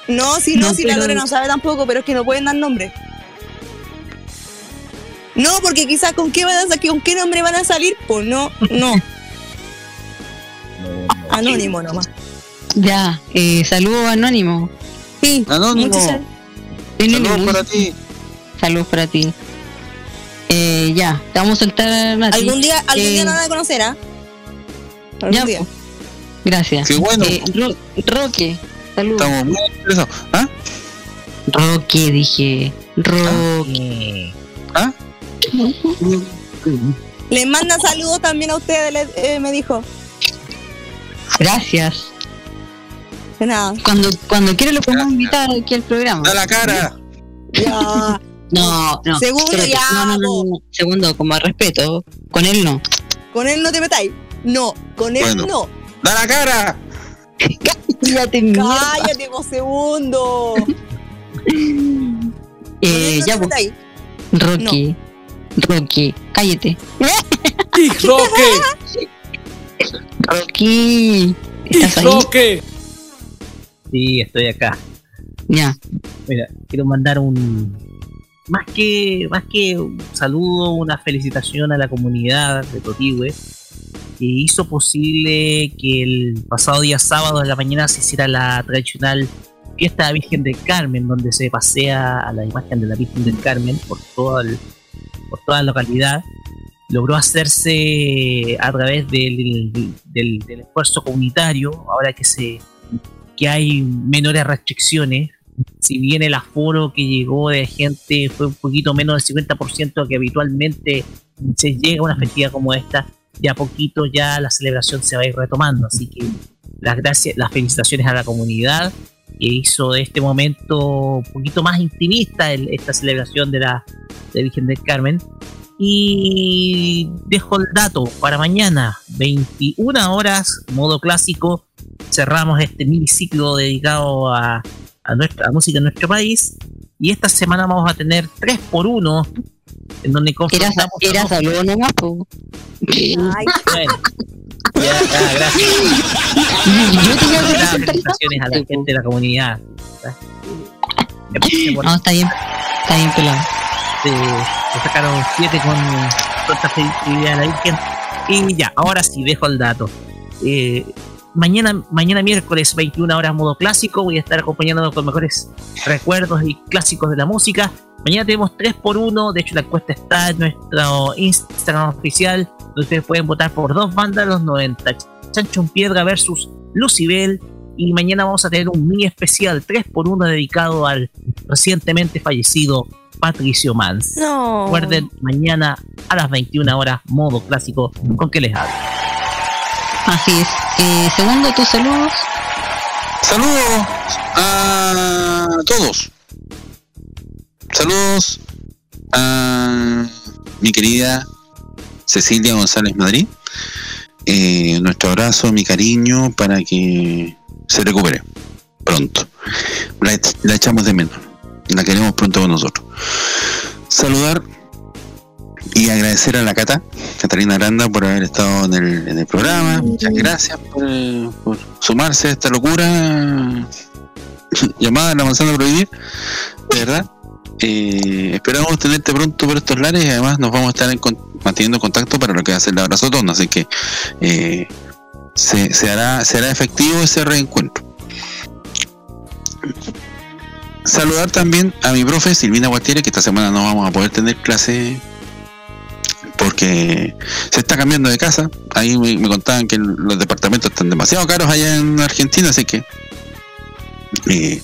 No, si no, No, si la Lore no sabe tampoco, pero es que no pueden dar nombre. No, porque quizás con qué van a sa- con qué nombre van a salir, pues no, no. Anónimo nomás. Ya, eh, saludos anónimo. Sí, Anónimo. Saludos para ti. Saludos para ti. Eh, ya, te vamos a soltar Nati. Algún día, algún Eh, día nos van a conocer, ¿ah? Algún Ya, día. pues. Gracias. Qué bueno. Eh, Ro- Roque, saludos. Estamos muy interesados. ¿Ah? Roque, dije. Roque. ¿Ah? Les manda saludos también a ustedes, eh, me dijo. Gracias. De nada. Cuando, cuando quiera lo podemos invitar aquí al programa. Da la cara. Ya. No, no. Segundo, espérate. ya, No, no, no, no. Segundo, como respeto. Con él no. Con él no te metáis. No, con él Bueno. no. ¡Da la cara! Cállate, mierda. Cállate, vos segundo. Eh, no ya, te metáis. Rocky. Rocky, cállate. Roque! Rocky. ¿Estás ahí? Roque! Sí, estoy acá. Ya. Mira, quiero mandar un más que más que un saludo, una felicitación a la comunidad de Totigüe que hizo posible que el pasado día sábado de la mañana se hiciera la tradicional fiesta de la Virgen del Carmen, donde se pasea a la imagen de la Virgen del Carmen por todo el- por toda la localidad. Logró hacerse a través del, esfuerzo comunitario, ahora que se que hay menores restricciones. Si bien el aforo que llegó de gente fue un poquito menos del 50% que habitualmente se llega a una festividad como esta, de a poquito ya la celebración se va a ir retomando. Así que las gracias, las felicitaciones a la comunidad que hizo de este momento un poquito más intimista esta celebración de la, de Virgen del Carmen. Y dejo el dato para mañana, 21 horas, modo clásico. Cerramos este mini ciclo dedicado a, a nuestra a música en nuestro país. Y esta semana vamos a tener 3 por 1 en donde confrontamos era saludo nomás. Bueno, ya, ya, gracias. Yo tenía que Las a la gente de la comunidad. No, está bien, está bien pelado. Se, se sacaron 7 con tanta felicidad a la Virgen. Y ya, ahora sí, dejo el dato. Eh, mañana, mañana miércoles, 21 horas, modo clásico. Voy a estar acompañándonos con mejores recuerdos y clásicos de la música. Mañana tenemos 3 por 1 De hecho, la encuesta está en nuestro Instagram oficial. Ustedes pueden votar por dos bandas, los 90. Chancho en Piedra versus Lucibel. Y mañana vamos a tener un mini especial 3 por 1 dedicado al recientemente fallecido Patricio Mans. No. Recuerden, mañana a las 21 horas, modo clásico, con que les hablo. Así es. Eh, segundo, tus saludos. Saludos a todos. Saludos a mi querida Cecilia González Madrid. Eh, nuestro abrazo, mi cariño para que se recupere pronto. La, la echamos de menos. La queremos pronto con nosotros. Saludar y agradecer a la Cata, Catalina Aranda, por haber estado en el, en el programa. Muchas gracias por, por sumarse a esta locura llamada La Manzana Prohibir. De verdad. Eh, esperamos tenerte pronto por estos lares y además nos vamos a estar en con- manteniendo contacto para lo que va a ser el abrazo. Así que eh, se, se hará, se efectivo ese reencuentro. Saludar también a mi profe Silvina Guatiere, que esta semana no vamos a poder tener clase porque se está cambiando de casa. Ahí me, me contaban que los departamentos están demasiado caros allá en Argentina, así que eh,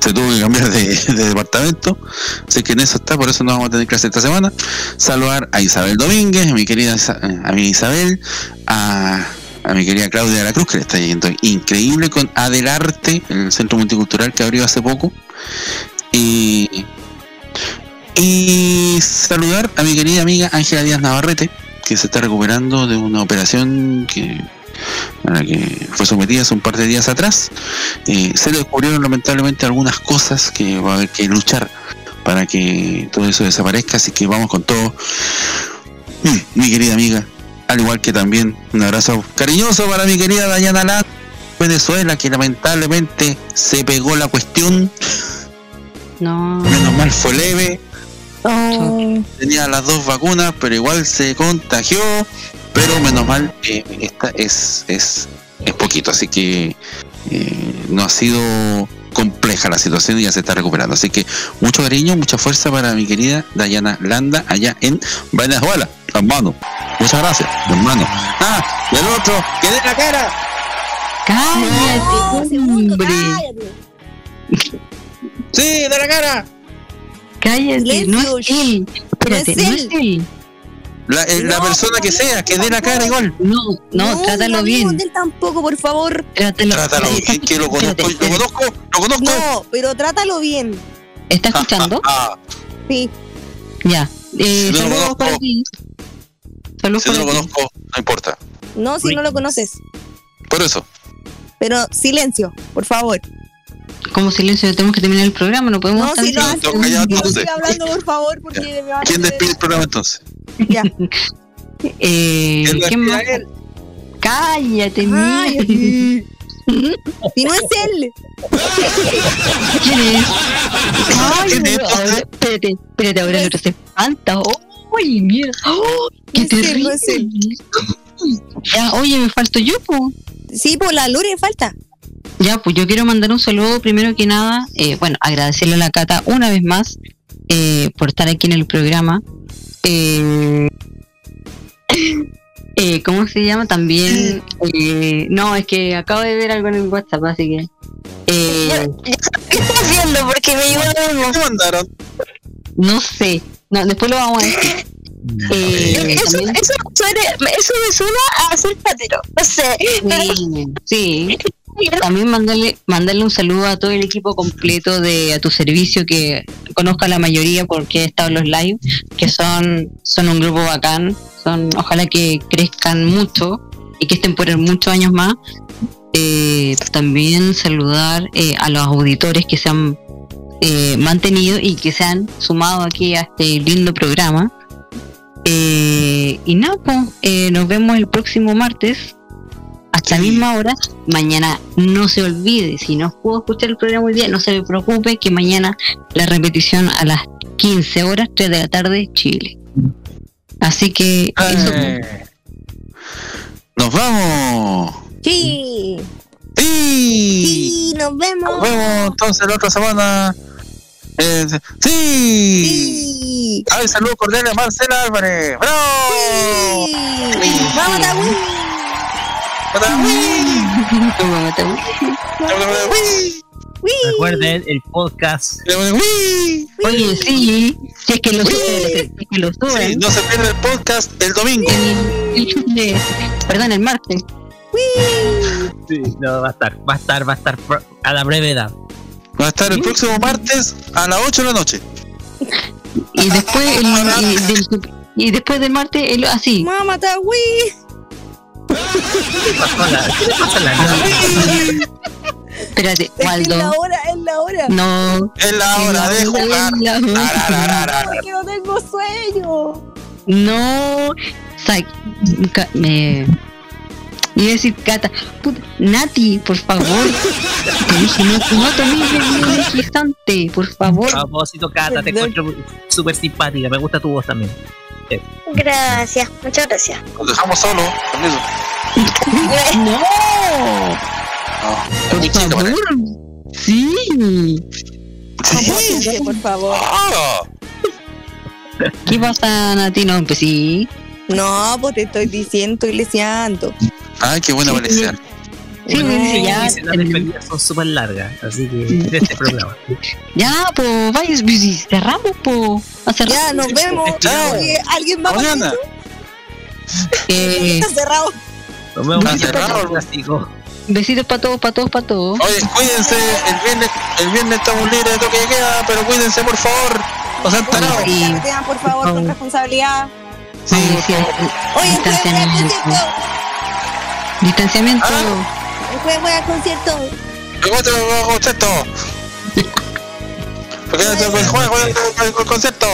se tuvo que cambiar de, de departamento. Así que en eso está, por eso no vamos a tener clase esta semana. Saludar a Isabel Domínguez, a mi querida a mi Isabel, a, a mi querida Claudia de la Cruz, que le está yendo increíble con Adelarte, el centro multicultural que abrió hace poco. Y y saludar a mi querida amiga Ángela Díaz Navarrete, que se está recuperando de una operación que a la que fue sometida hace un par de días atrás. Eh, se descubrieron lamentablemente algunas cosas que va a haber que luchar para que todo eso desaparezca, así que vamos con todo. Mm, mi querida amiga, al igual que también un abrazo cariñoso para mi querida Dayana Lat, Venezuela, que lamentablemente se pegó la cuestión. No. Menos mal fue leve. Tenía las dos vacunas, pero igual se contagió. Pero menos mal, eh, esta es, es, es poquito, así que eh, no ha sido compleja la situación y ya se está recuperando. Así que mucho cariño, mucha fuerza para mi querida Dayana Landa allá en Venezuela, hermano. Muchas gracias, hermano. Ah, y el otro, que dé la cara. Cállate, hombre. Sí, de la cara. Cállate, no es él. Espérate, no es él. La, eh, la persona que sea, que dé la cara igual. No, no, trátalo bien. él tampoco, por favor. Trátalo, Trátalo bien, que lo conozco, lo conozco, lo conozco. No, pero trátalo bien. ¿Está escuchando? Ah, Sí. Ya. Eh, Si no lo saludos para ti. Saludos si no para lo ti. conozco, no importa. No, si no lo conoces. Por eso. Pero silencio, por favor. Como silencio, tenemos que terminar el programa, no podemos No, estar si no callado No entonces. estoy hablando, por favor, porque ¿Quién despide el programa entonces? Ya. Eh, ¿Quién ¿Quién más? él? Cállate, mía. Ay, Si no es él. ¿Quién es? Ay, ¿Quién es, no, ahora, espérate, espérate, ahora el otro se espanta. ¡Uy, mierda! ¡Oh, ¡Qué No es él, terrible! no es él. Ya, oye, me falto yo, pues. Sí, por la Lure falta. Ya, pues yo quiero mandar un saludo primero que nada, eh, bueno, agradecerle a la Cata una vez más eh, por estar aquí en el programa. Eh, eh, ¿Cómo se llama? También, eh, no, es que acabo de ver algo en el WhatsApp, así que... eh, ¿Qué estás haciendo? Porque me llegó no sé, no, después lo vamos a decir. Eh, Eso, eso, suena- eso me suena a ser patero. No sé. Sí, sí. También mandarle, mandarle un saludo a todo el equipo completo de a tu servicio que conozca la mayoría porque he estado en los live, que son, son un grupo bacán, son, ojalá que crezcan mucho y que estén por muchos años más. Eh, también saludar eh, a los auditores que se han eh, mantenido y que se han sumado aquí a este lindo programa. Eh, y nada, pues, nos vemos el próximo martes hasta la misma hora. Mañana no se olvide, si no pudo escuchar el programa hoy día, no se preocupe que mañana la repetición a las 15 horas, 3 de la tarde, Chile. Así que eso, Eh, Nos vamos. Sí. Sí. nos vemos. Nos vemos entonces la otra semana. Eh, sí. Ay, saludos cordiales a Marcela Álvarez. ¡Bravo! ¡Vamos, Tawi! Recuerden el podcast. Oye, sí, si es que lo suben, si es que lo suben. Sí, no se pierde el podcast el domingo. Perdón, el martes. Sí, no, va a estar, va a estar, va a estar pro- a la brevedad. Va a estar el próximo martes a las 8 de la noche. Y después, el, y, del- y después del martes, el, así. ¡Mamá, Tawi! Espérate, Es la Waldo. hora, es la hora. No. Es la hora de jugar. Es que no tengo sueño. No. Me. Iba a decir Cata. Puta, Nati, por favor. Te dije, no, no tomes el energizante, por favor. A propósito, Cata, te encuentro súper simpática. Me gusta tu voz también. Gracias, muchas gracias. Nos dejamos solos. Permiso. No. Por favor. Sí. Sí. por favor. Ah. ¿Qué pasa, Nati? No, pues sí. No, pues te estoy diciendo, estoy leseando. Ay, qué buena parecía. Sí, ya. las despedidas son súper largas, así que de este programa. Ya, pues, vaya, cerramos, pues. A cerrar. Ya, nos vemos. Chao. ¿Alguien va Mañana. Eh, Está cerrado. Nos vemos Está mañana, cerrado. plástico. besitos para todos, para todos, para todos. Oye, cuídense. El viernes, el viernes estamos libres de toque de queda, pero cuídense, por favor. No sean tarados. Sí. Por favor, con responsabilidad. Sí, sí, Oye, distanciamiento. Distanciamiento. El jueves voy al concierto. Me cuento el concepto. Porque el jueves voy al concepto.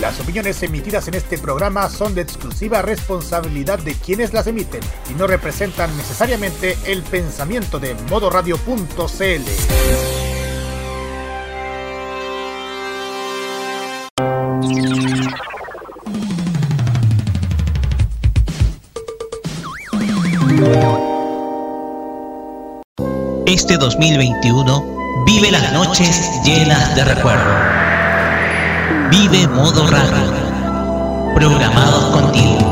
Las opiniones emitidas en este programa son de exclusiva responsabilidad de quienes las emiten y no representan necesariamente el pensamiento de modoradio.cl. Este 2021 vive las noches llenas de recuerdo. Vive modo radio. Programados contigo.